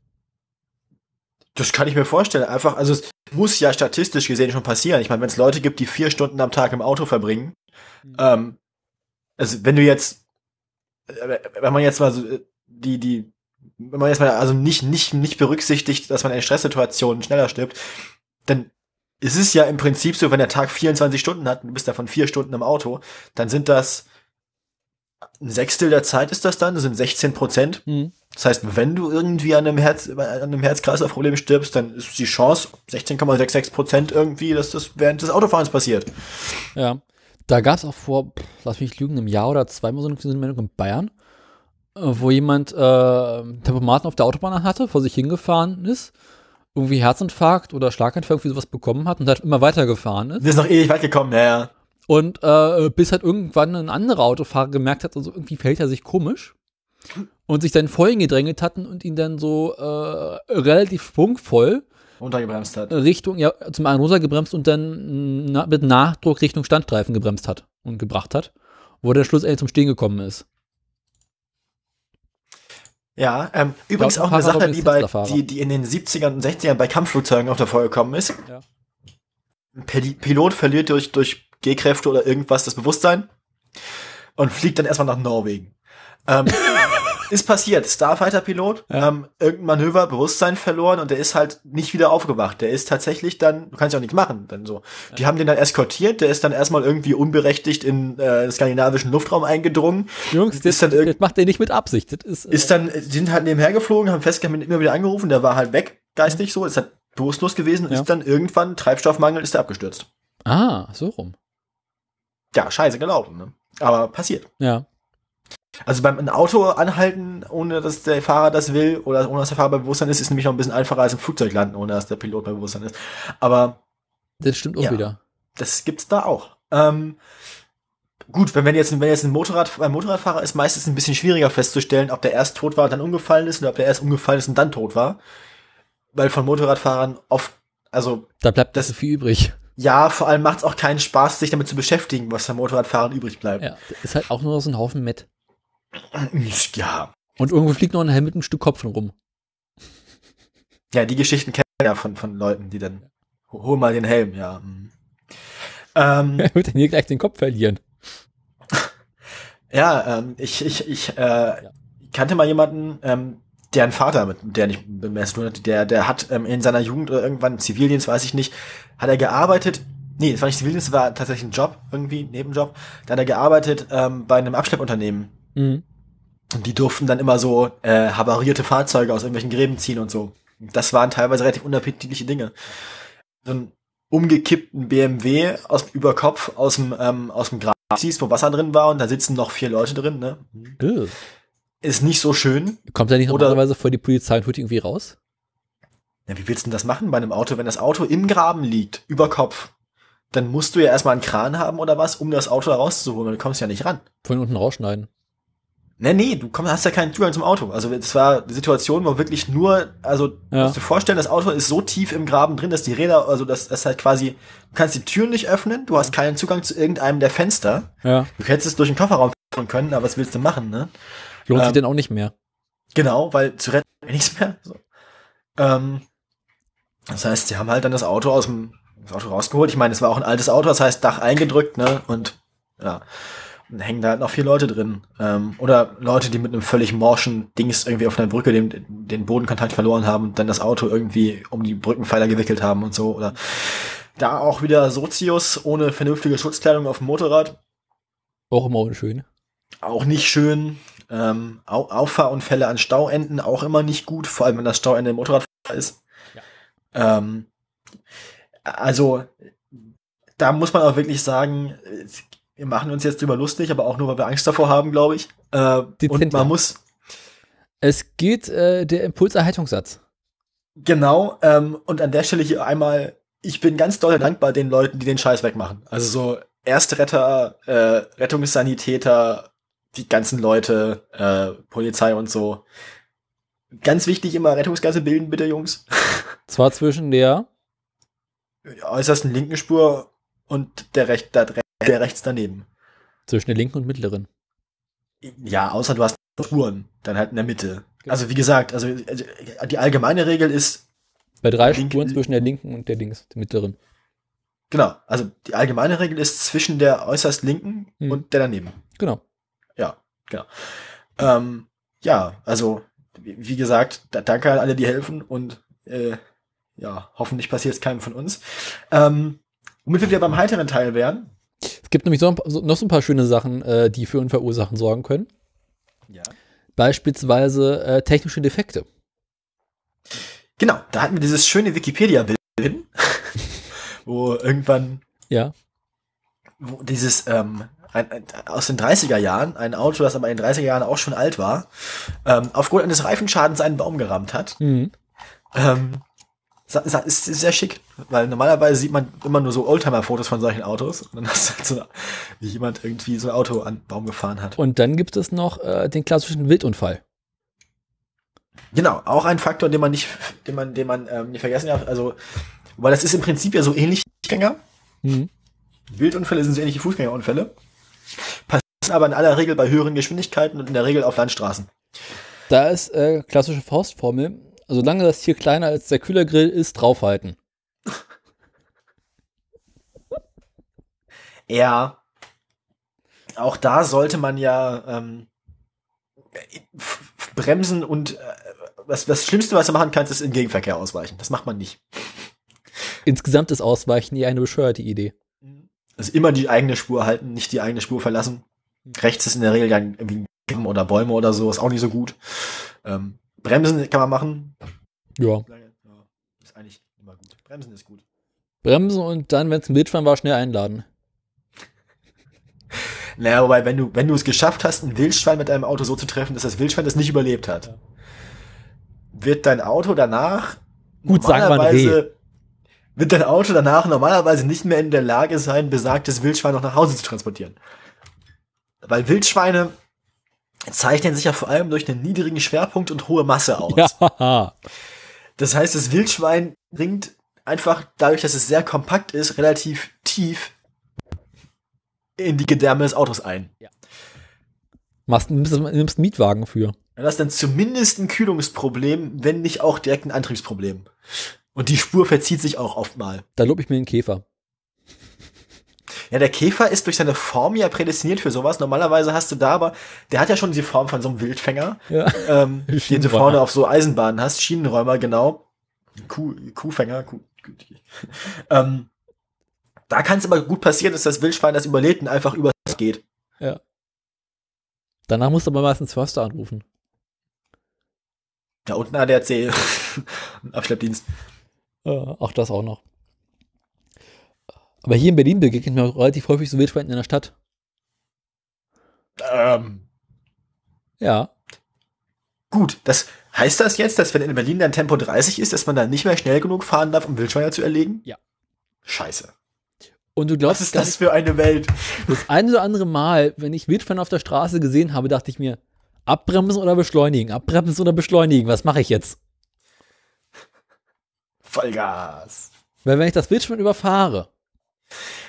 Das kann ich mir vorstellen. Einfach, also es muss ja statistisch gesehen schon passieren. Ich meine, wenn es Leute gibt, die vier Stunden am Tag im Auto verbringen, Mhm. ähm, also wenn du jetzt, äh, wenn man jetzt mal so äh, die, die, wenn man jetzt mal also nicht, nicht, nicht berücksichtigt, dass man in Stresssituationen schneller stirbt, dann ist es ja im Prinzip so, wenn der Tag 24 Stunden hat und du bist davon vier Stunden im Auto, dann sind das ein Sechstel der Zeit ist das dann, das sind 16 Prozent. Mhm. Das heißt, wenn du irgendwie an einem Herz, an einem Herz-Kreislauf-Problem stirbst, dann ist die Chance 16,66 Prozent irgendwie, dass das während des Autofahrens passiert. Ja. Da gab es auch vor, lass mich lügen, einem Jahr oder zweimal so eine Meldung in Bayern, äh, wo jemand äh, Tempomaten auf der Autobahn hatte, vor sich hingefahren ist, irgendwie Herzinfarkt oder Schlaganfall, irgendwie sowas bekommen hat und halt immer weitergefahren ist. Das ist noch ewig weit gekommen, naja. Und äh, bis halt irgendwann ein anderer Autofahrer gemerkt hat, also irgendwie verhält er sich komisch und sich dann vor ihn gedrängelt hatten und ihn dann so äh, relativ sprungvoll Runtergebremst hat. Richtung, ja, zum einen runtergebremst und dann na, mit Nachdruck Richtung Standstreifen gebremst hat und gebracht hat, wo der schlussendlich zum Stehen gekommen ist. Ja, ähm, übrigens auch ein eine Sache, die, bei, die, die in den 70ern und 60ern bei Kampfflugzeugen auf der Folge gekommen ist. Ja. Ein Pilot verliert durch, durch G-Kräfte oder irgendwas das Bewusstsein und fliegt dann erstmal nach Norwegen. Ähm, ist passiert. Starfighter-Pilot, Ja. ähm, irgendein Manöver, Bewusstsein verloren und der ist halt nicht wieder aufgewacht. Der ist tatsächlich dann, du kannst ja auch nichts machen, dann so. Die haben den dann eskortiert, der ist dann erstmal irgendwie unberechtigt in äh, den skandinavischen Luftraum eingedrungen. Jungs, das, dann das macht er nicht mit Absicht. Das ist, äh, Ist dann, die sind halt nebenher geflogen, haben festgehalten, immer wieder angerufen, der war halt weg, geistig so, ist halt bewusstlos gewesen, Ja. ist dann irgendwann, Treibstoffmangel, ist er abgestürzt. ah, so rum. Ja, scheiße gelaufen, ne? Aber passiert. Ja. Also beim ein Auto anhalten, ohne dass der Fahrer das will, oder ohne dass der Fahrer bei Bewusstsein ist, ist nämlich noch ein bisschen einfacher als im Flugzeug landen, ohne dass der Pilot bei Bewusstsein ist. Aber Das stimmt auch Ja. wieder. das gibt's da auch. Ähm, gut, wenn, wenn jetzt, wenn jetzt ein Motorrad, ein Motorradfahrer ist, meistens ein bisschen schwieriger festzustellen, ob der erst tot war und dann umgefallen ist, oder ob der erst umgefallen ist und dann tot war. Weil von Motorradfahrern oft, also Da bleibt Das- so viel übrig. Ja, vor allem macht's auch keinen Spaß, sich damit zu beschäftigen, was von Motorradfahrern übrig bleibt. Ja. Ist halt auch nur so ein Haufen Mett. ja. Und irgendwo fliegt noch ein Helm mit einem Stück Kopf rum. Ja, die Geschichten kennen wir ja von, von Leuten, die dann, hol mal den Helm, ja. mhm. Ähm, Er wird dann hier gleich den Kopf verlieren. ja, ähm, ich, ich, ich äh, kannte mal jemanden, ähm, deren Vater, mit der nicht mehr zu tun hat, der, der hat ähm, in seiner Jugend oder irgendwann im Zivildienst, weiß ich nicht, hat er gearbeitet, nee, es war nicht Zivildienst, es war tatsächlich ein Job, irgendwie, Nebenjob, da hat er gearbeitet ähm, bei einem Abschleppunternehmen. Mhm. Und die durften dann immer so äh, havarierte Fahrzeuge aus irgendwelchen Gräben ziehen und so. Das waren teilweise relativ unappetitliche Dinge. So einen umgekippten BMW aus über Kopf aus dem ähm, aus dem Gras ziehst, wo Wasser drin war und da sitzen noch vier Leute drin. Ne? Ugh. Ist nicht so schön. Kommt er nicht Oder- normalerweise vor die Polizei und holt irgendwie raus? Ja, wie willst du denn das machen bei einem Auto, wenn das Auto im Graben liegt, über Kopf? Dann musst du ja erstmal einen Kran haben oder was, um das Auto da rauszuholen. Du kommst ja nicht ran. Von unten rausschneiden. Nee, nee, du komm, hast ja keinen Zugang zum Auto. Also es war eine Situation, wo wirklich nur, also Ja. musst du dir vorstellen, das Auto ist so tief im Graben drin, dass die Räder, also das, das halt quasi, du kannst die Türen nicht öffnen, du hast keinen Zugang zu irgendeinem der Fenster. Ja. Du hättest es durch den Kofferraum können, aber was willst du machen, ne? Lohnt sich Ähm, denn auch nicht mehr. Genau, weil zu retten nichts mehr. So. Ähm, das heißt, sie haben halt dann das Auto aus dem das Auto rausgeholt. Ich meine, es war auch ein altes Auto, das heißt Dach eingedrückt, ne? Und ja, und hängen da halt noch vier Leute drin. Ähm, oder Leute, die mit einem völlig morschen Dings irgendwie auf einer Brücke den, den Bodenkontakt verloren haben dann das Auto irgendwie um die Brückenpfeiler gewickelt haben und so. Oder da auch wieder Sozius ohne vernünftige Schutzkleidung auf dem Motorrad. Auch immer unschön. Auch nicht schön. Ähm, Au Auffahrunfälle an Stauenden auch immer nicht gut, vor allem wenn das Stauende im Motorradfahrer ist. Ähm, also, da muss man auch wirklich sagen, wir machen uns jetzt drüber lustig, aber auch nur, weil wir Angst davor haben, glaube ich. Äh, und ja. man muss, Es geht äh, der Impulserhaltungssatz. genau, ähm, und an der Stelle hier einmal, ich bin ganz doll dankbar den Leuten, die den Scheiß wegmachen. Also so Erstretter, äh, Rettungssanitäter, die ganzen Leute, äh, Polizei und so. Ganz wichtig, immer Rettungsgasse bilden, bitte, Jungs. Zwar zwischen der, Äußersten linken Spur und der, recht, der, der rechts daneben. zwischen der linken und mittleren. Ja, außer du hast Spuren, dann halt in der Mitte. Also wie gesagt, also also, die allgemeine Regel ist, Bei drei Link- Spuren zwischen der linken und der links, der mittleren. genau, also die allgemeine Regel ist zwischen der äußerst linken Hm. und der daneben. Genau. Ja, genau. Ähm, ja, also wie, gesagt, da, danke an alle, die helfen und äh, ja, hoffentlich passiert es keinem von uns. Ähm, womit wir wieder beim heiteren Teil wären. Es gibt nämlich so paar- so, noch so ein paar schöne Sachen, äh, die für Unfallursachen sorgen können. Ja. Beispielsweise äh, technische Defekte. Genau, da hatten wir dieses schöne Wikipedia-Bild drin, wo irgendwann Ja. wo dieses ähm, ein, ein, aus den 30er Jahren, ein Auto, das aber in den 30er Jahren auch schon alt war, ähm, aufgrund eines Reifenschadens einen Baum gerammt hat. Mhm. Ähm, ist, sehr schick, weil normalerweise sieht man immer nur so Oldtimer-Fotos von solchen Autos und dann hast du halt so, wie jemand irgendwie so ein Auto an den Baum gefahren hat. Und dann gibt es noch äh, den klassischen Wildunfall. Genau, auch ein Faktor, den man nicht, den man, den man ähm, nicht vergessen darf. Also, weil das ist im Prinzip ja so ähnlich wie Fußgänger. Mhm. Wildunfälle sind so ähnliche Fußgängerunfälle. Aber in aller Regel bei höheren Geschwindigkeiten und in der Regel auf Landstraßen. Da ist äh, klassische Faustformel, solange das Tier kleiner als der Kühlergrill ist, draufhalten. Ja. Auch da sollte man ja ähm, bremsen und äh, was, das Schlimmste, was du machen kannst, ist im Gegenverkehr ausweichen. Das macht man nicht. Insgesamt ist Ausweichen eher eine bescheuerte Idee. Also immer die eigene Spur halten, nicht die eigene Spur verlassen. Rechts ist in der Regel dann irgendwie Kippen oder Bäume oder so, ist auch nicht so gut. Ähm, Bremsen kann man machen. Ja. Ja, ist eigentlich immer gut. Bremsen ist gut. Bremsen und dann, wenn es ein Wildschwein war, schnell einladen. Naja, wobei, wenn du, wenn du es geschafft hast, ein Wildschwein mit deinem Auto so zu treffen, dass das Wildschwein das nicht überlebt hat, Ja. wird dein Auto danach Gut, normalerweise- wird dein Auto danach normalerweise nicht mehr in der Lage sein, besagtes Wildschwein noch nach Hause zu transportieren. Weil Wildschweine zeichnen sich ja vor allem durch einen niedrigen Schwerpunkt und hohe Masse aus. Ja. Das heißt, das Wildschwein dringt einfach dadurch, dass es sehr kompakt ist, relativ tief in die Gedärme des Autos ein. Machst, nimmst, nimmst einen Mietwagen für. Das ist dann zumindest ein Kühlungsproblem, wenn nicht auch direkt ein Antriebsproblem. Und die Spur verzieht sich auch oft mal. Da lob ich mir den Käfer. Ja, der Käfer ist durch seine Form ja prädestiniert für sowas. Normalerweise hast du da aber, der hat ja schon die Form von so einem Wildfänger, Ja. ähm, den du vorne auf so Eisenbahnen hast, Schienenräumer, genau. Kuh, Kuhfänger, Kuh, ähm, da kann es aber gut passieren, dass das Wildschwein das überlebt und einfach übers geht. Danach musst du aber meistens Förster anrufen. Da unten ADAC, Abschleppdienst. Äh, auch das auch noch. Aber hier in Berlin begegnet mir auch relativ häufig so Wildschweine in der Stadt. Ähm, Ja. gut, das heißt das jetzt, dass wenn in Berlin dann Tempo 30 ist, dass man dann nicht mehr schnell genug fahren darf, um Wildschweine zu erlegen? Ja. Scheiße. Und du Was glaubst ist gar das für eine Welt? das eine oder andere Mal, wenn ich Wildschweine auf der Straße gesehen habe, dachte ich mir, abbremsen oder beschleunigen, abbremsen oder beschleunigen, was mache ich jetzt? Vollgas. Weil wenn ich das Wildschwein überfahre.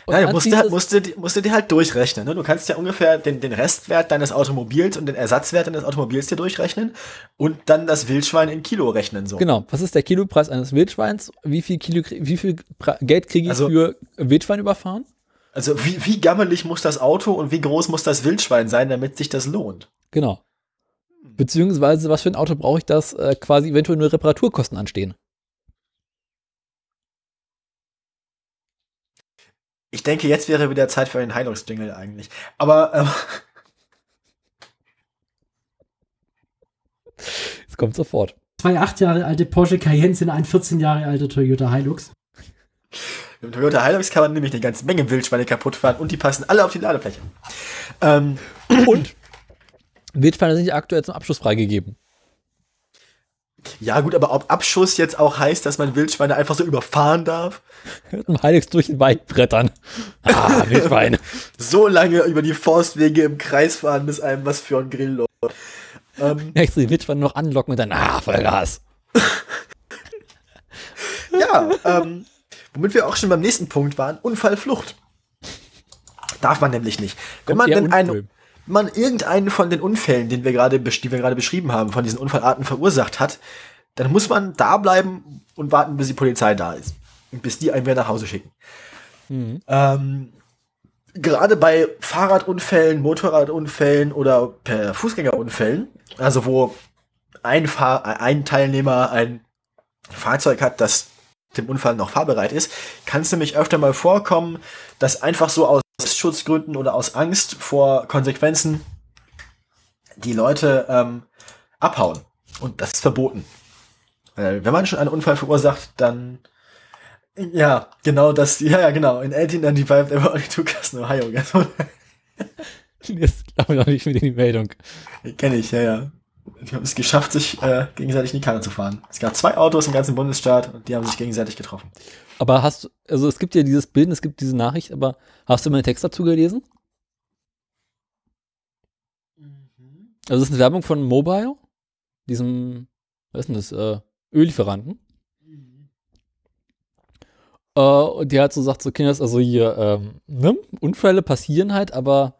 Und Nein, du musst, dir, halt- musst, dir- musst dir halt durchrechnen. Ne? Du kannst ja ungefähr den, den Restwert deines Automobils und den Ersatzwert deines Automobils dir durchrechnen und dann das Wildschwein in Kilo rechnen. So. Genau, was ist der Kilopreis eines Wildschweins? Wie viel, Kilo, wie viel Geld kriege ich Also- für Wildschwein überfahren? Also wie, wie gammelig muss das Auto und wie groß muss das Wildschwein sein, damit sich das lohnt? Genau. Beziehungsweise, was für ein Auto brauche ich, das äh, quasi eventuell nur Reparaturkosten anstehen? Ich denke, jetzt wäre wieder Zeit für einen Hilux-Jingle eigentlich. Aber ähm, Es kommt sofort. Zwei acht Jahre alte Porsche Cayennes in ein 14 Jahre alter Toyota Hilux. mit dem Toyota Hilux kann man nämlich eine ganze Menge Wildschweine kaputt fahren und die passen alle auf die Ladefläche. Ähm, Und Wildschweine sind ja aktuell zum Abschluss freigegeben. Ja gut, aber ob Abschuss jetzt auch heißt, dass man Wildschweine einfach so überfahren darf? Hört ein Heiligst durch den Wald brettern. Ah, Wildschweine. so lange über die Forstwege im Kreis fahren, bis einem was für ein Grill läuft. Ähm, Nächstes die Wildschweine noch anlocken und dann, ah, Vollgas. ja, ähm, womit wir auch schon beim nächsten Punkt waren, Unfallflucht. Darf man nämlich nicht. Wenn man denn einen, man irgendeinen von den Unfällen, den wir gerade, die wir gerade beschrieben haben, von diesen Unfallarten verursacht hat, dann muss man da bleiben und warten, bis die Polizei da ist. Und bis die einen wieder nach Hause schicken. Mhm. Ähm, gerade bei Fahrradunfällen, Motorradunfällen oder per Fußgängerunfällen, also wo ein, Fahr ein Teilnehmer ein Fahrzeug hat, das dem Unfall noch fahrbereit ist, kann es nämlich öfter mal vorkommen, dass einfach so aus Schutzgründen oder aus Angst vor Konsequenzen die Leute ähm, abhauen. Und das ist verboten. Weil wenn man schon einen Unfall verursacht, dann ja, genau das, ja, ja, genau. In 1895 there were only two cars in Ohio. Jetzt glaube ich noch nicht mit in die Meldung. Kenne ich, ja, ja. Die haben es geschafft, sich äh, gegenseitig in die Karre zu fahren. Es gab zwei Autos im ganzen Bundesstaat und die haben sich gegenseitig getroffen. Aber hast du, also es gibt ja dieses Bild, es gibt diese Nachricht, aber hast du mal den Text dazu gelesen? Also es ist eine Werbung von Mobile, diesem, was ist denn das, äh, Öllieferanten. Äh, und die hat so sagt, so Kinders, also hier, ähm, ne? Unfälle passieren halt, aber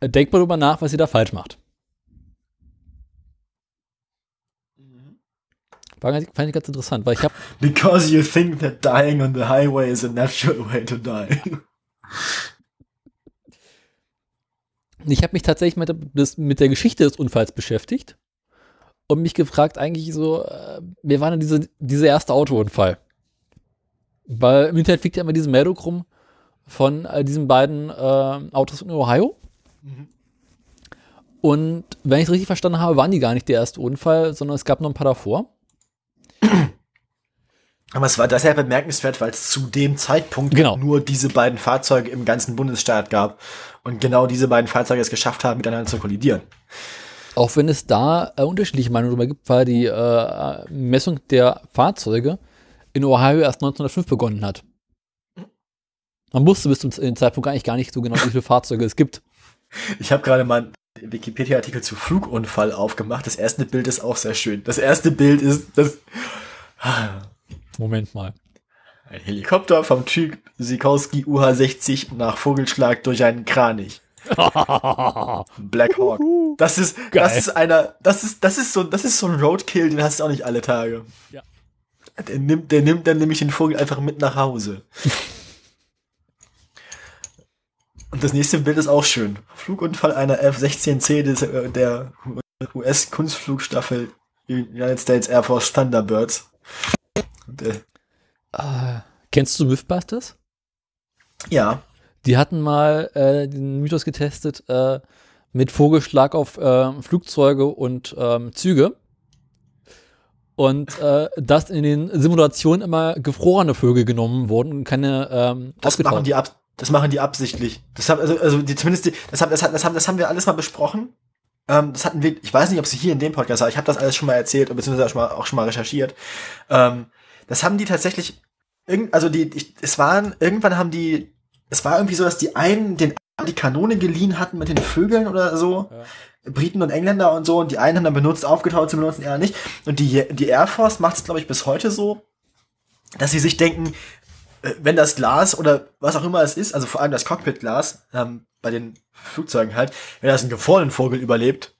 äh, denkt mal drüber nach, was ihr da falsch macht. War fand ich ganz interessant, weil ich habe Because you think that dying on the highway is a natural way to die. Ich habe mich tatsächlich mit der, das, mit der Geschichte des Unfalls beschäftigt und mich gefragt, eigentlich so, äh, wer war denn diese, dieser erste Autounfall? Weil im Internet fliegt ja immer diese Meldung rum von äh, diesen beiden äh, Autos in Ohio. Und wenn ich es richtig verstanden habe, waren die gar nicht der erste Unfall, sondern es gab noch ein paar davor. Aber es war deshalb bemerkenswert, weil es zu dem Zeitpunkt Genau. nur diese beiden Fahrzeuge im ganzen Bundesstaat gab. Und genau diese beiden Fahrzeuge es geschafft haben, miteinander zu kollidieren. Auch wenn es da äh, unterschiedliche Meinungen darüber gibt, weil die äh, Messung der Fahrzeuge in Ohio erst 1905 begonnen hat. Man wusste bis zum Zeitpunkt eigentlich gar nicht so genau, wie viele Fahrzeuge es gibt. Ich habe gerade mal einen Wikipedia-Artikel zu Flugunfall aufgemacht. Das erste Bild ist auch sehr schön. Das erste Bild ist das Moment mal. ein Helikopter vom Typ Sikowski UH-60 nach Vogelschlag durch einen Kranich. Black Hawk. Das ist, Geil. das ist einer, das ist, das ist so, das ist so ein Roadkill, den hast du auch nicht alle Tage. Ja. Der nimmt, der nimmt dann nämlich den Vogel einfach mit nach Hause. Und das nächste Bild ist auch schön. Flugunfall einer F-16C des, äh, der US-Kunstflugstaffel United States Air Force Thunderbirds. Und, äh, Äh, kennst du Mythbusters? ja, Die hatten mal äh, den Mythos getestet äh, mit Vogelschlag auf äh, Flugzeuge und ähm, Züge. Und äh, dass in den Simulationen immer gefrorene Vögel genommen wurden und keine ähm, Das machen die ab, das machen die absichtlich. Das haben, also, also die, zumindest die, das haben, das, haben- das haben, das haben wir alles mal besprochen. Ähm, das hatten wir, ich weiß nicht, ob sie hier in dem Podcast war, ich habe das alles schon mal erzählt, beziehungsweise auch schon mal, auch schon mal recherchiert. Ähm, das haben die tatsächlich, irgend, also die, ich, es waren, irgendwann haben die, es war irgendwie so, dass die einen den die Kanone geliehen hatten mit den Vögeln oder so. Briten und Engländer und so, und die einen haben dann benutzt, aufgetaut zu benutzen, eher nicht. Und die, die Air Force macht es, glaube ich, bis heute so, dass sie sich denken, wenn das Glas oder was auch immer es ist, also vor allem das Cockpitglas, ähm, bei den Flugzeugen halt, wenn das einen gefrorenen Vogel überlebt,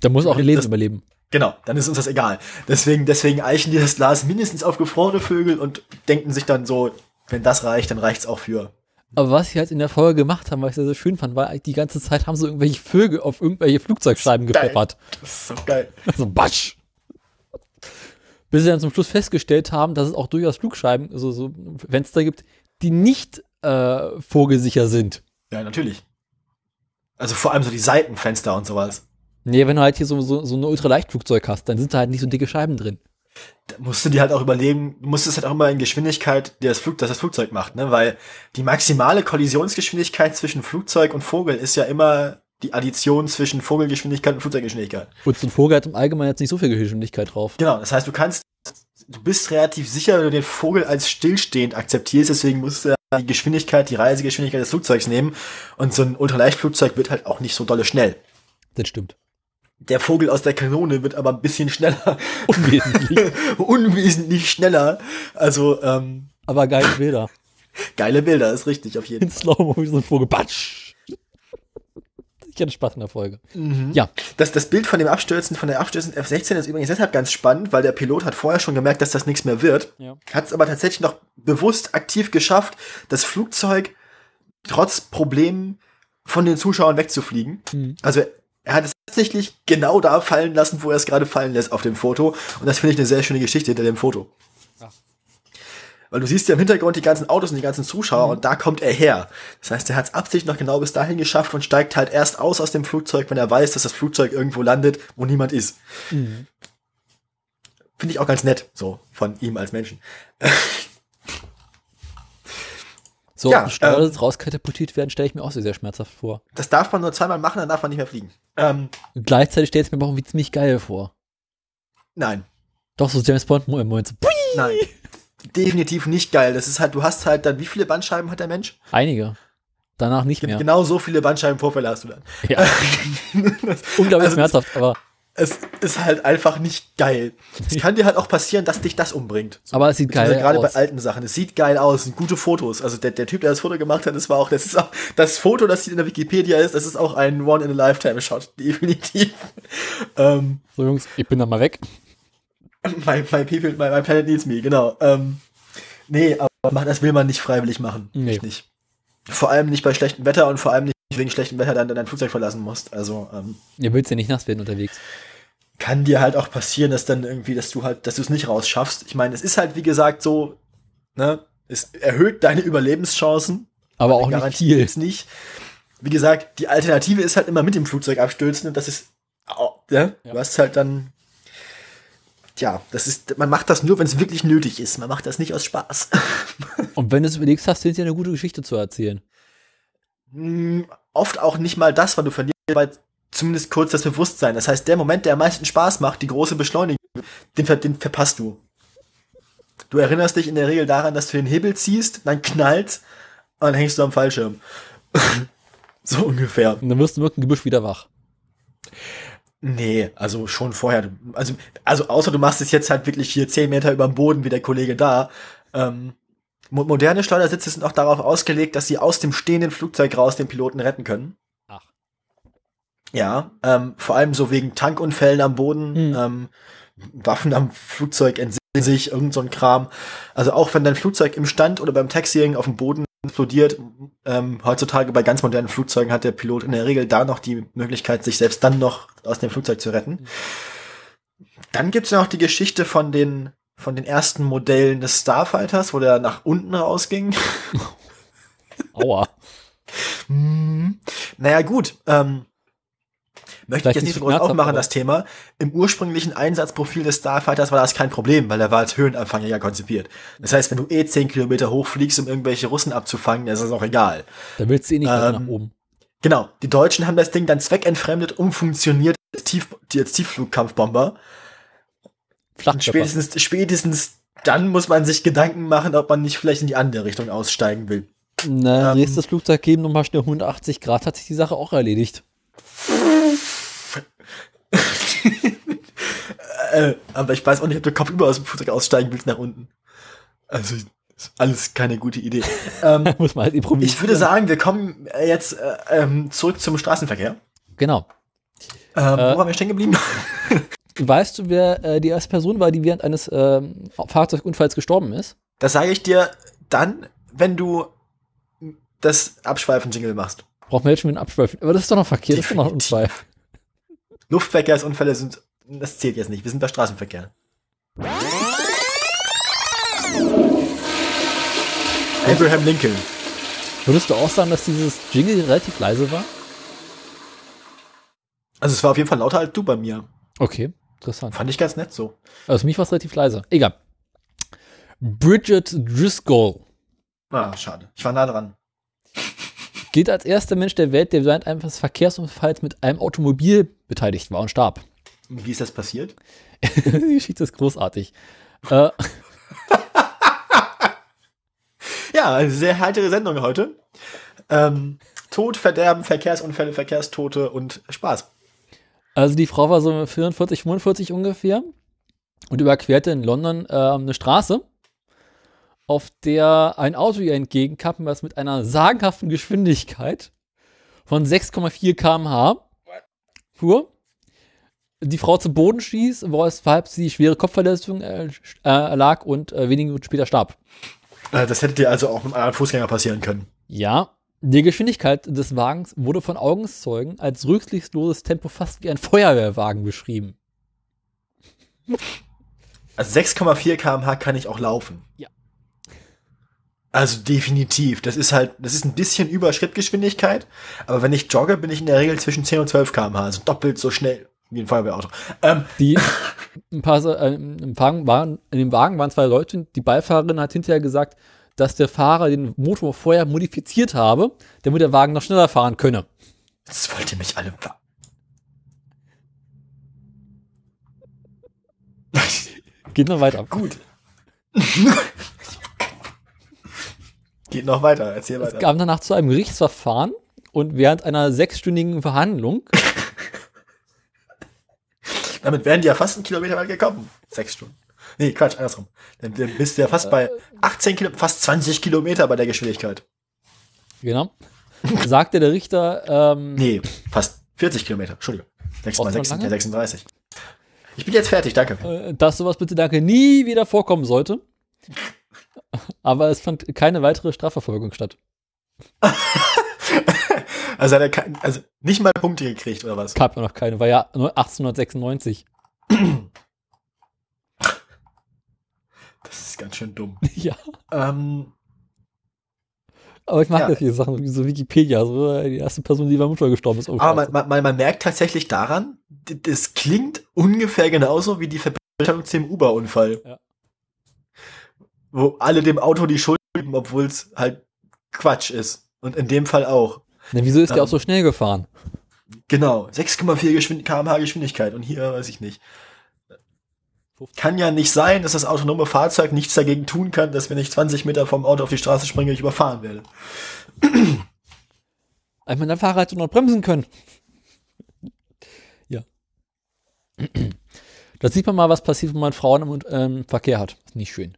Da muss auch ihr Leben Das- überleben. genau, dann ist uns das egal. Deswegen, deswegen eichen die das Glas mindestens auf gefrorene Vögel und denken sich dann so, wenn das reicht, dann reicht's auch für. Aber was sie halt in der Folge gemacht haben, was ich sehr, sehr schön fand, war die ganze Zeit haben sie irgendwelche Vögel auf irgendwelche Flugzeugscheiben Geil. gepfeffert. Das ist so geil. So batsch. Bis sie dann zum Schluss festgestellt haben, dass es auch durchaus Flugscheiben, also so Fenster gibt, die nicht äh, vogelsicher sind. Ja, natürlich. Also vor allem so die Seitenfenster und sowas. Nee, wenn du halt hier so, so, so ein Ultraleichtflugzeug hast, dann sind da halt nicht so dicke Scheiben drin. Da musst du dir halt auch überlegen, du musst es halt auch immer in Geschwindigkeit, die das, Flug, das das Flugzeug macht, ne? Weil die maximale Kollisionsgeschwindigkeit zwischen Flugzeug und Vogel ist ja immer die Addition zwischen Vogelgeschwindigkeit und Flugzeuggeschwindigkeit. Und so ein Vogel hat im Allgemeinen jetzt nicht so viel Geschwindigkeit drauf. Genau, das heißt, du kannst, du bist relativ sicher, wenn du den Vogel als stillstehend akzeptierst, deswegen musst du die Geschwindigkeit, die Reisegeschwindigkeit des Flugzeugs nehmen und so ein Ultraleichtflugzeug wird halt auch nicht so dolle schnell. Das stimmt. Der Vogel aus der Kanone wird aber ein bisschen schneller, Unwesentlich. unwesentlich schneller. Also, ähm, Aber geile Bilder. geile Bilder, ist richtig, auf jeden In Slow-Mo wie so ein Vogel. Batsch. Spaß in der Folge. Ja. Das, das Bild von dem Abstürzen, von der abstürzenden F-16 ist übrigens deshalb ganz spannend, weil der Pilot hat vorher schon gemerkt, dass das nichts mehr wird. Ja. Hat es aber tatsächlich noch bewusst aktiv geschafft, das Flugzeug trotz Problemen von den Zuschauern wegzufliegen. Mhm. Also er hat es tatsächlich genau da fallen lassen, wo er es gerade fallen lässt auf dem Foto. Und das finde ich eine sehr schöne Geschichte hinter dem Foto. Weil du siehst ja im Hintergrund die ganzen Autos und die ganzen Zuschauer und da kommt er her. Das heißt, er hat es absichtlich noch genau bis dahin geschafft und steigt halt erst aus aus dem Flugzeug, wenn er weiß, dass das Flugzeug irgendwo landet, wo niemand ist. Mhm. Finde ich auch ganz nett, so von ihm als Menschen. So Ja, ja, Steuer ähm, rauskatapultiert werden, stelle ich mir auch sehr, sehr schmerzhaft vor. Das darf man nur zweimal machen, dann darf man nicht mehr fliegen. Ähm, gleichzeitig stelle ich es mir aber auch wie ziemlich geil vor. nein, Doch, so James Bond im Moment so, nein. Definitiv nicht geil. Das ist halt, du hast halt dann, wie viele Bandscheiben hat der Mensch? einige. Danach nicht mehr. Genau so viele Bandscheibenvorfälle hast du dann. Ja, unglaublich Also, schmerzhaft, aber, Es ist halt einfach nicht geil. Es kann dir halt auch passieren, dass dich das umbringt. So. aber es sieht geil gerade aus. bei alten Sachen. Es sieht geil aus, es sind gute Fotos. Also der, der Typ, der das Foto gemacht hat, das war auch, das ist auch, das Foto, das in der Wikipedia ist, das ist auch ein One-in-a-Lifetime-Shot. Definitiv. ähm, So, Jungs, ich bin da mal weg. my, my people, my, my planet needs me, genau. Ähm, nee, aber das will man nicht freiwillig machen. Nee. Nicht. Vor allem nicht bei schlechtem Wetter und vor allem nicht wegen schlechtem Wetter dann dein Flugzeug verlassen musst. Also, ähm, Ihr willst ja nicht nass werden unterwegs. kann dir halt auch passieren, dass dann irgendwie, dass du halt, dass du es nicht rausschaffst. Ich meine, es ist halt, wie gesagt, so, ne, es erhöht deine Überlebenschancen. Aber auch nicht viel. gibt's nicht. Wie gesagt, die Alternative ist halt immer mit dem Flugzeug abstürzen und das ist, ne? Ja. Du hast halt dann, tja, das ist, man macht das nur, wenn es wirklich nötig ist. Man macht das nicht aus Spaß. Und wenn du es überlegst, hast du hinterher eine gute Geschichte zu erzählen. Hm, Oft auch nicht mal das, weil du verlierst bei zumindest kurz das Bewusstsein. Das heißt, der Moment, der am meisten Spaß macht, die große Beschleunigung, den, ver den verpasst du. Du erinnerst dich in der Regel daran, dass du den Hebel ziehst, dann knallt und dann hängst du am Fallschirm. so ungefähr. Und dann wirst du mit dem Gebüsch wieder wach. Nee, also schon vorher. Also, also außer du machst es jetzt halt wirklich hier 10 Meter über dem Boden wie der Kollege da. Ähm, mo- moderne Schleudersitze sind auch darauf ausgelegt, dass sie aus dem stehenden Flugzeug raus den Piloten retten können. Ach. Ja, ähm, vor allem so wegen Tankunfällen am Boden, Hm. ähm, Waffen am Flugzeug entsinnen sich, irgend so ein Kram. Also auch wenn dein Flugzeug im Stand oder beim Taxiing auf dem Boden explodiert, ähm, heutzutage bei ganz modernen Flugzeugen hat der Pilot in der Regel da noch die Möglichkeit, sich selbst dann noch aus dem Flugzeug zu retten. Dann gibt's ja noch die Geschichte von den von den ersten Modellen des Starfighters, wo der nach unten rausging. Aua. Hm. Naja, gut. Ähm, möchte Vielleicht ich jetzt nicht so groß aufmachen, aber- das Thema. Im ursprünglichen Einsatzprofil des Starfighters war das kein Problem, weil er war als Höhenanfänger konzipiert. Das heißt, wenn du eh 10 Kilometer hochfliegst, um irgendwelche Russen abzufangen, dann ist das auch egal. Da willst du eh nicht Ähm, nach oben. Genau, die Deutschen haben das Ding dann zweckentfremdet, umfunktioniert als, Tief als Tiefflugkampfbomber. Spätestens, spätestens dann muss man sich Gedanken machen, ob man nicht vielleicht in die andere Richtung aussteigen will. Na, ähm, nächstes Flugzeug geben, nochmal schnell 180 Grad, hat sich die Sache auch erledigt. Äh, aber ich weiß auch nicht, ob du kopfüber aus dem Flugzeug aussteigen willst nach unten. Also, ist alles keine gute Idee. ähm, Muss man halt improvisieren. ich würde sagen, wir kommen äh, jetzt äh, ähm, zurück zum Straßenverkehr. Genau. Ähm, Äh, wo waren wir stehen geblieben? Weißt du, wer äh, die erste Person war, die während eines ähm, Fahrzeugunfalls gestorben ist? Das sage ich dir dann, wenn du das Abschweifen-Jingle machst. Braucht man jetzt schon wieder einen Abschweifen. Aber das ist doch noch Verkehr, das ist doch noch ein Definitiv. Unfall. Luftverkehrsunfälle sind, das zählt jetzt nicht. Wir sind bei Straßenverkehr. Abraham Lincoln. Würdest du auch sagen, dass dieses Jingle relativ leise war? Also es war auf jeden Fall lauter als du bei mir. Okay, interessant. Fand ich ganz nett so. Also für mich war es relativ leise. Egal. Bridget Driscoll Ah, schade. Ich war nah dran. gilt als erster Mensch der Welt, der während eines Verkehrsunfalls mit einem Automobil beteiligt war und starb. Wie ist das passiert? die Geschichte ist großartig. Äh, Ja, sehr heitere Sendung heute. Ähm, Tod, Verderben, Verkehrsunfälle, Verkehrstote und Spaß. also die Frau war so 44, 45 ungefähr und überquerte in London äh, eine Straße, auf der ein Auto ihr entgegenkam, was mit einer sagenhaften Geschwindigkeit von 6,4 km/h fuhr. Die Frau zu Boden stieß, weshalb sie schwere Kopfverletzungen äh, äh, erlag und äh, wenige Minuten später starb. Äh, das hätte dir also auch mit einem anderen Fußgänger passieren können. Ja, die Geschwindigkeit des Wagens wurde von Augenzeugen als rücksichtsloses Tempo fast wie ein Feuerwehrwagen beschrieben. Also 6,4 km/h kann ich auch laufen. Ja. Also definitiv. Das ist halt, das ist ein bisschen über Schrittgeschwindigkeit. Aber wenn ich jogge, bin ich in der Regel zwischen 10 und 12 km/h. Also doppelt so schnell wie ein Feuerwehrauto. Ähm, Die ein paar, äh, im Wagen waren, in dem Wagen waren zwei Leute. Die Beifahrerin hat hinterher gesagt, dass der Fahrer den Motor vorher modifiziert habe, damit der Wagen noch schneller fahren könne. jetzt wollt ihr mich alle Geht noch weiter. Gut. Geht noch weiter, erzähl Es weiter. kam danach zu einem Gerichtsverfahren und während einer sechsstündigen Verhandlung Damit wären die ja fast einen Kilometer weit gekommen. Sechs Stunden. Nee, Quatsch, andersrum. Dann, bist du ja fast bei 18 Kilometer, fast 20 Kilometer bei der Geschwindigkeit. Genau. Sagte der Richter, ähm, Nee, fast 40 Kilometer. Entschuldigung. 6 mal Brauchst du 6 sind ja 36. Ich bin jetzt fertig, danke. äh, dass sowas bitte danke nie wieder vorkommen sollte. Aber es fand keine weitere Strafverfolgung statt. Also hat er kein, also nicht mal Punkte gekriegt, oder was? Gab ja noch keine, war ja nur 1896. Das ist ganz schön dumm. ja. Ähm, Aber ich mag Ja. solche Sachen wie so Wikipedia, so äh, die erste Person, die beim Unfall gestorben ist. Oh, aber scheiße. man, man, man merkt tatsächlich daran, das klingt ungefähr genauso wie die Verbindung zum Uber-Unfall. Ja. Wo alle dem Auto die Schuld geben, obwohl es halt Quatsch ist. Und in dem Fall auch. Na, wieso ist der ähm, auch so schnell gefahren? Genau, 6,4 Geschwind kmh Geschwindigkeit und hier weiß ich nicht. Kann ja nicht sein, dass das autonome Fahrzeug nichts dagegen tun kann, dass wenn ich 20 Meter vom Auto auf die Straße springe, ich überfahren werde. Ich meine, der Fahrer hätte noch bremsen können. ja. Da sieht man mal, was passiert, wenn man Frauen im ähm, Verkehr hat. Ist nicht schön.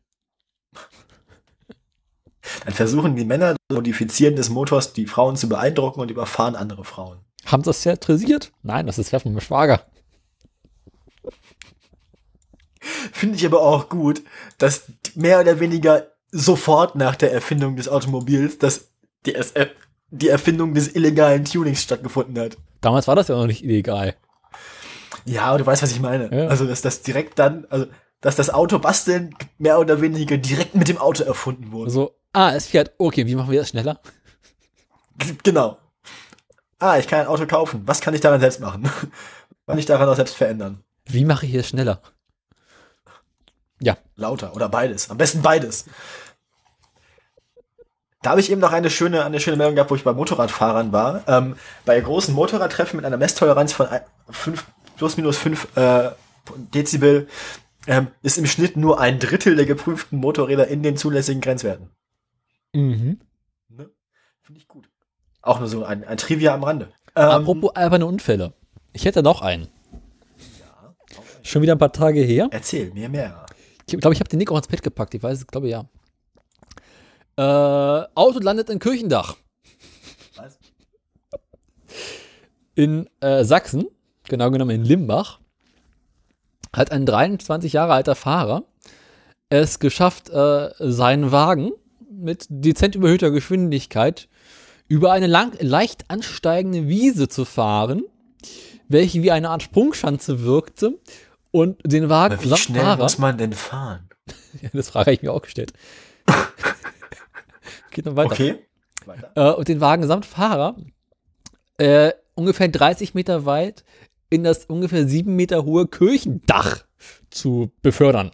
Dann versuchen die Männer das Modifizieren des Motors die Frauen zu beeindrucken und überfahren andere Frauen. Haben sie das theatrisiert? Nein, das ist ja von meinem Schwager. Finde ich aber auch gut, dass mehr oder weniger sofort nach der Erfindung des Automobils, dass die, SF die Erfindung des illegalen Tunings stattgefunden hat. Damals war das ja noch nicht illegal. Ja, aber du weißt, was ich meine. Ja. Also, dass das direkt dann, also, dass das Auto basteln mehr oder weniger direkt mit dem Auto erfunden wurde. So, ah, es fährt. Okay, wie machen wir das schneller? Genau. Ah, ich kann ein Auto kaufen. Was kann ich daran selbst machen? Was kann ich daran auch selbst verändern? Wie mache ich es schneller? Ja, Lauter oder beides. Am besten beides. Da habe ich eben noch eine schöne, eine schöne Meldung gehabt, wo ich bei Motorradfahrern war. Ähm, bei großen Motorradtreffen mit einer Messtoleranz von 5, plus minus 5 äh, Dezibel ähm, ist im Schnitt nur ein Drittel der geprüften Motorräder in den zulässigen Grenzwerten. Mhm. Ne? Finde ich gut. Auch nur so ein, ein Trivia am Rande. Ähm, Apropos alberne Unfälle. Ich hätte noch einen. Schon wieder ein paar Tage her. Erzähl mir mehr. Ich glaube, ich habe den Nick auch ins Bett gepackt. Ich weiß es, glaube ja. Äh, Auto landet in Kirchendach. Was? In äh, Sachsen, genau genommen in Limbach, hat ein 23 Jahre alter Fahrer es geschafft, äh, seinen Wagen mit dezent überhöhter Geschwindigkeit über eine lang, leicht ansteigende Wiese zu fahren, welche wie eine Art Sprungschanze wirkte und den Wagen Aber wie samt schnell Fahrer, muss man denn fahren? Ja, das Frage habe ich mir auch gestellt. Geht noch weiter. Okay. Weiter. Äh, und den Wagen samt Fahrer äh, ungefähr 30 Meter weit in das ungefähr 7 Meter hohe Kirchendach zu befördern.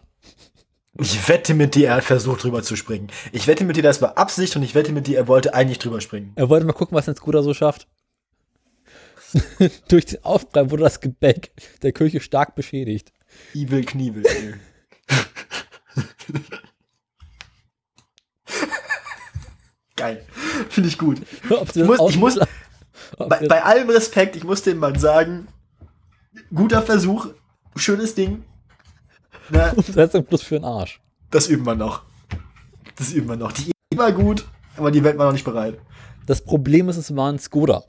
Ich wette mit dir, er hat versucht drüber zu springen. Ich wette mit dir, das war Absicht und ich wette mit dir, er wollte eigentlich drüber springen. Er wollte mal gucken, was ein Scooter so schafft. Durch den Aufprall wurde das Gebäck der Kirche stark beschädigt. Evil Knievel. ey. Geil. Finde ich gut. Ich muss, ich muss, bei, bei allem Respekt, ich muss dem Mann sagen, guter Versuch, schönes Ding. Na, Umsetzung plus für den Arsch. das üben wir noch. Das üben wir noch. Die Idee war gut, aber die Welt war noch nicht bereit. Das Problem ist, es war ein Skoda.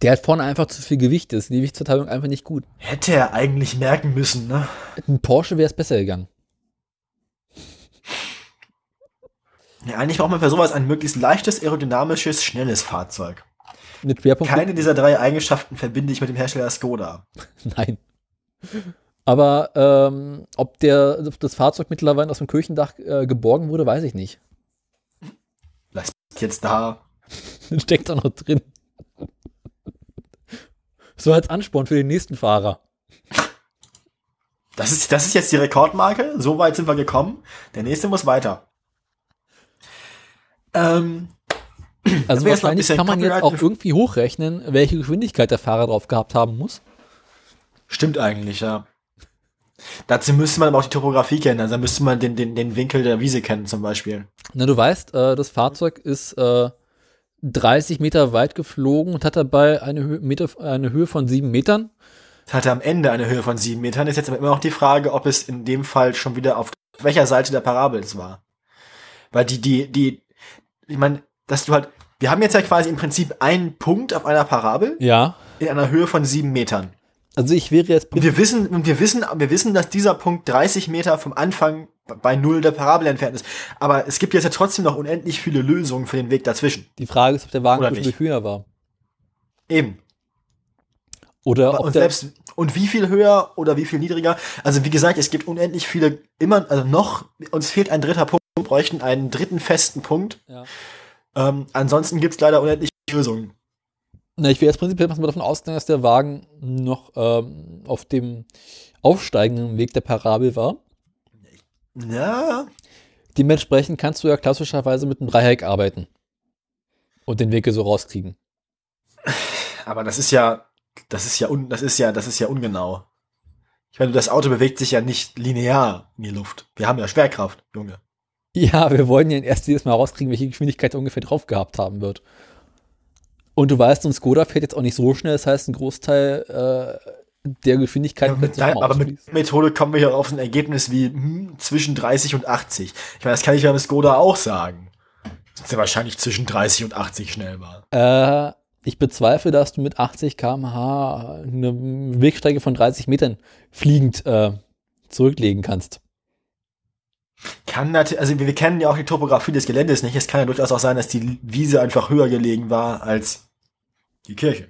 Der hat vorne einfach zu viel Gewicht, ist die Gewichtsverteilung einfach nicht gut. Hätte er eigentlich merken müssen, ne? Ein Porsche wäre es besser gegangen. Ja, eigentlich braucht man für sowas ein möglichst leichtes, aerodynamisches, schnelles Fahrzeug. Mit. Keine dieser drei Eigenschaften verbinde ich mit dem Hersteller Skoda. Nein. Aber ähm, ob, der, ob das Fahrzeug mittlerweile aus dem Kirchendach äh, geborgen wurde, weiß ich nicht. Lass jetzt da. Steckt da noch drin. So als Ansporn für den nächsten Fahrer. Das ist, das ist jetzt die Rekordmarke. So weit sind wir gekommen. Der nächste muss weiter. Ähm, Also wahrscheinlich kann man jetzt auch irgendwie hochrechnen, welche Geschwindigkeit der Fahrer drauf gehabt haben muss. stimmt eigentlich, ja. Dazu müsste man aber auch die Topografie kennen. Also müsste man den, den, den Winkel der Wiese kennen, zum Beispiel. Na, du weißt, äh, das Fahrzeug ist äh, 30 Meter weit geflogen und hat dabei eine, Hö Meter, eine Höhe von 7 Metern. Es hatte am Ende eine Höhe von sieben Metern. Ist jetzt aber immer noch die Frage, ob es in dem Fall schon wieder auf welcher Seite der Parabel es war. Weil die, die, die, ich meine, dass du halt, wir haben jetzt ja quasi im Prinzip einen Punkt auf einer Parabel Ja. in einer Höhe von sieben Metern. Also ich wäre jetzt Und wir wissen, und wir wissen, wir wissen, dass dieser Punkt 30 Meter vom Anfang bei Null der Parabel entfernt ist. Aber es gibt jetzt ja trotzdem noch unendlich viele Lösungen für den Weg dazwischen. die Frage ist, ob der Wagen nicht. höher war. Eben. Oder ob und selbst, Und wie viel höher oder wie viel niedriger? Also wie gesagt, es gibt unendlich viele, immer, also noch, uns fehlt ein dritter Punkt, wir bräuchten einen dritten festen Punkt. Ja. Ähm, ansonsten gibt es leider unendlich Lösungen. Na, ich wäre jetzt prinzipiell mal davon ausgegangen, dass der Wagen noch ähm, auf dem aufsteigenden Weg der Parabel war. Ja, Dementsprechend kannst du ja klassischerweise mit einem Dreieck arbeiten und den Winkel so rauskriegen. aber das ist ja, das ist ja, un, das ist ja, das ist ja ungenau. Ich meine, das Auto bewegt sich ja nicht linear in die Luft. Wir haben ja Schwerkraft, Junge. Ja, wir wollen ja erst jedes Mal rauskriegen, welche Geschwindigkeit er ungefähr drauf gehabt haben wird. Und du weißt, ein Skoda fährt jetzt auch nicht so schnell, das heißt, ein Großteil äh, der Geschwindigkeit Ja, mit, mal aber mit. Methode kommen wir hier auf ein Ergebnis wie hm, zwischen 30 und 80. Ich meine, das kann ich beim Skoda auch sagen. Das ist ja wahrscheinlich zwischen 30 und 80 schnell war. Äh, ich bezweifle, dass du mit 80 km/h eine Wegstrecke von 30 Metern fliegend äh, zurücklegen kannst. Kann natürlich, also wir, wir kennen ja auch die Topografie des Geländes nicht. Es kann ja durchaus auch sein, dass die Wiese einfach höher gelegen war als die Kirche.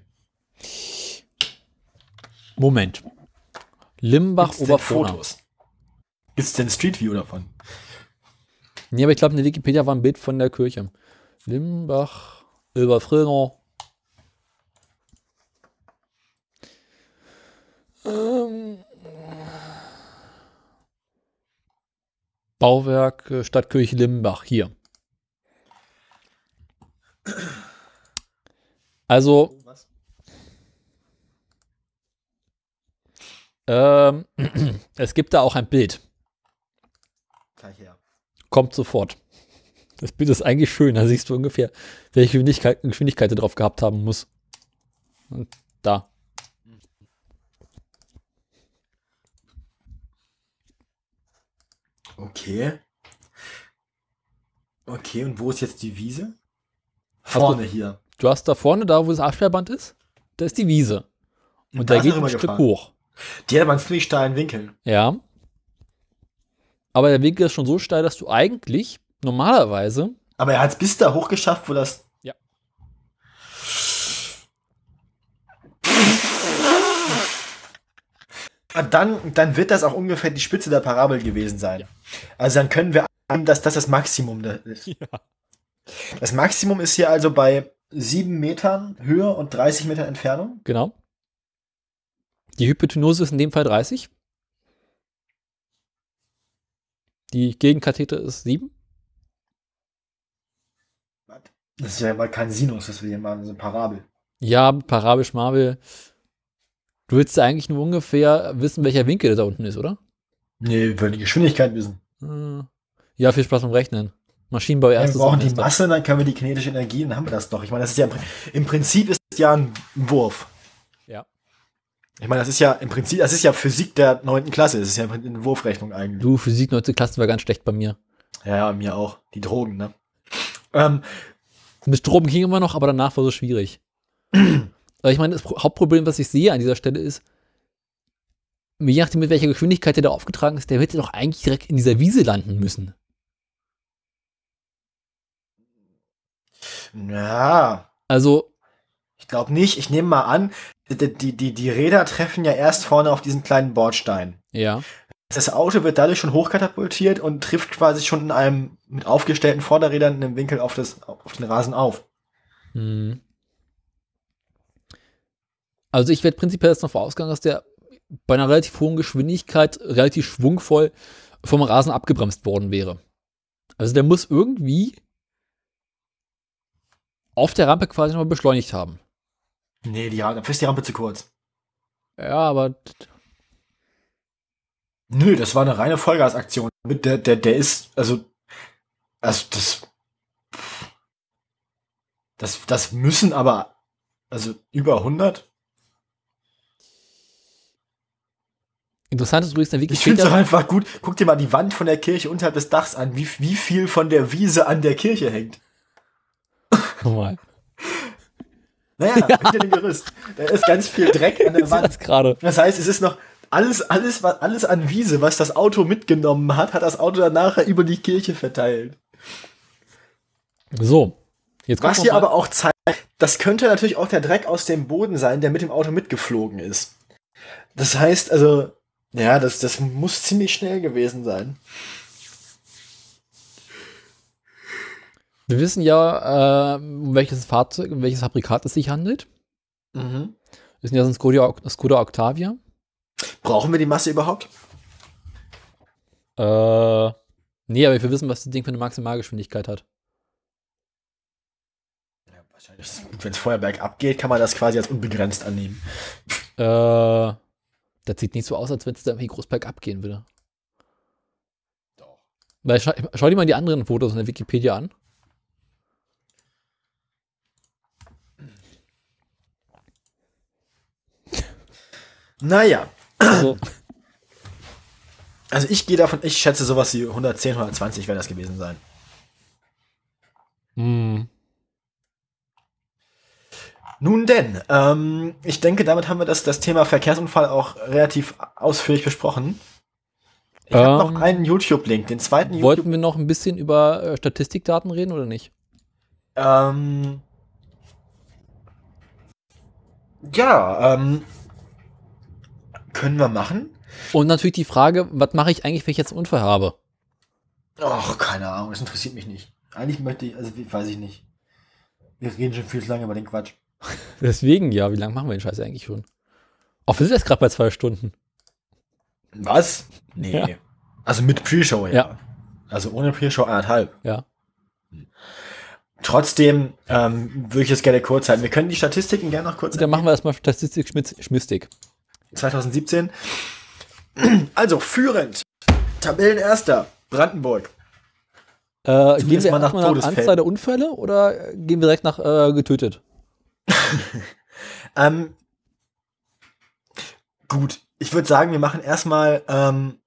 Moment. Limbach, Oberfrohna. Fotos? Gibt's denn Street View davon? Nee, aber ich glaube, in der Wikipedia war ein Bild von der Kirche. Limbach, Oberfrohna. Ähm, Bauwerk äh, Stadtkirche Limbach, hier. Also, ähm, es gibt da auch ein Bild. Kommt sofort. Das Bild ist eigentlich schön. Da siehst du ungefähr, welche Geschwindigkeit, Geschwindigkeit er drauf gehabt haben muss. Und da. Okay. Okay, und wo ist jetzt die Wiese? Du- Vorne hier. Du hast da vorne, da wo das Absperrband ist, da ist die Wiese. Und Da da geht ein Stück gefahren. hoch. Die hat aber einen ziemlich steilen Winkel. Ja. Aber der Winkel ist schon so steil, dass du eigentlich normalerweise Aber er hat es bis da hoch geschafft, wo das. Ja. Ah, Dann, dann wird das auch ungefähr die Spitze der Parabel gewesen sein. Also dann können wir annehmen, dass das das Maximum ist. Das Maximum ist hier also bei 7 Metern Höhe und 30 Metern Entfernung. Genau. Die Hypotenuse ist in dem Fall 30. Die Gegenkathete ist 7. Das ist ja mal kein Sinus, das wir hier machen, das ist eine Parabel. Ja, parabisch Marvel. Du willst ja eigentlich nur ungefähr wissen, welcher Winkel da unten ist, oder? Nee, wir wollen die Geschwindigkeit wissen. Äh, Ja, viel Spaß beim Rechnen. Maschinenbau Ja, wir erstes brauchen die. Masse, dann können wir die kinetische Energie, dann haben wir das doch. Ich meine, das ist ja im, Pri- im Prinzip ist es ja ein Wurf. Ja. Ich meine, das ist ja im Prinzip, das ist ja Physik der neunten Klasse. Das ist ja eine Wurfrechnung eigentlich. Du, Physik 9. Klasse war ganz schlecht bei mir. Ja, ja, mir auch. Die Drogen, ne? Ähm, Mit Strom ging immer noch, aber danach war es schwierig. Aber ich meine, das Pro- Hauptproblem, was ich sehe an dieser Stelle ist, je nachdem, mit welcher Geschwindigkeit der da aufgetragen ist, der hätte doch eigentlich direkt in dieser Wiese landen müssen. ja, Also, ich glaube nicht. Ich nehme mal an, die, die, die, die Räder treffen ja erst vorne auf diesen kleinen Bordstein. ja. Das Auto wird dadurch schon hochkatapultiert und trifft quasi schon in einem mit aufgestellten Vorderrädern in einem Winkel auf, das, auf den Rasen auf. Hm. Also ich werde prinzipiell jetzt davon ausgegangen, dass der bei einer relativ hohen Geschwindigkeit relativ schwungvoll vom Rasen abgebremst worden wäre. Also der muss irgendwie auf der Rampe quasi nochmal beschleunigt haben. Nee, die, dafür ist die Rampe zu kurz. Ja, aber Nö, das war eine reine Vollgasaktion. Der, der, der ist, also, also das, das, das müssen aber, also über 100. interessant ist übrigens der Ich finde es Wikipedia. einfach gut. Guck dir mal die Wand von der Kirche unterhalb des Dachs an, wie, wie viel von der Wiese an der Kirche hängt. Nochmal. Naja, hinter dem Gerüst. Da ist ganz viel Dreck an der Wand. das gerade. Das heißt, es ist noch alles, alles, was, alles an Wiese, was das Auto mitgenommen hat, hat das Auto dann nachher über die Kirche verteilt. So. Jetzt Was hier aber auch zeigt, das könnte natürlich auch der Dreck aus dem Boden sein, der mit dem Auto mitgeflogen ist. Das heißt, also, ja, das, das muss ziemlich schnell gewesen sein. Wir wissen ja, äh, um welches Fahrzeug, um welches Fabrikat es sich handelt. Mhm. Wir wissen ja, ist ein Skoda, Skoda Octavia. Brauchen wir die Masse überhaupt? Äh, nee, aber wir wissen, was das Ding für eine Maximalgeschwindigkeit hat. Ja, wahrscheinlich. Wenn es vorher bergab geht, kann man das quasi als unbegrenzt annehmen. Äh, das sieht nicht so aus, als wenn es da irgendwie groß bergab gehen würde. Doch. Weil schau, schau dir mal die anderen Fotos in der Wikipedia an. Naja, Also, also ich gehe davon, ich schätze sowas wie 110, 120 wäre das gewesen sein. hm, Nun denn, ähm, ich denke, damit haben wir das, das Thema Verkehrsunfall auch relativ ausführlich besprochen. Ich habe Ähm, noch einen YouTube-Link, den zweiten YouTube. wollten wir noch ein bisschen über äh, Statistikdaten reden oder nicht? Ähm, ja, ähm, können wir machen? Und natürlich die Frage, was mache ich eigentlich, wenn ich jetzt einen Unfall habe? Ach, keine Ahnung, das interessiert mich nicht. Eigentlich möchte ich, also weiß ich nicht. Wir reden schon viel zu lange über den Quatsch. Deswegen, ja, wie lange machen wir den Scheiß eigentlich schon? Auch wir sind jetzt gerade bei zwei Stunden. Was? Nee. Ja. Also mit Pre-Show, ja. Ja. Also ohne Pre-Show anderthalb. Ja. Trotzdem ähm, würde ich es gerne kurz halten. Wir können die Statistiken gerne noch kurz Dann machen wir erstmal Statistik Schmistik. 2017. Also führend. Tabellenerster. Brandenburg. Äh, gehen wir mal nach Todesfällen. Anzahl der Unfälle oder gehen wir direkt nach äh, getötet? Ähm, gut, ich würde sagen, wir machen erstmal, ähm,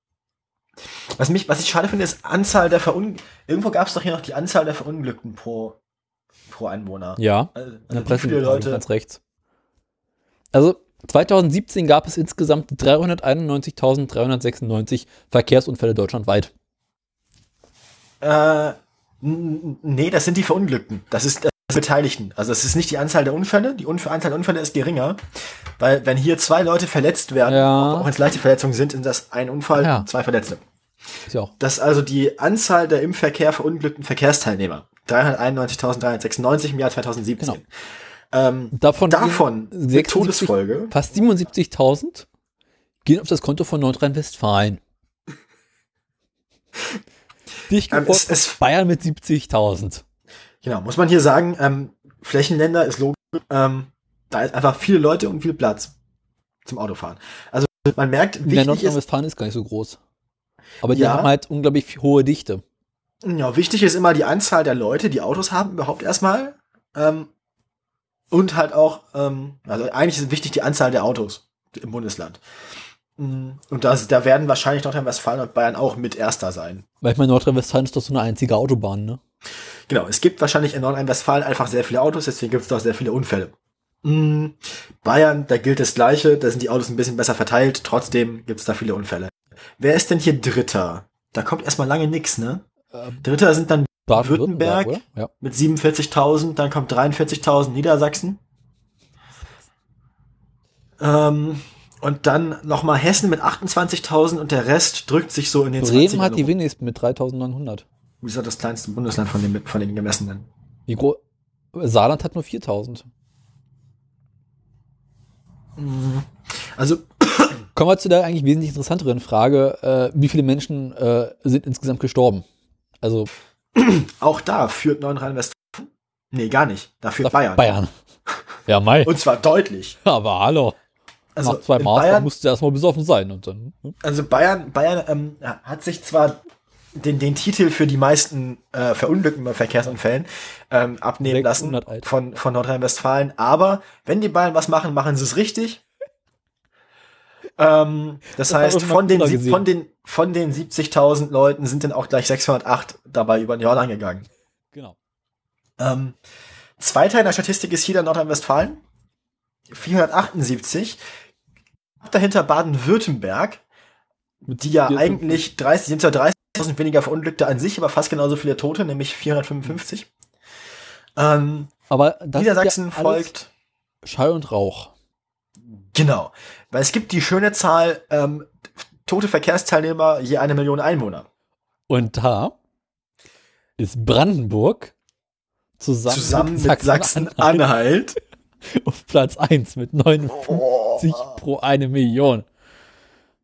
was mich, was ich schade finde, ist Anzahl der Verun Irgendwo gab es doch hier noch die Anzahl der Verunglückten pro, pro Einwohner. Ja, Also, in der Presse viele Leute. ganz rechts. Also 2017 gab es insgesamt 391.396 Verkehrsunfälle deutschlandweit. Äh, nee, das sind die Verunglückten. Das ist Beteiligten. Also das ist nicht die Anzahl der Unfälle. Die Unf Anzahl der Unfälle ist geringer. Weil wenn hier zwei Leute verletzt werden, Ja. auch wenn es leichte Verletzungen sind, sind das ein Unfall, Ja. zwei Verletzte. Ist auch. Das ist also die Anzahl der im Verkehr verunglückten Verkehrsteilnehmer. 391.396 im Jahr 2017. Genau. Ähm, Davon, davon gehen eine 76 Todesfolge. Fast 77.000 gehen auf das Konto von Nordrhein-Westfalen. Dicht Ähm, es- es- Bayern mit 70.000. Genau, muss man hier sagen, ähm, Flächenländer ist logisch. Ähm, da ist einfach viele Leute und viel Platz zum Autofahren. Also man merkt, wichtig ist, Nordrhein-Westfalen ist gar nicht so groß. Aber die Ja. haben halt unglaublich hohe Dichte. ja, wichtig ist immer die Anzahl der Leute, die Autos haben, überhaupt erstmal. Ähm, und halt auch, ähm, also eigentlich ist wichtig die Anzahl der Autos im Bundesland. Mm, Und das, da werden wahrscheinlich Nordrhein-Westfalen und Bayern auch mit Erster sein. Weil ich meine, Nordrhein-Westfalen ist doch so eine einzige Autobahn, ne? Genau, es gibt wahrscheinlich in Nordrhein-Westfalen einfach sehr viele Autos, deswegen gibt es da auch sehr viele Unfälle. Mm, Bayern, da gilt das Gleiche, da sind die Autos ein bisschen besser verteilt, trotzdem gibt es da viele Unfälle. Wer ist denn hier Dritter? Da kommt erstmal lange nix, ne? Ähm, Dritter sind dann Baden-Württemberg? Ja. mit 47.000, dann kommt 43.000 Niedersachsen. Ähm, und dann nochmal Hessen mit 28.000 und der Rest drückt sich so in den Bremen hat die wenigsten mit 3.900. Wie ist das das kleinste Bundesland von den, von den gemessenen? Wie groß? Saarland hat nur 4.000. Also, Kommen wir zu der eigentlich wesentlich interessanteren Frage, äh, wie viele Menschen äh, sind insgesamt gestorben? Also auch da führt Nordrhein-Westfalen. Nee, gar nicht. Da führt Bayern. Bayern. Ja, Mai. Und zwar deutlich. Aber hallo. Also, Nach zwei in Maß, da Bayern, musst du erstmal besoffen sein. Und dann, hm? also Bayern, Bayern ähm, hat sich zwar den, den Titel für die meisten äh, Verunglücken bei Verkehrsunfällen ähm, abnehmen lassen von, von Nordrhein-Westfalen. Aber wenn die Bayern was machen, machen sie es richtig. Ähm, das, das heißt, von den, von den, von den 70.000 Leuten sind dann auch gleich 608 dabei über den Jordan gegangen. Genau. Ähm, zweiter in der Statistik ist hier dann Nordrhein-Westfalen. 478. Dahinter Baden-Württemberg, die ja eigentlich 30, sind ja 30 1000 weniger Verunglückte an sich, aber fast genauso viele Tote, nämlich 455. Ähm, aber Niedersachsen ja folgt. Schall und Rauch. Genau. Weil es gibt die schöne Zahl ähm, tote Verkehrsteilnehmer je eine Million Einwohner. Und da ist Brandenburg zusammen, zusammen mit, mit Sachsen-Anhalt Sachsen auf Platz 1 mit 59 oh. pro eine Million.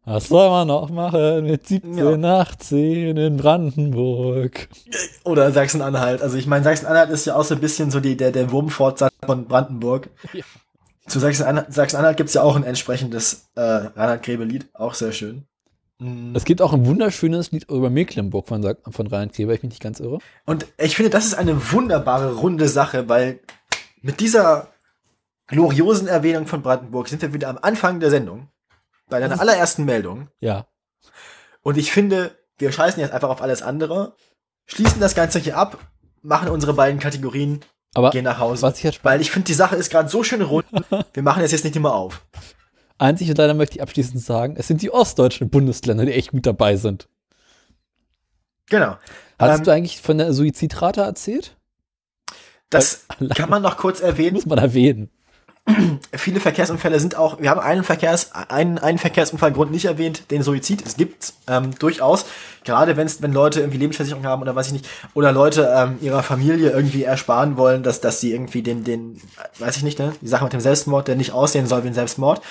Was soll man noch machen mit 17, 18 in Brandenburg? Oder Sachsen-Anhalt. Also ich meine, Sachsen-Anhalt ist ja auch so ein bisschen so die, der, der Wurmfortsatz von Brandenburg. Ja. Zu Sachsen-Anhalt Sachsen gibt's ja auch ein entsprechendes äh, Reinhard Grebe-Lied. Auch sehr schön. Mm. Es gibt auch ein Wunderschönes Lied über Mecklenburg von, von Reinhard Kleber, ich mich nicht ganz irre. Und ich finde, das ist eine wunderbare, runde Sache, weil mit dieser gloriosen Erwähnung von Brandenburg sind wir wieder am Anfang der Sendung. Bei deiner allerersten Meldung. Ja. Und ich finde, wir scheißen jetzt einfach auf alles andere, schließen das Ganze hier ab, machen unsere beiden Kategorien, Aber gehen nach Hause. was ich jetzt Weil ich finde, die Sache ist gerade so schön rund, wir machen das jetzt nicht immer auf. einzig und leider möchte ich abschließend sagen, es sind die ostdeutschen Bundesländer, die echt gut dabei sind. Genau. Hattest Ähm, du eigentlich von der Suizidrate erzählt? Das Weil- kann man noch kurz erwähnen. Muss man erwähnen. Viele Verkehrsunfälle sind auch, wir haben einen Verkehrs, einen, einen Verkehrsunfallgrund nicht erwähnt, den Suizid. Es gibt ähm, durchaus, gerade wenn's, wenn Leute irgendwie Lebensversicherung haben oder weiß ich nicht, oder Leute ähm, ihrer Familie irgendwie ersparen wollen, dass, dass sie irgendwie den, den, weiß ich nicht, ne, die Sache mit dem Selbstmord, der nicht aussehen soll wie ein Selbstmord.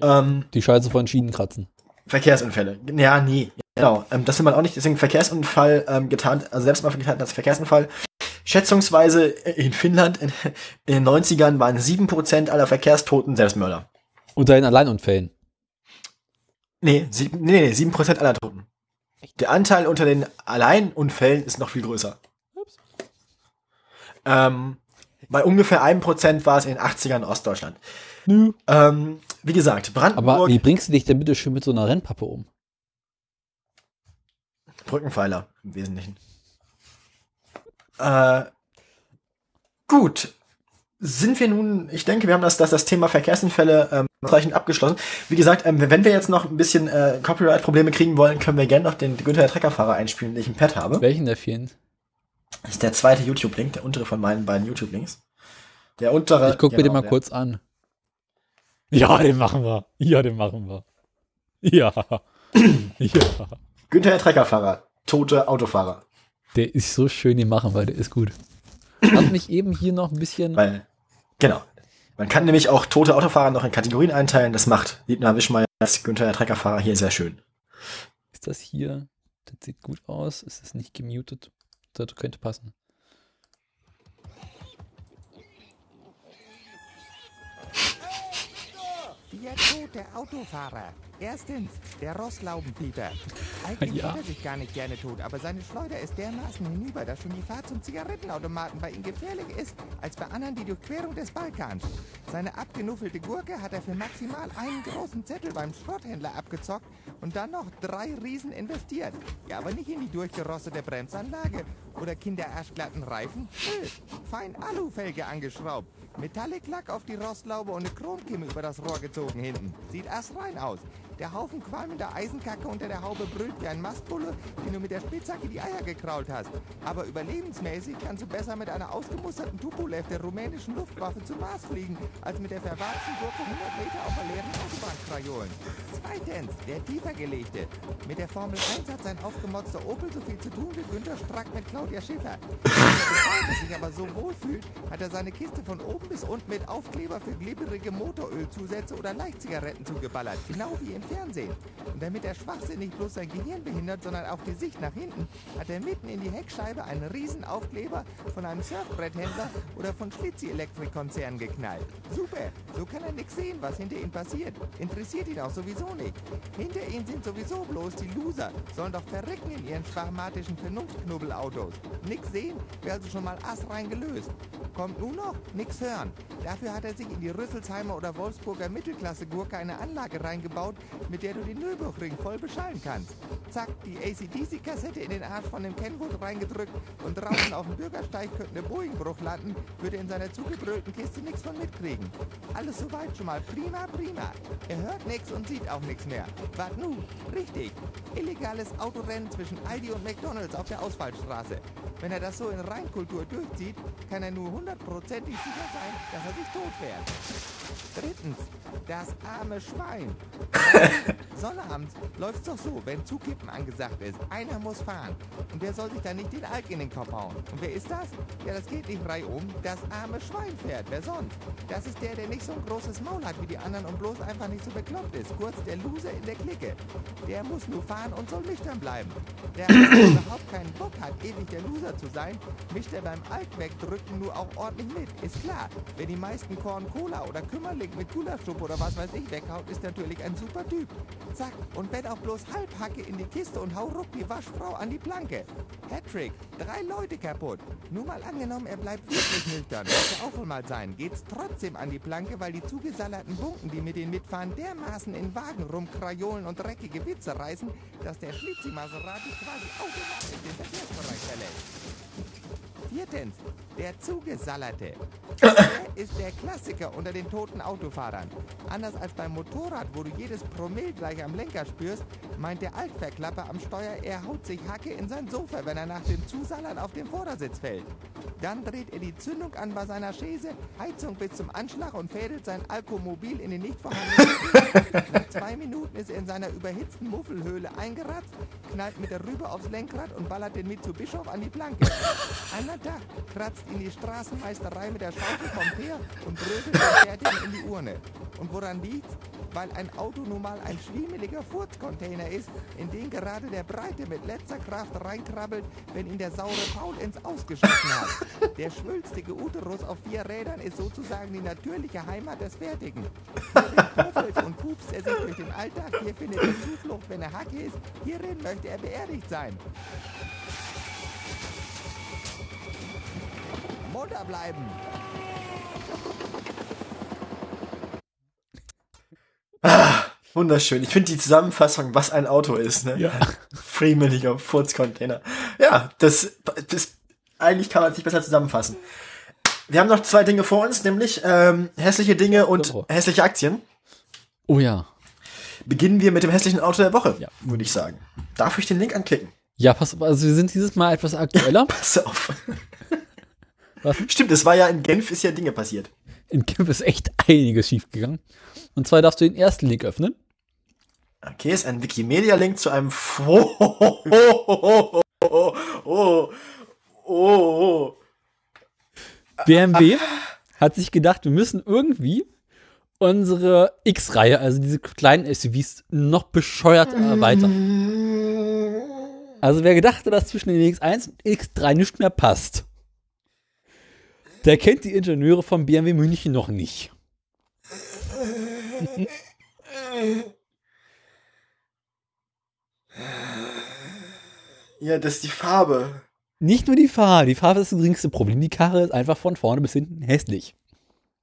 Ähm, Die Scheiße von Schienen kratzen. Verkehrsunfälle. Ja, nie. Genau. Ähm, das will man auch nicht. Deswegen Verkehrsunfall ähm, getan, also Selbstmord getan als Verkehrsunfall. Schätzungsweise in Finnland in, in den 90ern waren 7% aller Verkehrstoten Selbstmörder. Unter den Alleinunfällen. Nee, sieb, nee, nee, 7% aller Toten. Der Anteil unter den Alleinunfällen ist noch viel größer. Ähm, bei ungefähr 1% war es in den 80ern in Ostdeutschland. Nö. Ähm, wie gesagt, Brandenburg, Aber wie bringst du dich denn bitte schön mit so einer Rennpappe um? Brückenpfeiler im Wesentlichen. Äh, gut. Sind wir nun, ich denke, wir haben das, das, das Thema Verkehrsunfälle ähm, ausreichend abgeschlossen. Wie gesagt, ähm, wenn wir jetzt noch ein bisschen äh, Copyright-Probleme kriegen wollen, können wir gerne noch den Günther Treckerfahrer einspielen, den ich im Pad habe. Welchen der vielen? Das ist der zweite YouTube-Link, der untere von meinen beiden YouTube-Links. Der untere. Ich guck mir den genau, mal der- kurz an. Ja, den machen wir. Ja, den machen wir. Ja. ja. Günther Treckerfahrer. Tote Autofahrer. Der ist so schön, den machen wir. Der ist gut. Hat mich eben hier noch ein bisschen. Weil, genau. Man kann nämlich auch tote Autofahrer noch in Kategorien einteilen. Das macht Dietmar Wischmeier als Günther Treckerfahrer hier sehr schön. Ist das hier? Das sieht gut aus. Ist das nicht gemutet? Das könnte passen. Der tote Autofahrer. Erstens, der Rosslaubenpieper. Eigentlich Ja. er sich gar nicht gerne tot, aber seine Schleuder ist dermaßen hinüber, dass schon die Fahrt zum Zigarettenautomaten bei ihm gefährlicher ist, als bei anderen die Durchquerung des Balkans. Seine abgenuffelte Gurke hat er für maximal einen großen Zettel beim Schrotthändler abgezockt und dann noch drei Riesen investiert. Ja, aber nicht in die durchgerostete Bremsanlage oder kinderarschglatten Reifen. Nö, fein Alufelge angeschraubt. Metallic-Lack auf die Rostlaube und eine Chromkimme über das Rohr gezogen hinten. Sieht astrein aus. Der Haufen qualmender Eisenkacke unter der Haube brüllt wie ein Mastbulle, den du mit der Spitzhacke die Eier gekrault hast. Aber überlebensmäßig kannst du besser mit einer ausgemusterten Tupolev der rumänischen Luftwaffe zum Mars fliegen, als mit der verwahrten Gurke 100 Meter auf der leeren Autobahn krajolen. Zweitens, der tiefergelegte. Mit der Formel 1 hat sein aufgemotzter Opel so viel zu tun wie Günter Strack mit Claudia Schiffer. Er sich aber so wohl fühlt, hat er seine Kiste von oben bis unten mit Aufkleber für glibberige Motorölzusätze oder Leichtzigaretten zugeballert, genau wie im Fernsehen. Und damit der Schwachsinn nicht bloß sein Gehirn behindert, sondern auch die Sicht nach hinten, hat er mitten in die Heckscheibe einen riesen Aufkleber von einem Surfbretthändler oder von Schlitzi Elektrikkonzern geknallt. Super, so kann er nichts sehen, was hinter ihm passiert. Interessiert ihn auch sowieso nicht. Hinter ihm sind sowieso bloß die Loser, sollen doch verrecken in ihren schwachmatischen Vernunftknubbelautos. Nix sehen, wäre also schon mal assrein gelöst. Kommt nun noch, nix hören. Dafür hat er sich in die Rüsselsheimer oder Wolfsburger Mittelklasse-Gurke eine Anlage reingebaut, mit der du den Nürburgring voll beschallen kannst. Zack, die ACDC-Kassette in den Arsch von dem Kenwood reingedrückt und draußen auf dem Bürgersteig könnte eine Boeingbruch landen, würde in seiner zugebrüllten Kiste nichts von mitkriegen. Alles soweit schon mal prima, prima. Er hört nichts und sieht auch nichts mehr. Was nun? Richtig. Illegales Autorennen zwischen Aldi und McDonalds auf der Ausfallstraße. Wenn er das so in Reinkultur durchzieht, kann er nur hundertprozentig sicher sein, dass er sich tot fährt. Drittens, das arme Schwein. Sonnabend läuft's doch so, wenn Zukippen angesagt ist. Einer muss fahren. Und wer soll sich da nicht den Alk in den Kopf hauen? Und wer ist das? Ja, das geht nicht reihum. Das arme Schwein fährt. Wer sonst? Das ist der, der nicht so ein großes Maul hat wie die anderen und bloß einfach nicht so bekloppt ist. Kurz der Loser in der Clique. Der muss nur fahren und soll nüchtern bleiben. Der überhaupt keinen Bock hat, ewig der Loser zu sein, mischt er beim Alk wegdrücken nur auch ordentlich mit. Ist klar, wer die meisten Korn Cola oder Kümmerling mit Gulaschsuppe oder was weiß ich weghaut, ist natürlich ein super Typ. Zack, und wenn auch bloß Halbhacke in die Kiste und hau ruck die Waschfrau an die Planke. Hattrick, drei Leute kaputt. Nur mal angenommen, er bleibt wirklich nüchtern, muss ja auch wohl mal sein, geht's trotzdem an die Planke, weil die zugesallerten Bunken, die mit den Mitfahren dermaßen in Wagen rumkrajolen und dreckige Witze reißen, dass der Schlitzi Maserati quasi automatisch den Verkehrsbereich verlässt. Viertens, der Zugesallerte. Der ist der Klassiker unter den toten Autofahrern. Anders als beim Motorrad, wo du jedes Promille gleich am Lenker spürst, meint der Altverklapper am Steuer, er haut sich Hacke in sein Sofa, wenn er nach dem Zusallern auf den Vordersitz fällt. Dann dreht er die Zündung an bei seiner Chaise, Heizung bis zum Anschlag und fädelt sein Alkomobil in den nicht vorhandenen. Nach zwei Minuten ist er in seiner überhitzten Muffelhöhle eingeratzt, knallt mit der Rübe aufs Lenkrad und ballert den Mitsubishi an die Planke. Einer Tag kratzt ihn die Straßenmeisterei mit der Schaufel vom Peer und bröselt den Fertigen in die Urne. Und woran liegt's? Weil ein Auto nun mal ein schwiemeliger Furzcontainer ist, in den gerade der Breite mit letzter Kraft reinkrabbelt, wenn ihn der saure Paul ins Ausgeschossen hat. Der schwülstige Uterus auf vier Rädern ist sozusagen die natürliche Heimat des Fertigen. Und pupst er sich durch den Alltag, hier findet er Zuflucht, wenn er Hacke ist, hierin möchte er beerdigt sein. Mutter bleiben! Wunderschön. Ich finde die Zusammenfassung, was ein Auto ist, ne? Ja. Friemeliger Furzcontainer. Ja, das, das, eigentlich kann man es nicht besser zusammenfassen. Wir haben noch zwei Dinge vor uns, nämlich ähm, hässliche Dinge und Oh. hässliche Aktien. Oh ja. Beginnen wir mit dem hässlichen Auto der Woche, Ja. würde ich sagen. Darf ich den Link anklicken? Ja, pass auf, also wir sind dieses Mal etwas aktueller. Pass auf. Was? Stimmt, es war ja in Genf, ist ja Dinge passiert. In Genf ist echt einiges schiefgegangen. Und zwar darfst du den ersten Link öffnen. Okay, ist ein Wikimedia-Link zu einem Fo oh, oh, oh, oh, oh. BMW hat sich gedacht, wir müssen irgendwie unsere X-Reihe, also diese kleinen SUVs, noch bescheuert erweitern. Also wer gedacht hat, dass zwischen den X1 und X3 nicht mehr passt, der kennt die Ingenieure von BMW München noch nicht. Ja, das ist die Farbe. Nicht nur die Farbe, die Farbe ist das geringste Problem. Die Karre ist einfach von vorne bis hinten hässlich.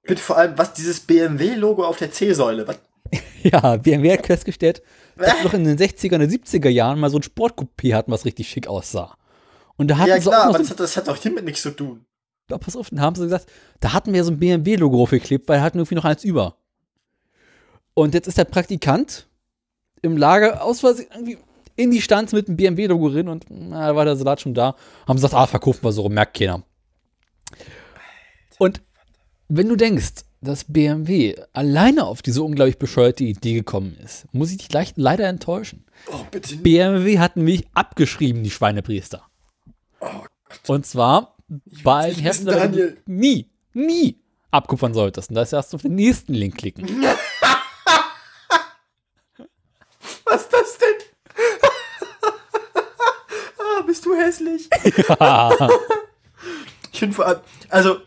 Mit vor allem, was dieses BMW-Logo auf der C-Säule. Was? Ja, BMW hat festgestellt, dass wir doch in den 60er und 70er Jahren mal so ein Sportcoupé hatten, was richtig schick aussah. Und da hatten Ja, klar, auch noch aber so das hat, das hat doch hiermit nichts zu tun. Ja, pass auf, dann haben sie gesagt, da hatten wir so ein BMW-Logo draufgeklebt, weil wir hatten irgendwie noch eins über. Und jetzt ist der Praktikant im Lager aus Versehen irgendwie in die Stanz mit dem BMW-Logo drin und na, da war der Salat schon da. Haben sie gesagt, ah, verkaufen wir so, rum, merkt keiner. Und wenn du denkst, dass BMW alleine auf diese unglaublich bescheuerte Idee gekommen ist, muss ich dich leicht, leider enttäuschen. Oh, bitte. BMW hat nämlich abgeschrieben, die Schweinepriester. Und zwar bei den Daniel. du nie, nie abkupfern solltest. Und da ist erst auf den nächsten Link klicken. Was ist das denn? ah, bist du hässlich? Ich finde vor allem, also,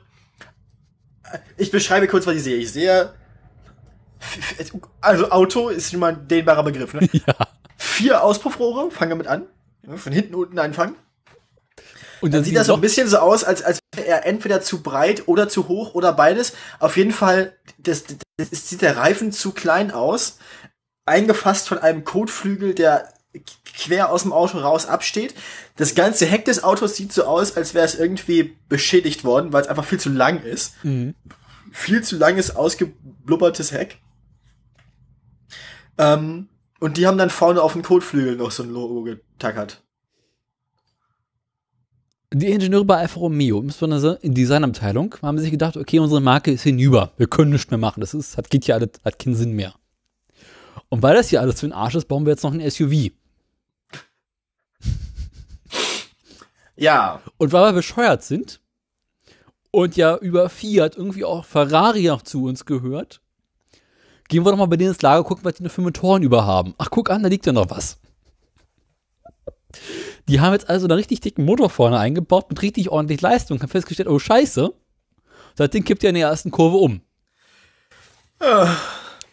ich beschreibe kurz, was ich sehe. Ich sehe, also Auto ist schon mal ein dehnbarer Begriff, ne? ja. Vier Auspuffrohre, fangen damit an. Ja, Von hinten unten einfangen. Und Dann sieht das so ein bisschen so aus, als, als wäre er entweder zu breit oder zu hoch oder beides. Auf jeden Fall, das, das, das sieht der Reifen zu klein aus. eingefasst von einem Kotflügel, der quer aus dem Auto raus absteht. Das ganze Heck des Autos sieht so aus, als wäre es irgendwie beschädigt worden, weil es einfach viel zu lang ist. Viel zu langes, ausgeblubbertes Heck. Ähm, und die haben dann vorne auf dem Kotflügel noch so ein Logo getackert. Die Ingenieure bei Alfa Romeo, insbesondere in Designabteilung, haben sich gedacht, okay, unsere Marke ist hinüber. Wir können nichts mehr machen. Das ist, hat, geht ja alles, hat keinen Sinn mehr. Und weil das hier alles für den Arsch ist, bauen wir jetzt noch ein SUV. Ja, Und weil wir bescheuert sind und ja über Fiat irgendwie auch Ferrari noch zu uns gehört, gehen wir doch mal bei denen ins Lager gucken, was die noch für Motoren über haben. Ach, guck an, da liegt ja noch was. Die haben jetzt also einen richtig dicken Motor vorne eingebaut mit richtig ordentlich Leistung. Haben festgestellt, oh Scheiße, seitdem kippt er in der ersten Kurve um.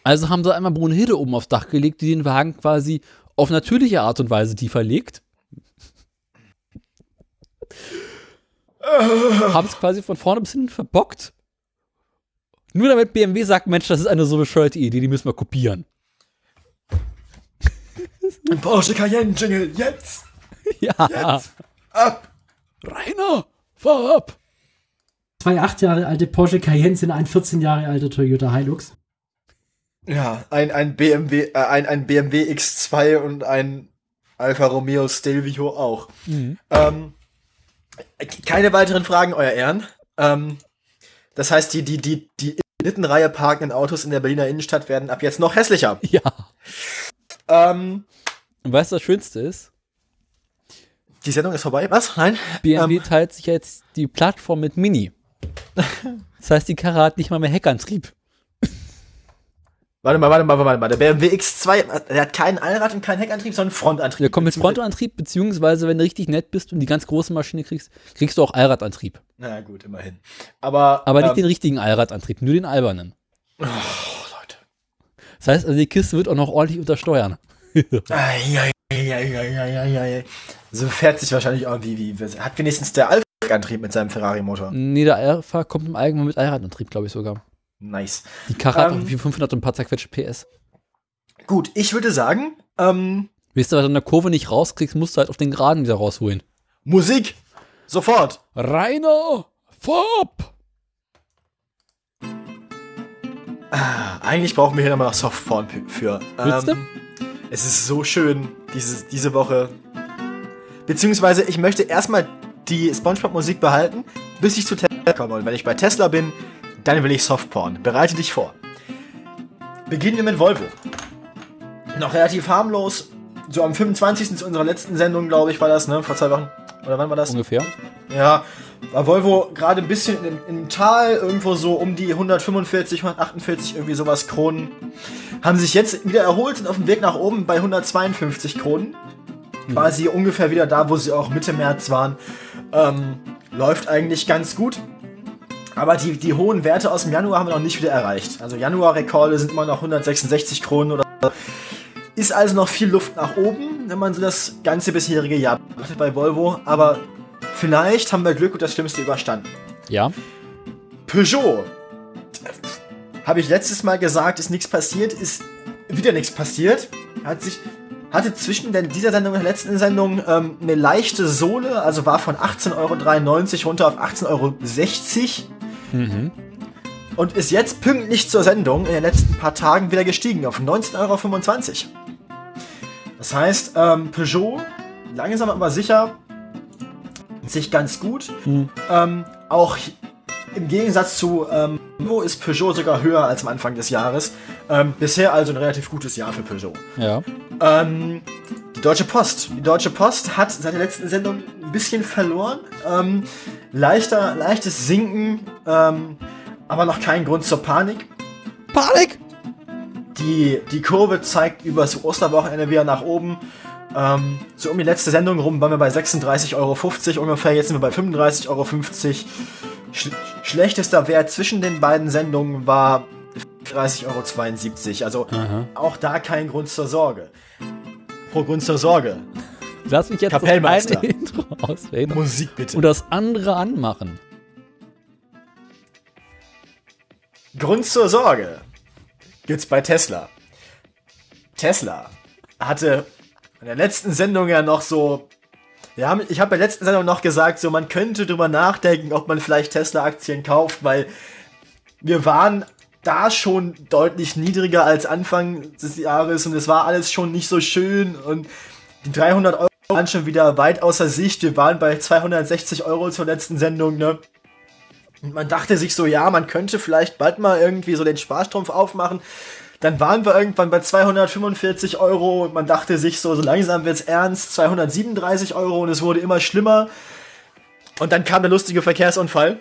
Also haben sie einmal Brunhilde oben aufs Dach gelegt, die den Wagen quasi auf natürliche Art und Weise tiefer legt. haben es quasi von vorne bis hinten verbockt. Nur damit BMW sagt, Mensch, das ist eine so bescheuerte Idee, die müssen wir kopieren. Porsche Cayenne Jingle jetzt, Ja. jetzt, ab. Rainer, fahr ab. Zwei acht Jahre alte Porsche Cayennes in ein 14 Jahre alter Toyota Hilux. Ja, ein, ein BMW, äh, ein, ein BMW X2 und ein Alfa Romeo Stelvio auch. Ähm, keine weiteren Fragen, euer Ehren. Ähm, das heißt, die, die, die, die Reihe parkenden Autos in der Berliner Innenstadt werden ab jetzt noch hässlicher. Ja. Ähm, Und weißt du, was das Schönste ist? Die Sendung ist vorbei. Was? Nein? BMW Ähm, teilt sich jetzt die Plattform mit Mini. Das heißt, die Karre hat nicht mal mehr Heckantrieb. warte mal, warte mal, warte mal. Der BMW X2, der hat keinen Allrad und keinen Heckantrieb, sondern Frontantrieb. Der kommt mit Frontantrieb, beziehungsweise wenn du richtig nett bist und die ganz große Maschine kriegst, kriegst du auch Allradantrieb. Na gut, immerhin. Aber, Aber nicht ähm, den richtigen Allradantrieb, nur den albernen. oh, Leute. Das heißt, also die Kiste wird auch noch ordentlich untersteuern. Eieieiei. So fährt sich wahrscheinlich irgendwie wie. Hat wenigstens der Alpha-Antrieb mit seinem Ferrari-Motor. Nee, der Alpha kommt im Allgemeinen mit Allradantrieb, glaube ich sogar. Nice. Die Karre hat Ähm. auch wie 500 und ein paar zerquetschte PS. Gut, ich würde sagen, ähm, Weißt du, was du in der Kurve nicht rauskriegst, musst du halt auf den Geraden wieder rausholen. Musik. Sofort. Rainer, fahr ab! Eigentlich brauchen wir hier nochmal noch Softporn für. Willst du? Es ist so schön, diese, diese Woche. Beziehungsweise, ich möchte erstmal die Spongebob-Musik behalten, bis ich zu Tesla komme. Und wenn ich bei Tesla bin, dann will ich Softporn. Bereite dich vor. Beginnen wir mit Volvo. Noch relativ harmlos. So am 25. zu unserer letzten Sendung, glaube ich, war das, ne? Vor zwei Wochen. Oder wann war das? Ungefähr. Ja, war Volvo gerade ein bisschen im, Tal, irgendwo so um die 145, 148, irgendwie sowas Kronen. Haben sich jetzt wieder erholt, sind auf dem Weg nach oben bei 152 Kronen. Quasi ungefähr wieder da, wo sie auch Mitte März waren. Ähm, läuft eigentlich ganz gut. Aber die, die hohen Werte aus dem Januar haben wir noch nicht wieder erreicht. Also Januar-Rekorde sind immer noch 166 Kronen oder so. Ist also noch viel Luft nach oben, wenn man so das ganze bisherige Jahr betrachtet bei Volvo. Aber vielleicht haben wir Glück und das Schlimmste überstanden. Ja. Peugeot. Habe ich letztes Mal gesagt, ist nichts passiert, ist wieder nichts passiert. Hat sich, hatte zwischen dieser Sendung und der letzten Sendung ähm, eine leichte Sohle, also war von 18,93 Euro runter auf 18,60 Euro. Und ist jetzt pünktlich zur Sendung in den letzten paar Tagen wieder gestiegen auf 19,25 Euro. Das heißt, ähm, Peugeot, langsam aber sicher, sich ganz gut. Ähm, auch im Gegensatz zu ähm, Volvo ist Peugeot sogar höher als am Anfang des Jahres. Ähm, bisher also ein relativ gutes Jahr für Peugeot. Ja. Ähm, die Deutsche Post. Die Deutsche Post hat seit der letzten Sendung ein bisschen verloren. Ähm, leichter, leichtes Sinken, ähm, aber noch kein Grund zur Panik. Panik! Die, die Kurve zeigt übers Osterwochenende wieder nach oben. Ähm, so um die letzte Sendung rum waren wir bei 36,50 Euro ungefähr. Jetzt sind wir bei 35,50 Euro. Sch schlechtester Wert zwischen den beiden Sendungen war 30,72 Euro. Also Aha. auch da kein Grund zur Sorge. Pro Grund zur Sorge. Lass mich jetzt das Kapellmeister. eine Intro auswählen Musik bitte. und das andere anmachen. Grund zur Sorge gibt's bei Tesla. Tesla hatte in der letzten Sendung ja noch so. Ja, ich habe in der letzten Sendung noch gesagt, so man könnte drüber nachdenken, ob man vielleicht Tesla-Aktien kauft, weil wir waren da schon deutlich niedriger als Anfang des Jahres und es war alles schon nicht so schön und die 300 Euro waren schon wieder weit außer Sicht. Wir waren bei 260 Euro zur letzten Sendung, ne? Und man dachte sich so, ja, man könnte vielleicht bald mal irgendwie so den Sparstrumpf aufmachen. Dann waren wir irgendwann bei 245 Euro und man dachte sich so, so langsam wird's ernst, 237 Euro und es wurde immer schlimmer. Und dann kam der lustige Verkehrsunfall.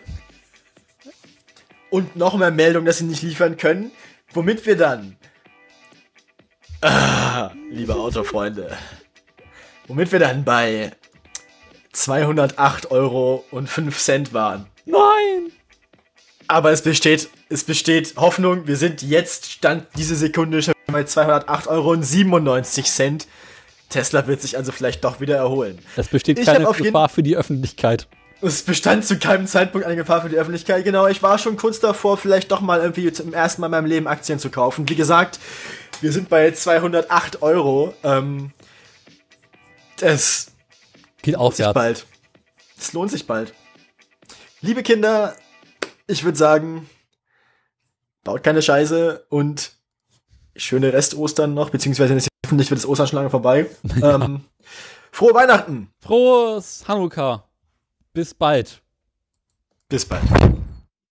Und noch mehr Meldung, dass sie nicht liefern können. Womit wir dann, ah, liebe Autofreunde, womit wir dann bei 208 Euro und 5 Cent waren. Nein! Aber es besteht, es besteht Hoffnung. Wir sind jetzt, stand diese Sekunde schon bei 208 Euro und 97 Cent. Tesla wird sich also vielleicht doch wieder erholen. Es besteht Ich keine Gefahr für die Öffentlichkeit. Es bestand zu keinem Zeitpunkt eine Gefahr für die Öffentlichkeit. Genau, ich war schon kurz davor, vielleicht doch mal irgendwie zum ersten Mal in meinem Leben Aktien zu kaufen. Wie gesagt, wir sind bei 208 Euro. Ähm, es Geht lohnt sich aufwärts. bald. Es lohnt sich bald. Liebe Kinder, ich würde sagen, baut keine Scheiße und schöne Rest-Ostern noch, beziehungsweise ist hoffentlich wird das Ostern schon lange vorbei. ähm, frohe Weihnachten! Frohes Hanukkah. Bis bald. Bis bald.